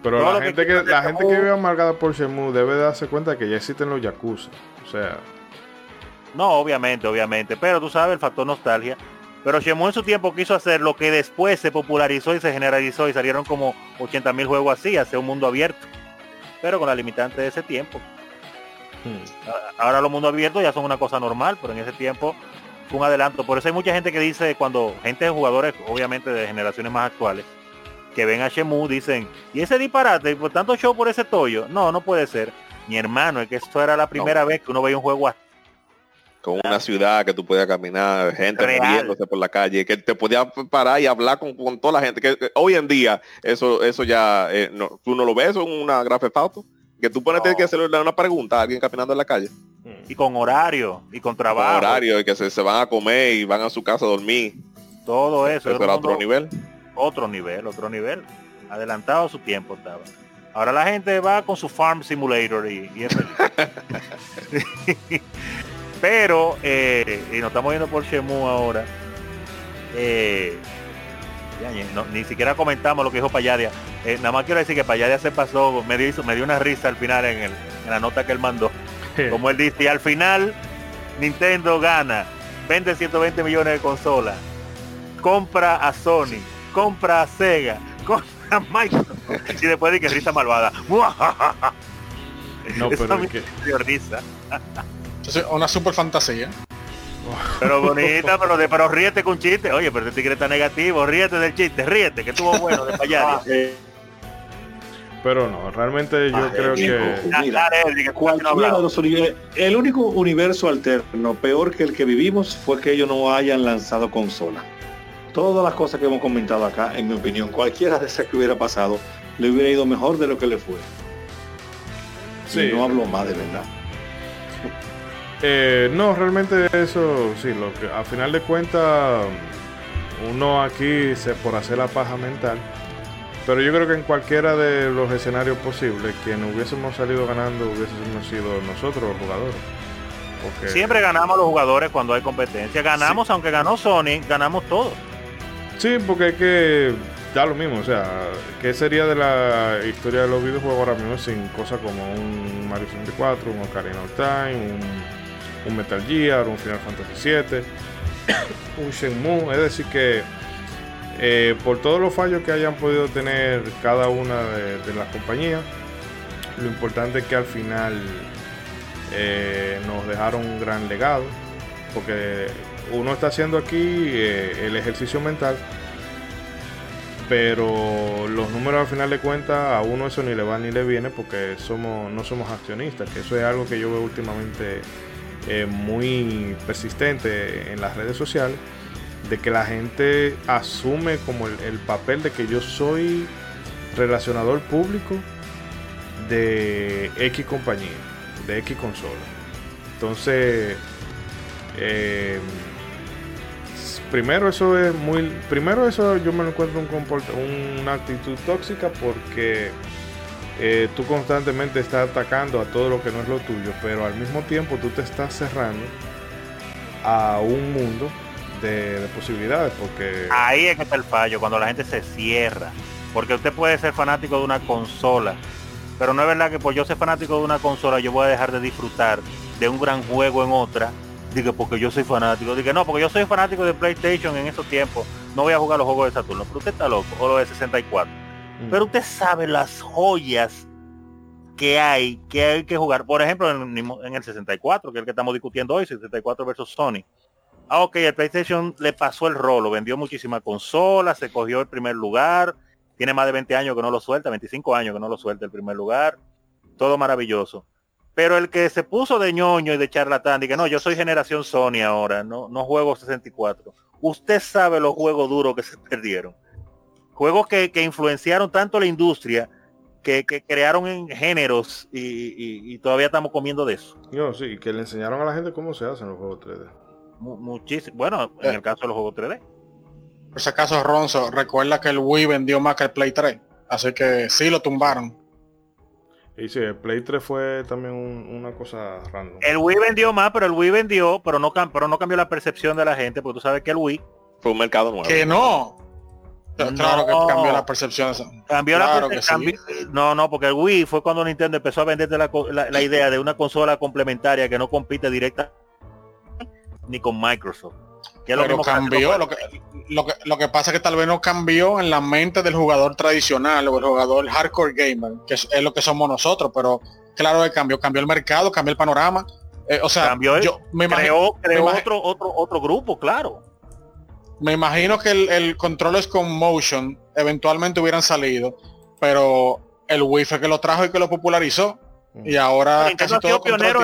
Pero la gente que, la gente que vive amargada por Shemu debe darse cuenta que ya existen los Yakuza. O sea. No, obviamente, obviamente. Pero tú sabes el factor nostalgia. Pero Shemu en su tiempo quiso hacer lo que después se popularizó y se generalizó y salieron como 80 mil juegos así, hacia un mundo abierto. pero con la limitante de ese tiempo. Hmm. Ahora los mundos abiertos ya son una cosa normal, pero en ese tiempo un adelanto. Por eso hay mucha gente que dice, cuando gente de jugadores, obviamente de generaciones más actuales, que ven a Shemu, dicen, ¿y ese disparate? ¿Por tanto show por ese toyo? No, no puede ser. Mi hermano, es que esto era la primera vez que uno veía un juego así con una ciudad que tú podías caminar, gente moviéndose por la calle, que te podías parar y hablar con, toda la gente. Que, hoy en día eso eso ya eh, no, tú no lo ves en una grafe auto, que tú pones que hacerle una pregunta a alguien caminando en la calle. Y con horario y con trabajo. horario y que se, van a comer y van a su casa a dormir. Todo eso. Eso era otro nivel. Otro nivel, otro nivel. Adelantado a su tiempo estaba. Ahora la gente va con su Farm Simulator y, y es <laughs> Pero, eh, y nos estamos viendo por Shemu ahora. Eh, ni siquiera comentamos lo que dijo Payadia. Eh, nada más quiero decir que Payadia se pasó, me dio, me dio una risa al final en, la nota que él mandó. Como él dice, y al final Nintendo gana, vende 120 millones de consolas, compra a Sony, compra a Sega, <laughs> compra a Microsoft y después de que risa malvada. no, <laughs> pero es que... risa una super fantasía. Pero bonita, pero, de, pero ríete con chiste. Oye, pero este tigre está negativo, ríete del chiste, ríete, que estuvo bueno de allá. Ah, pero no, realmente yo ah, creo que... el único universo alterno peor que el que vivimos fue que ellos no hayan lanzado consola. Todas las cosas que hemos comentado acá, en mi opinión, cualquiera de esas que hubiera pasado, le hubiera ido mejor de lo que le fue. Sí. no hablo más de verdad. Eh, no, realmente eso, sí, lo que a final de cuentas, uno aquí se por hacer la paja mental. Pero yo creo que en cualquiera de los escenarios posibles, quien hubiésemos salido ganando hubiésemos sido nosotros los jugadores. Siempre ganamos los jugadores cuando hay competencia. Ganamos, aunque ganó Sony, ganamos todos. Sí, porque es que ya lo mismo, o sea, ¿qué sería de la historia de los videojuegos ahora mismo sin cosas como un Mario 64, un Ocarina of Time, un un Metal Gear, un Final Fantasy VII, <coughs> un Shenmue. Es decir que eh, por todos los fallos que hayan podido tener cada una de, las compañías, lo importante es que al final eh, nos dejaron un gran legado, porque uno está haciendo aquí eh, el ejercicio mental, pero los números al final de cuentas a uno eso ni le va ni le viene porque somos no somos accionistas, que eso es algo que yo veo últimamente eh, muy persistente en las redes sociales de que la gente asume como el, papel de que yo soy relacionador público de X compañía, de X consola. Entonces, eh, primero eso es muy, primero eso yo me encuentro un una actitud tóxica porque eh, tú constantemente estás atacando a todo lo que no es lo tuyo, pero al mismo tiempo tú te estás cerrando a un mundo de, posibilidades, porque... Ahí es que está el fallo, cuando la gente se cierra, porque usted puede ser fanático de una consola, pero no es verdad que por yo ser fanático de una consola yo voy a dejar de disfrutar de un gran juego en otra, digo porque yo soy fanático, digo no, porque yo soy fanático de PlayStation en esos tiempos, no voy a jugar los juegos de Saturno, pero usted está loco, o los de 64 Mm. Pero usted sabe las joyas que hay, que hay que jugar. Por ejemplo, en, el 64, que es el que estamos discutiendo hoy, 64 versus Sony. Ah, ok, el PlayStation le pasó el rolo, vendió muchísimas consolas, se cogió el primer lugar, tiene más de 20 años que no lo suelta, 25 años que no lo suelta el primer lugar, todo maravilloso. Pero el que se puso de ñoño y de charlatán, y que no, yo soy generación Sony ahora, no, no juego 64. Usted sabe los juegos duros que se <laughs> perdieron juegos que, influenciaron tanto la industria que, crearon en géneros y, todavía estamos comiendo de eso. Yo sí, que le enseñaron a la gente cómo se hacen los juegos 3D. muchísimo. Bueno, en el caso de los juegos 3D. Por si acaso, Ronzo, recuerda que el Wii vendió más que el Play 3. Así que sí lo tumbaron. Y sí, el Play 3 fue también una cosa random. El Wii vendió más, pero el Wii vendió, pero no, pero no cambió la percepción de la gente, porque tú sabes que el Wii fue un mercado nuevo. Que no, Claro que cambió la percepción. Cambió la percepción. No, no, porque el Wii fue cuando Nintendo empezó a venderte la, idea de una consola complementaria que no compite directa ni con Microsoft. Pero cambió, lo que, lo que, lo que pasa es que tal vez no cambió en la mente del jugador tradicional o el jugador hardcore gamer, que es, lo que somos nosotros, pero claro que cambió, cambió el mercado, cambió el panorama. Eh, o sea, cambió yo me creó, creó otro, otro, otro grupo, claro. Me imagino que el, el controles con motion eventualmente hubieran salido, pero el Wii fue que lo trajo y que lo popularizó. Y ahora casi todo pionero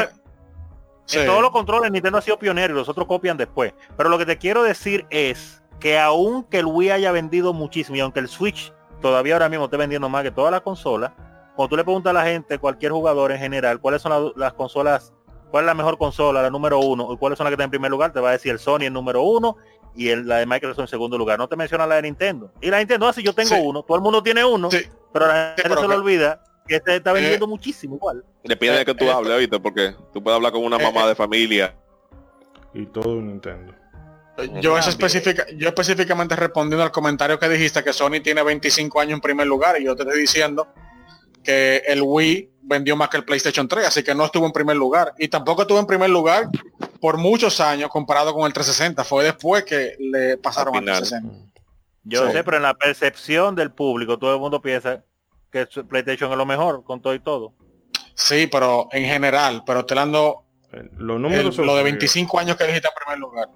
en todos los controles Nintendo ha sido pionero y los otros copian después. Pero lo que te quiero decir es que aunque el Wii haya vendido muchísimo y aunque el Switch todavía ahora mismo esté vendiendo más que todas las consolas, cuando tú le preguntas a la gente, cualquier jugador en general, cuáles son las, consolas, cuál es la mejor consola, la número uno, y cuáles son las que están en primer lugar, te va a decir el Sony en número uno y el, la de Microsoft en segundo lugar. No te menciona la de Nintendo. Y la Nintendo así yo tengo uno, todo el mundo tiene uno, pero la gente se lo olvida que se está vendiendo eh, muchísimo igual. Depende de que tú eh, hables, ¿viste? Porque tú puedes hablar con una mamá eh, de familia. Y todo un Nintendo. Yo, específica, yo específicamente respondiendo al comentario que dijiste que Sony tiene 25 años en primer lugar y yo te estoy diciendo que el Wii vendió más que el PlayStation 3, así que no estuvo en primer lugar. Y tampoco estuvo en primer lugar por muchos años comparado con el 360. Fue después que le pasaron al 360. Yo sé, pero en la percepción del público todo el mundo piensa que PlayStation es lo mejor con todo y todo. Sí, pero en general, pero te dando los números lo de 25 años que dijiste en primer lugar.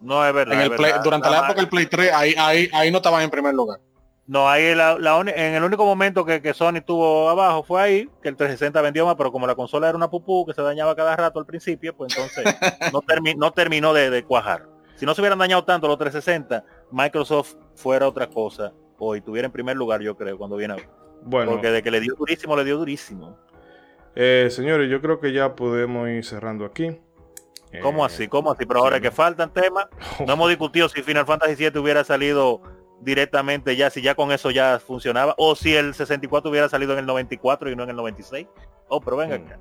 No es verdad. durante la época del Play 3, ahí, ahí, ahí no estaban en primer lugar. No, ahí la, en el único momento que, que, Sony tuvo abajo fue ahí, que el 360 vendió más, pero como la consola era una pupú que se dañaba cada rato al principio, pues entonces <laughs> no, no terminó de, de, cuajar. Si no se hubieran dañado tanto los 360, Microsoft fuera otra cosa hoy, tuviera en primer lugar, yo creo, cuando viene a ver. Bueno. Porque de que le dio durísimo, le dio durísimo. Eh, señores, yo creo que ya podemos ir cerrando aquí. ¿Cómo eh, así? ¿Cómo así? Pero ahora que faltan temas, no hemos discutido si Final Fantasy VII hubiera salido directamente ya, si ya con eso ya funcionaba, o si el 64 hubiera salido en el 94 y no en el 96. Oh, pero venga mm. acá.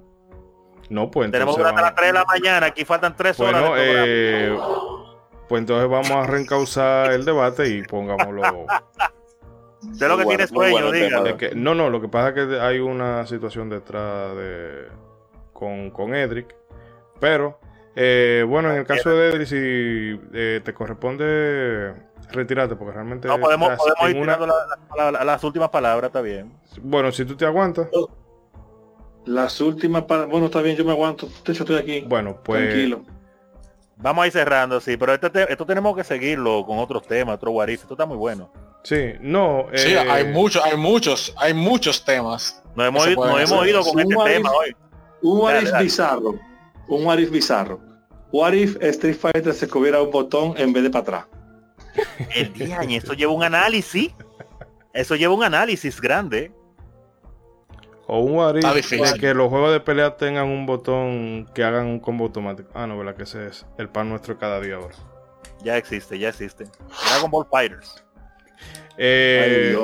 No, pues Tenemos durante las 3 de la mañana, aquí faltan 3 horas. Eh, pues entonces vamos a reencauzar el debate y pongámoslo <laughs> de lo que tiene sueño, diga. no, no, lo que pasa es que hay una situación detrás de con, con Edric. Pero, eh, bueno, en el caso de Edric, si eh, te corresponde retirarte, porque realmente. No, podemos, ir una... las últimas palabras, está bien. Bueno, si tú te aguantas. Las últimas palabras. Bueno, está bien, yo me aguanto. De hecho, estoy aquí. Bueno, pues. Tranquilo. Vamos a ir cerrando, sí, pero este esto tenemos que seguirlo con otros temas, otro guarif. Esto está muy bueno. Sí, no. Sí, hay eh, muchos, hay muchos, hay muchos temas. No hemos, hemos ido con este tema hoy. Un what bizarro. Un what bizarro. What if Street Fighter se cogiera un botón en vez de para atrás? El día, eso lleva un análisis. Eso lleva un análisis grande. O un what if que los juegos de pelea tengan un botón que hagan un combo automático. Ah, no, ¿verdad? Que ese es el pan nuestro cada día ahora. Ya existe, ya existe. Dragon Ball Fighters. Eh,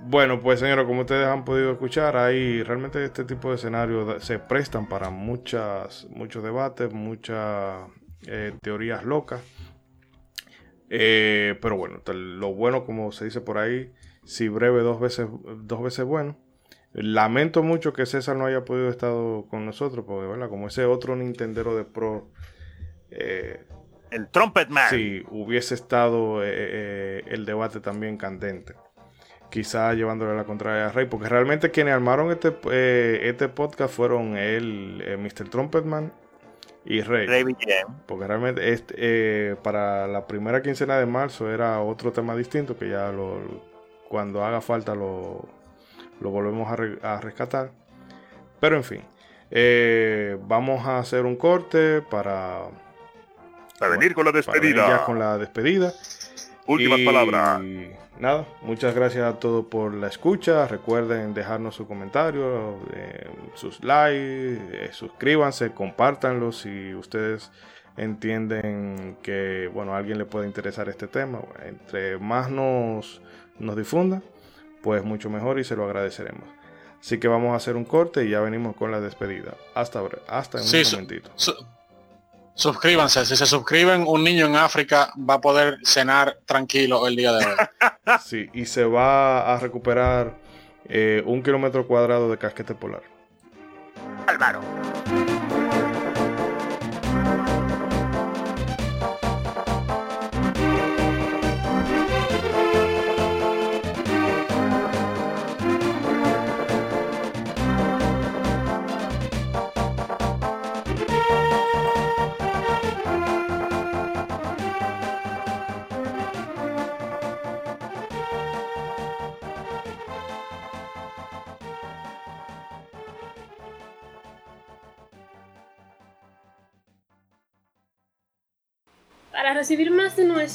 bueno, pues señores, como ustedes han podido escuchar, ahí realmente este tipo de escenarios se prestan para muchas, muchos debates, muchas eh, teorías locas. Eh, pero bueno, lo bueno, como se dice por ahí, si breve dos veces, dos veces bueno. Lamento mucho que César no haya podido estar con nosotros, porque ¿verdad? como ese otro Nintendero de Pro el Trumpet Man. Sí, hubiese estado eh, eh, el debate también candente. Quizá llevándole la contraria a Rey, porque realmente quienes armaron este, eh, este podcast fueron él, Mr. Trumpetman y Rey. Rey porque realmente este, para la primera quincena de marzo era otro tema distinto que ya lo, cuando haga falta lo, lo volvemos a, a rescatar. Pero en fin, vamos a hacer un corte para a venir con la despedida. Ya con la despedida. Últimas palabras. Nada, muchas gracias a todos por la escucha. Recuerden dejarnos su comentario, eh, sus likes, eh, suscríbanse, compártanlo si ustedes entienden que bueno a alguien le puede interesar este tema. Entre más nos, nos difunda, pues mucho mejor y se lo agradeceremos. Así que vamos a hacer un corte y ya venimos con la despedida. Hasta, hasta en un momentito. Suscríbanse, si se suscriben, un niño en África va a poder cenar tranquilo el día de hoy. <laughs> Sí, y se va a recuperar eh, un kilómetro cuadrado de casquete polar. Álvaro.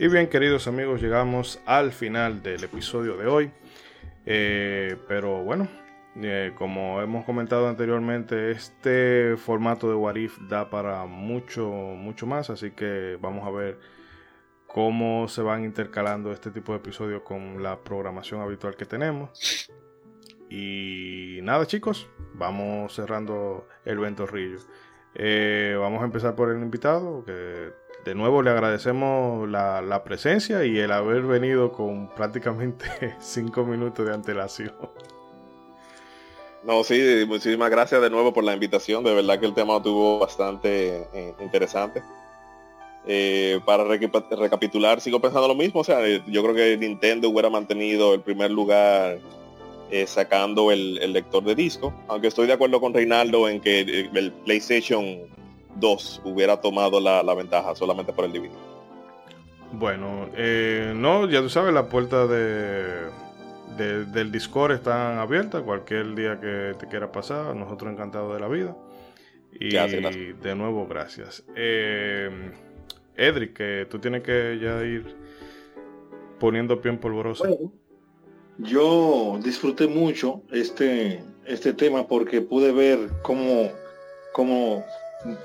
Y bien, queridos amigos, llegamos al final del episodio de hoy. Eh, pero bueno, eh, como hemos comentado anteriormente, este formato de Warif da para mucho, mucho más. Así que vamos a ver cómo se van intercalando este tipo de episodios con la programación habitual que tenemos. Y nada, chicos, vamos cerrando el ventorrillo. Eh, vamos a empezar por el invitado, que de nuevo le agradecemos la, presencia y el haber venido con prácticamente <laughs> cinco minutos de antelación. No, sí, muchísimas gracias de nuevo por la invitación. De verdad que el tema estuvo bastante eh, interesante. Eh, para recapitular, sigo pensando lo mismo. O sea, eh, yo creo que Nintendo hubiera mantenido el primer lugar sacando el, el, lector de disco. Aunque estoy de acuerdo con Reinaldo en que el PlayStation 2 hubiera tomado la, ventaja solamente por el DVD. Bueno, eh, no, ya tú sabes, las puertas de, del Discord están abiertas cualquier día que te quiera pasar. Nosotros encantados de la vida. Y de nuevo, gracias. Eh, Edric, que tú tienes que ya ir poniendo pie en polvorosa. yo disfruté mucho este, este tema porque pude ver cómo, cómo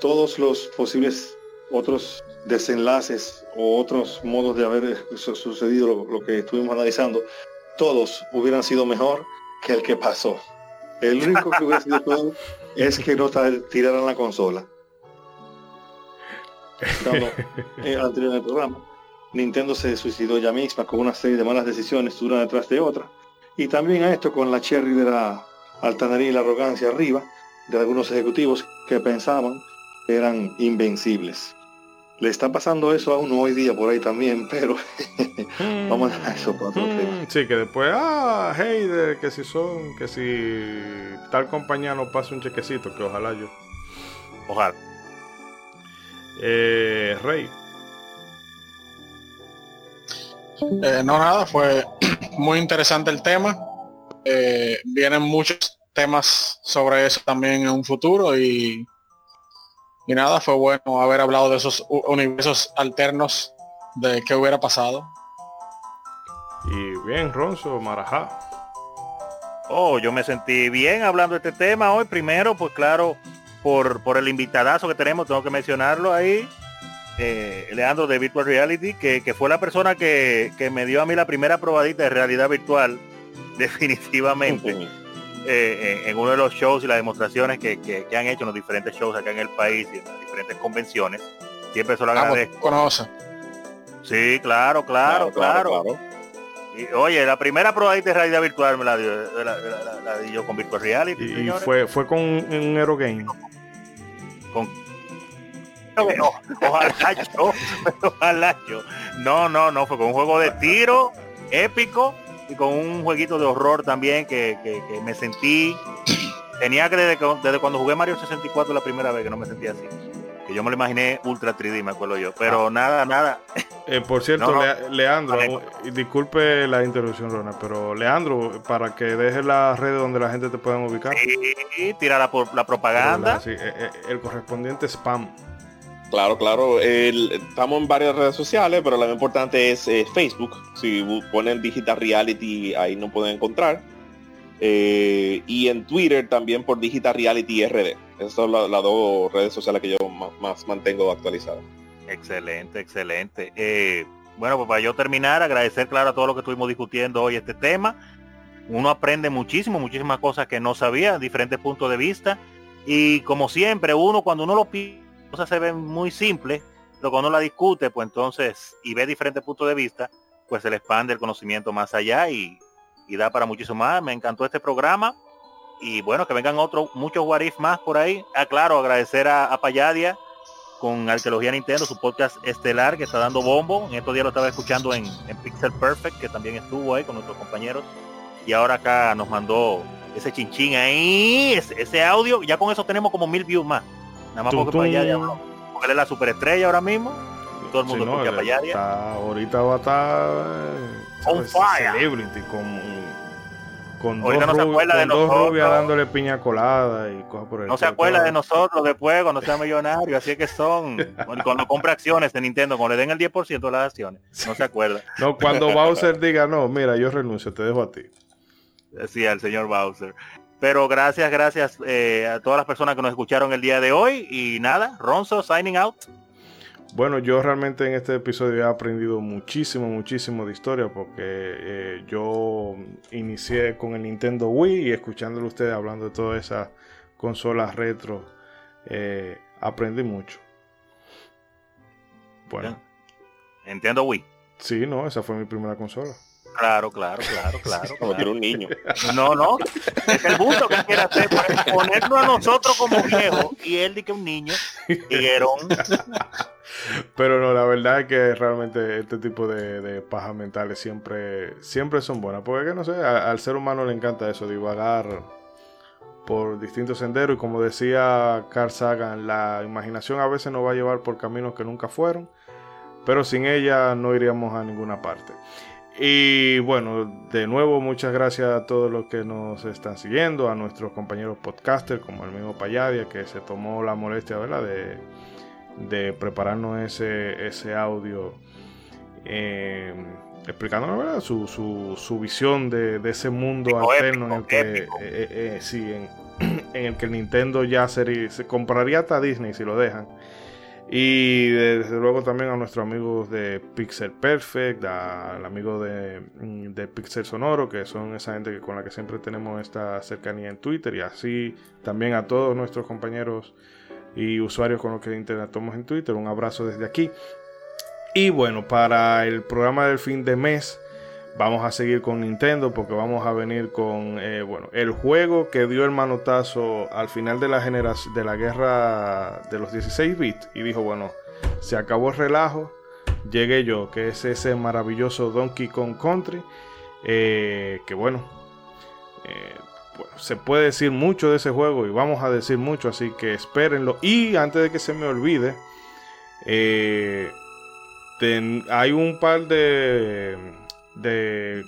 todos los posibles otros desenlaces o otros modos de haber sucedido lo, que estuvimos analizando, todos hubieran sido mejor que el que pasó. El único que hubiera sido todo es que no tiraran la consola. Eh, anterior en el programa, Nintendo se suicidó ya misma con una serie de malas decisiones una detrás de otra. Y también a esto con la cherry de la altanería y la arrogancia arriba, de algunos ejecutivos que pensaban que eran invencibles. Le está pasando eso a uno hoy día por ahí también, <laughs> pero vamos a eso para otro mm, Sí, que después, ah, hey, de, que si son, que si tal compañía no pasa un chequecito, que ojalá yo. Ojalá. Eh, Rey. Eh, no, nada, fue <clears throat> muy interesante el tema. Eh, vienen muchos temas sobre eso también en un futuro y, y nada, fue bueno haber hablado de esos universos alternos de qué hubiera pasado. Y bien, Ronzo, Marajá. Oh, yo me sentí bien hablando de este tema hoy. Primero, pues claro, por, por el invitadazo que tenemos, tengo que mencionarlo ahí. Eh, Leandro de Virtual Reality, que, que fue la persona que, que, me dio a mí la primera probadita de realidad virtual, <laughs> definitivamente. <laughs> Eh, en uno de los shows y las demostraciones que, han hecho en los diferentes shows acá en el país y en las diferentes convenciones. Siempre se lo ah, pues, agradezco. Conoce. Sí, claro, claro, claro. Y, oye, la primera prueba de realidad virtual me la dio, la, di yo con Virtual Reality. Y fue, fue con un Eurogame. Con ojalá yo, <laughs> ojalá yo. No, no, no, fue con un juego de tiro épico y con un jueguito de horror también que, me sentí tenía que desde, desde, cuando jugué Mario 64 la primera vez que no me sentía así que yo me lo imaginé ultra 3D me acuerdo yo pero ah. nada nada. Eh, por cierto Leandro disculpe la interrupción Rona pero Leandro para que deje la red donde la gente te pueda ubicar. Sí, tira la, la propaganda. eh, eh, el correspondiente spam Claro, claro. estamos en varias redes sociales, pero lo más importante es eh, Facebook. Si ponen Digital Reality, ahí no pueden encontrar. Eh, y en Twitter también por Digital Reality RD. Esas son las dos redes sociales que yo más, mantengo actualizadas. Excelente, excelente. Eh, bueno, pues para yo terminar, agradecer, claro, a todo lo que estuvimos discutiendo hoy este tema. Uno aprende muchísimo, muchísimas cosas que no sabía, diferentes puntos de vista. Y como siempre, uno cuando uno lo pide cosas se ven muy simples, pero cuando la discute, pues entonces, y ve diferentes puntos de vista, pues se le expande el conocimiento más allá y, da para muchísimo más. Me encantó este programa y bueno, que vengan otros, muchos Warif más por ahí. Ah, claro, agradecer a, a Payadia con Arqueología Nintendo, su podcast estelar que está dando bombo. En estos días lo estaba escuchando en, Pixel Perfect, que también estuvo ahí con nuestros compañeros. Y ahora acá nos mandó ese chinchín ahí, ese, audio. Ya con eso tenemos como mil views más. Nada más porque Payadia Porque él es la superestrella ahora mismo. Todo el mundo sí, no, está, ahorita va a estar on fire. celebrity con con dos, no de rubias dándole piña colada y cosas por el No se acuerda de nosotros después cuando sea millonario, así que son. Cuando compra acciones de Nintendo, cuando le den el 10% de las acciones, no se acuerda. no, cuando <laughs> Bowser diga, no, mira, yo renuncio, te dejo a ti. Sí, al señor Bowser. Pero gracias, gracias eh, a todas las personas que nos escucharon el día de hoy. Y nada, Ronzo, signing out. Bueno, yo realmente en este episodio he aprendido muchísimo, muchísimo de historia porque eh, yo inicié con el Nintendo Wii y escuchándolo ustedes hablando de todas esas consolas retro, eh, aprendí mucho. Bueno. Nintendo Wii. Sí, no, esa fue mi primera consola. Claro, claro, claro, claro. Como claro. un niño. No, no. Es el punto que quiere hacer, ponernos a nosotros como viejos y él dice que un niño. Tiguerón. Pero no, la verdad es que realmente este tipo de, pajas mentales siempre, siempre son buenas. Porque no sé, al ser humano le encanta eso, divagar por distintos senderos. Y como decía Carl Sagan, la imaginación a veces nos va a llevar por caminos que nunca fueron. Pero sin ella no iríamos a ninguna parte. Y bueno, de nuevo muchas gracias a todos los que nos están siguiendo, a nuestros compañeros podcasters como el mismo Payadia que se tomó la molestia ¿verdad? De, de prepararnos ese, ese audio eh, explicándonos Su, su, visión de, ese mundo alterno en el que eh, eh, en, <clears throat> en, el que Nintendo ya sería, se compraría hasta Disney si lo dejan y desde luego también a nuestros amigos de Pixel Perfect, al amigo de, mm, de, Pixel Sonoro, que son esa gente con la que siempre tenemos esta cercanía en Twitter, y así también a todos nuestros compañeros y usuarios con los que interactuamos en Twitter. Un abrazo desde aquí. Y bueno, para el programa del fin de mes vamos a seguir con Nintendo porque vamos a venir con eh, bueno, el juego que dio el manotazo al final de la generación de la guerra de los 16 bits y dijo, bueno, se acabó el relajo, llegué yo, que es ese maravilloso Donkey Kong Country, eh, que bueno, eh, se puede decir mucho de ese juego y vamos a decir mucho, así que espérenlo. Y antes de que se me olvide, hay un par de de,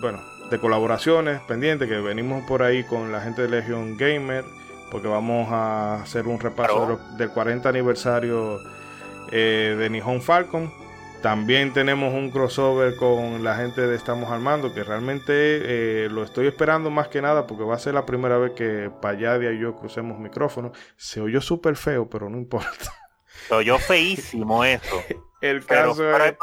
bueno, de colaboraciones pendientes que venimos por ahí con la gente de Legion Gamer porque vamos a hacer un repaso del 40 aniversario eh, de Nihon Falcon. También tenemos un crossover con la gente de Estamos Armando, que realmente eh, lo estoy esperando más que nada porque va a ser la primera vez que Payadia y yo crucemos micrófonos. Se oyó súper feo, pero no importa. Se oyó feísimo eso. <laughs> El caso pero,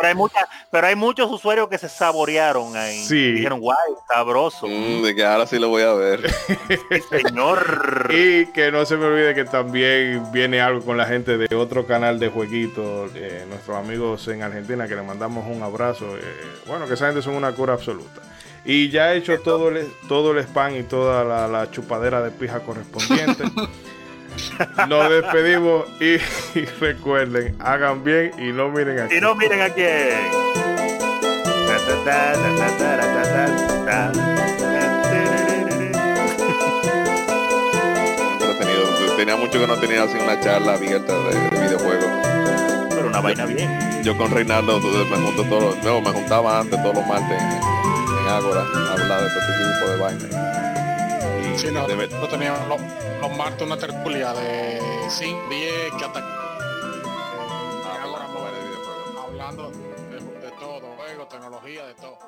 pero, hay muchos usuarios que se saborearon ahí. Sí. Dijeron, guay, sabroso. Mm, de que ahora sí lo voy a ver. <laughs> señor. y que no se me olvide que también viene algo con la gente de otro canal de jueguitos, eh, nuestros amigos en Argentina, que le mandamos un abrazo. Eh, bueno, que esa gente son una cura absoluta. Y ya he hecho todo el, todo el spam y toda la, la chupadera de pija correspondiente. <laughs> Nos despedimos y, recuerden, hagan bien y no miren aquí. Y no miren aquí. Tenía mucho que no tenía así una charla abierta de, videojuegos. Pero una vaina bien. Yo con Reinaldo me junto todos, no, me juntaba antes todos los martes en, en Ágora a hablar de todo este tipo de vainas. Sí, no, nosotros teníamos los, los martes una tertulia de 5, 10, que hasta... Hablando de, de todo, juego, tecnología, de todo.